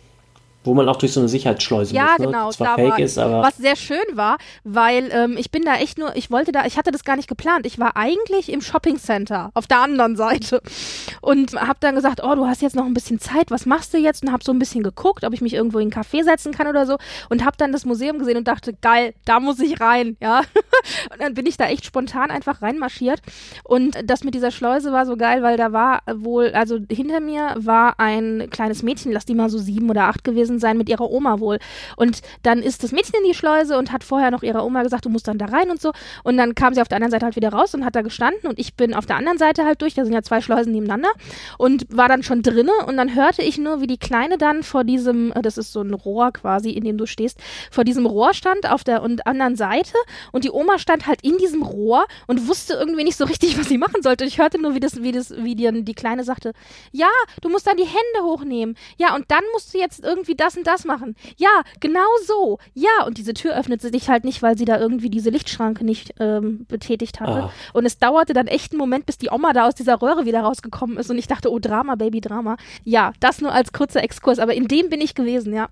Wo man auch durch so eine Sicherheitsschleuse Ja, muss. Ne? genau. Zwar fake war, ist, aber was sehr schön war, weil ähm, ich bin da echt nur, ich wollte da, ich hatte das gar nicht geplant. Ich war eigentlich im Shopping Center auf der anderen Seite und habe dann gesagt, oh, du hast jetzt noch ein bisschen Zeit, was machst du jetzt? Und habe so ein bisschen geguckt, ob ich mich irgendwo in einen Café setzen kann oder so und habe dann das Museum gesehen und dachte, geil, da muss ich rein, *laughs* ja. Und dann bin ich da echt spontan einfach reinmarschiert und das mit dieser Schleuse war so geil, weil da war wohl, also hinter mir war ein kleines Mädchen, lass die mal so sieben oder acht gewesen sein, mit ihrer Oma wohl. Und dann ist das Mädchen in die Schleuse und hat vorher noch ihrer Oma gesagt, du musst dann da rein und so. Und dann kam sie auf der anderen Seite halt wieder raus und hat da gestanden und ich bin auf der anderen Seite halt durch, da sind ja zwei Schleusen nebeneinander und war dann schon drinne und dann hörte ich nur, wie die Kleine dann vor diesem, äh, das ist so ein Rohr quasi, in dem du stehst, vor diesem Rohr stand auf der und anderen Seite und die Oma stand halt in diesem Rohr und wusste irgendwie nicht so richtig, was sie machen sollte. Ich hörte nur, wie das, wie das, wie die, die Kleine sagte, ja, du musst dann die Hände hochnehmen. Ja, und dann musst du jetzt irgendwie das und das machen. Ja, genau so. Ja, und diese Tür öffnete sich halt nicht, weil sie da irgendwie diese Lichtschranke nicht ähm, betätigt hatte. Ah. Und es dauerte dann echt einen Moment, bis die Oma da aus dieser Röhre wieder rausgekommen ist und ich dachte, oh Drama, Baby, Drama. Ja, das nur als kurzer Exkurs, aber in dem bin ich gewesen, ja.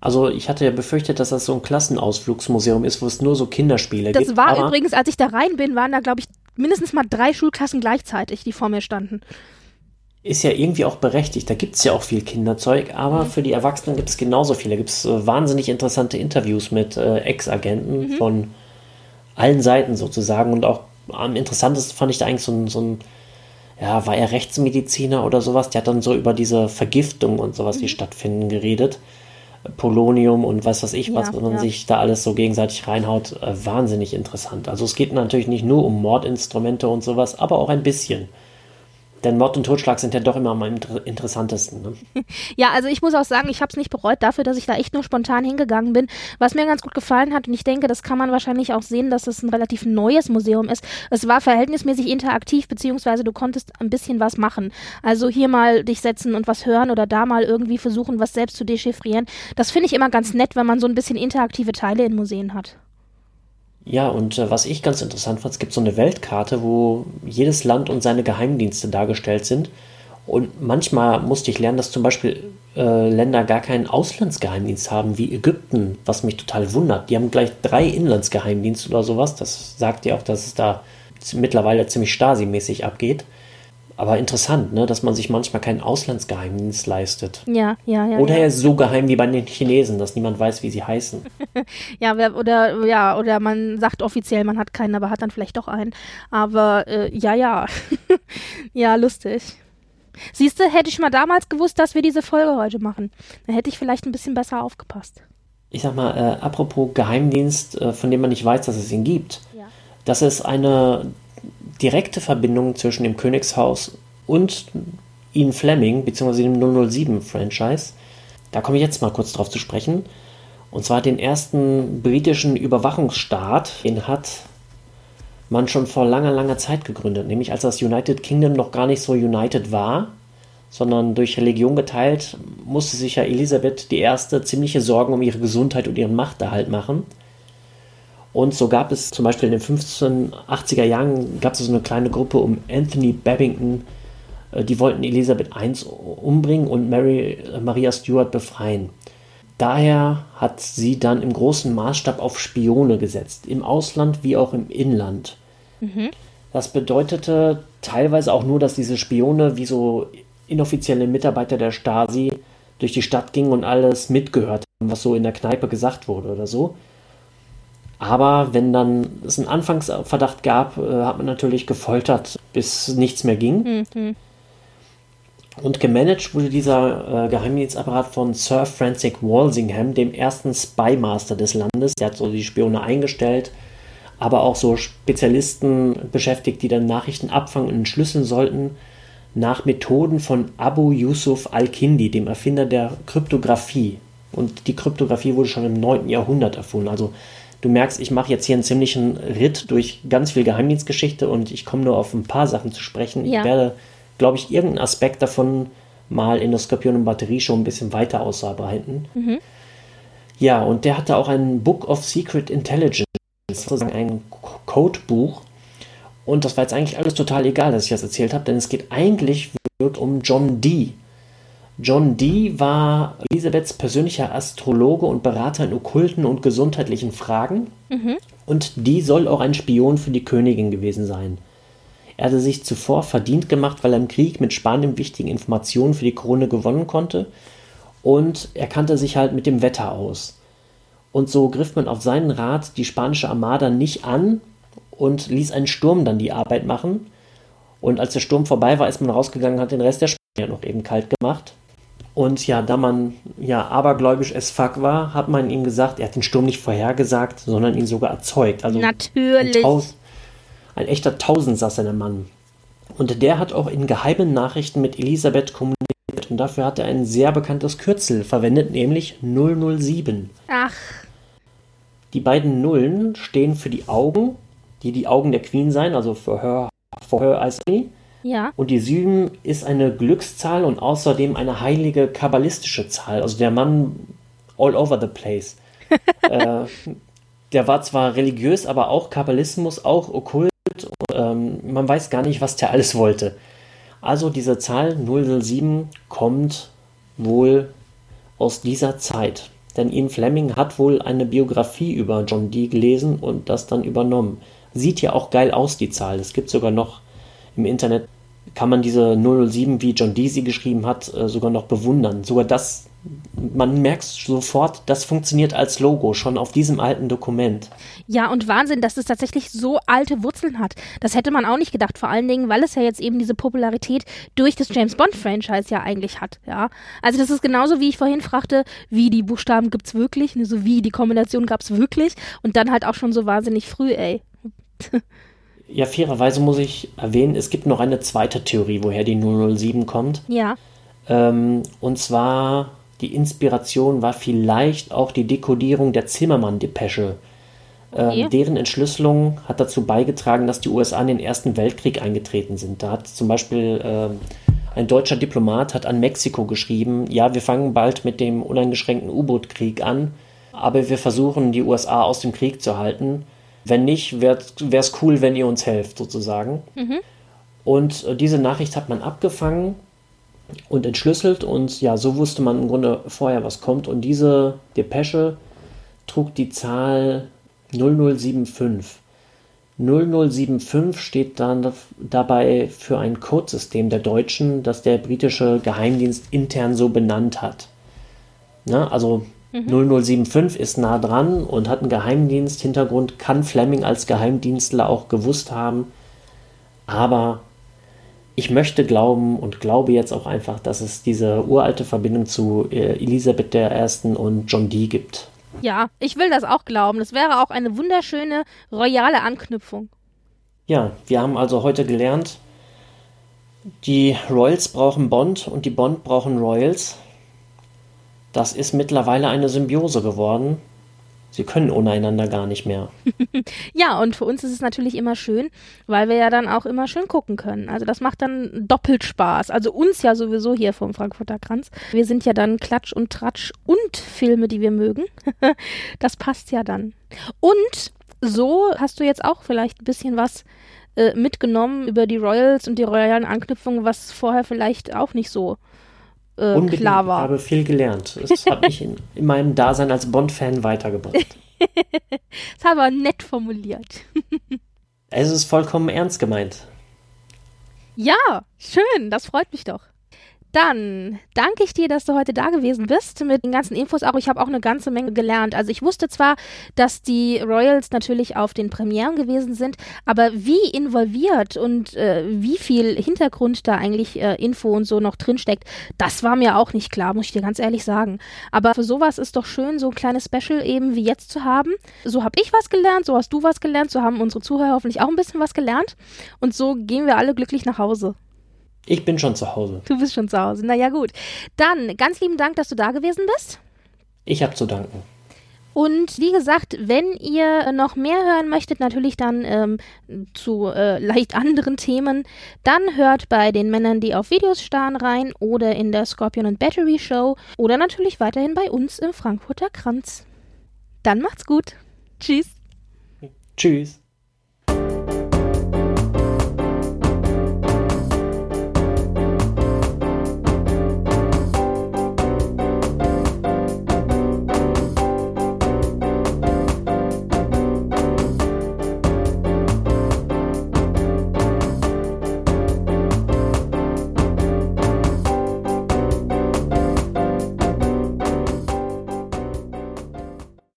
also ich hatte ja befürchtet, dass das so ein Klassenausflugsmuseum ist, wo es nur so Kinderspiele Das gibt. war aber übrigens, als ich da rein bin, waren da, glaube ich, mindestens mal drei Schulklassen gleichzeitig, die vor mir standen. Ist ja irgendwie auch berechtigt. Da gibt es ja auch viel Kinderzeug, Mhm. aber für die Erwachsenen gibt es genauso viele. Da gibt es äh, wahnsinnig interessante Interviews mit äh, Ex-Agenten Mhm. von allen Seiten sozusagen. Und auch am interessantesten fand ich da eigentlich so ein, so ein ja, war er Rechtsmediziner oder sowas? Der hat dann so über diese Vergiftung und sowas, Mhm. die stattfinden, geredet. Polonium und was weiß ich, was Ja, man ja. sich da alles so gegenseitig reinhaut. Äh, wahnsinnig interessant. Also es geht natürlich nicht nur um Mordinstrumente und sowas, aber auch ein bisschen. Denn Mord und Totschlag sind ja doch immer am inter interessantesten. Ne? *laughs* Ja, also ich muss auch sagen, ich habe es nicht bereut dafür, dass ich da echt nur spontan hingegangen bin. Was mir ganz gut gefallen hat, und ich denke, das kann man wahrscheinlich auch sehen, dass es ein relativ neues Museum ist. Es war verhältnismäßig interaktiv, beziehungsweise du konntest ein bisschen was machen. Also hier mal dich setzen und was hören oder da mal irgendwie versuchen, was selbst zu dechiffrieren. Das finde ich immer ganz nett, wenn man so ein bisschen interaktive Teile in Museen hat. Ja, und äh, was ich ganz interessant fand, es gibt so eine Weltkarte, wo jedes Land und seine Geheimdienste dargestellt sind. Und manchmal musste ich lernen, dass zum Beispiel äh, Länder gar keinen Auslandsgeheimdienst haben, wie Ägypten, was mich total wundert. Die haben gleich drei Inlandsgeheimdienste oder sowas. Das sagt ja auch, dass es da mittlerweile ziemlich Stasi-mäßig abgeht. Aber interessant, ne, dass man sich manchmal keinen Auslandsgeheimdienst leistet. Ja, ja, ja. Oder ja. er ist so geheim wie bei den Chinesen, dass niemand weiß, wie sie heißen. *laughs* Ja, oder ja, oder man sagt offiziell, man hat keinen, aber hat dann vielleicht doch einen. Aber äh, ja, ja. *laughs* ja, lustig. Siehst du, hätte ich mal damals gewusst, dass wir diese Folge heute machen, dann hätte ich vielleicht ein bisschen besser aufgepasst. Ich sag mal, äh, apropos Geheimdienst, äh, von dem man nicht weiß, dass es ihn gibt. Ja. Das ist eine direkte Verbindung zwischen dem Königshaus und Ian Fleming, beziehungsweise dem 007-Franchise. Da komme ich jetzt mal kurz drauf zu sprechen. Und zwar den ersten britischen Überwachungsstaat, den hat man schon vor langer, langer Zeit gegründet, nämlich als das United Kingdom noch gar nicht so united war, sondern durch Religion geteilt, musste sich ja Elisabeth I. ziemliche Sorgen um ihre Gesundheit und ihren Machterhalt machen. Und so gab es zum Beispiel in den 1580er Jahren gab es so eine kleine Gruppe um Anthony Babington, äh, die wollten Elisabeth I. umbringen und Mary, äh, Maria Stuart befreien. Daher hat sie dann im großen Maßstab auf Spione gesetzt, im Ausland wie auch im Inland. Das bedeutete teilweise auch nur, dass diese Spione wie so inoffizielle Mitarbeiter der Stasi durch die Stadt gingen und alles mitgehört haben, was so in der Kneipe gesagt wurde oder so. Aber wenn dann es einen Anfangsverdacht gab, äh, hat man natürlich gefoltert, bis nichts mehr ging. Und gemanagt wurde dieser äh, Geheimdienstapparat von Sir Francis Walsingham, dem ersten Spymaster des Landes. Der hat so die Spione eingestellt, aber auch so Spezialisten beschäftigt, die dann Nachrichten abfangen und entschlüsseln sollten, nach Methoden von Abu Yusuf al-Kindi, dem Erfinder der Kryptographie. Und die Kryptographie wurde schon im 9. Jahrhundert erfunden. Also du merkst, ich mache jetzt hier einen ziemlichen Ritt durch ganz viel Geheimdienstgeschichte und ich komme nur auf ein paar Sachen zu sprechen. Ja. Ich werde, glaube ich, irgendeinen Aspekt davon mal in der Skorpion und Batterie schon ein bisschen weiter ausarbeiten. Ja, und der hatte auch ein Book of Secret Intelligence, sozusagen ein Co- Codebuch. Und das war jetzt eigentlich alles total egal, dass ich das erzählt habe, denn es geht eigentlich wirklich um John Dee. John Dee war Elisabeths persönlicher Astrologe und Berater in okkulten und gesundheitlichen Fragen. Und Dee soll auch ein Spion für die Königin gewesen sein. Er hatte sich zuvor verdient gemacht, weil er im Krieg mit Spanien wichtige Informationen für die Krone gewonnen konnte. Und er kannte sich halt mit dem Wetter aus. Und so griff man auf seinen Rat die spanische Armada nicht an und ließ einen Sturm dann die Arbeit machen. Und als der Sturm vorbei war, ist man rausgegangen, hat den Rest der Spanier noch eben kalt gemacht. Und ja, da man ja abergläubisch as fuck war, hat man ihm gesagt, er hat den Sturm nicht vorhergesagt, sondern ihn sogar erzeugt. Also ein, Natürlich. Taus ein echter Tausendsasser, der Mann. Und der hat auch in geheimen Nachrichten mit Elisabeth kommuniziert. Und dafür hat er ein sehr bekanntes Kürzel verwendet, nämlich 007. Ach, Die beiden Nullen stehen für die Augen, die die Augen der Queen sein, also für her, for her eyes only. Ja. Und die 7 ist eine Glückszahl und außerdem eine heilige kabbalistische Zahl. Also der Mann all over the place. *laughs* äh, der war zwar religiös, aber auch Kabbalismus, auch okkult. Und, ähm, man weiß gar nicht, was der alles wollte. Also diese Zahl 007 kommt wohl aus dieser Zeit. Denn Ian Fleming hat wohl eine Biografie über John Dee gelesen und das dann übernommen. Sieht ja auch geil aus, die Zahl. Es gibt sogar noch im Internet, kann man diese 007, wie John Dee sie geschrieben hat, äh, sogar noch bewundern. Sogar das, man merkt sofort, das funktioniert als Logo, schon auf diesem alten Dokument. Ja, und Wahnsinn, dass es tatsächlich so alte Wurzeln hat. Das hätte man auch nicht gedacht, vor allen Dingen, weil es ja jetzt eben diese Popularität durch das James Bond-Franchise ja eigentlich hat, ja. Also das ist genauso, wie ich vorhin fragte, wie die Buchstaben gibt's wirklich, ne, so wie die Kombination gab's wirklich und dann halt auch schon so wahnsinnig früh, ey. *laughs* Ja, fairerweise muss ich erwähnen, es gibt noch eine zweite Theorie, woher die 007 kommt. Ja, Ähm, und zwar, die Inspiration war vielleicht auch die Dekodierung der Zimmermann-Depesche. Okay. Ähm, deren Entschlüsselung hat dazu beigetragen, dass die USA in den Ersten Weltkrieg eingetreten sind. Da hat zum Beispiel ähm, ein deutscher Diplomat hat an Mexiko geschrieben, ja, wir fangen bald mit dem uneingeschränkten U-Boot-Krieg an, aber wir versuchen, die USA aus dem Krieg zu halten. Wenn nicht, wäre es cool, wenn ihr uns helft, sozusagen. Und äh, diese Nachricht hat man abgefangen und entschlüsselt und ja, so wusste man im Grunde vorher, was kommt. Und diese Depesche trug die Zahl 0075. 0075 steht dann dabei für ein Codesystem der Deutschen, das der britische Geheimdienst intern so benannt hat. Ne? Also mhm. 0075 ist nah dran und hat einen Geheimdienst-Hintergrund, kann Fleming als Geheimdienstler auch gewusst haben. Aber ich möchte glauben und glaube jetzt auch einfach, dass es diese uralte Verbindung zu äh, Elisabeth I. und John Dee gibt. Ja, ich will das auch glauben. Das wäre auch eine wunderschöne royale Anknüpfung. Ja, wir haben also heute gelernt, die Royals brauchen Bond und die Bond brauchen Royals. Das ist mittlerweile eine Symbiose geworden. Sie können ohne einander gar nicht mehr. *laughs* ja, und für uns ist es natürlich immer schön, weil wir ja dann auch immer schön gucken können. Also das macht dann doppelt Spaß. Also uns ja sowieso hier vom Frankfurter Kranz. Wir sind ja dann Klatsch und Tratsch und Filme, die wir mögen. *laughs* das passt ja dann. Und so hast du jetzt auch vielleicht ein bisschen was äh, mitgenommen über die Royals und die royalen Anknüpfungen, was vorher vielleicht auch nicht so äh, klar war. Ich habe viel gelernt. Das hat mich in, in meinem Dasein als Bond-Fan weitergebracht. *laughs* das hat aber nett formuliert. es ist vollkommen ernst gemeint. Ja, schön, das freut mich doch. Dann danke ich dir, dass du heute da gewesen bist mit den ganzen Infos. Auch ich habe auch eine ganze Menge gelernt. Also ich wusste zwar, dass die Royals natürlich auf den Premieren gewesen sind, aber wie involviert und äh, wie viel Hintergrund da eigentlich äh, Info und so noch drinsteckt, das war mir auch nicht klar, muss ich dir ganz ehrlich sagen. Aber für sowas ist doch schön, so ein kleines Special eben wie jetzt zu haben. So habe ich was gelernt, so hast du was gelernt, so haben unsere Zuhörer hoffentlich auch ein bisschen was gelernt. Und so gehen wir alle glücklich nach Hause. Ich bin schon zu Hause. Du bist schon zu Hause. Naja, gut. Dann ganz lieben Dank, dass du da gewesen bist. Ich habe zu danken. Und wie gesagt, wenn ihr noch mehr hören möchtet, natürlich dann ähm, zu äh, leicht anderen Themen, dann hört bei den Männern, die auf Videos starren, rein oder in der Scorpion und Battery Show oder natürlich weiterhin bei uns im Frankfurter Kranz. Dann macht's gut. Tschüss. Tschüss.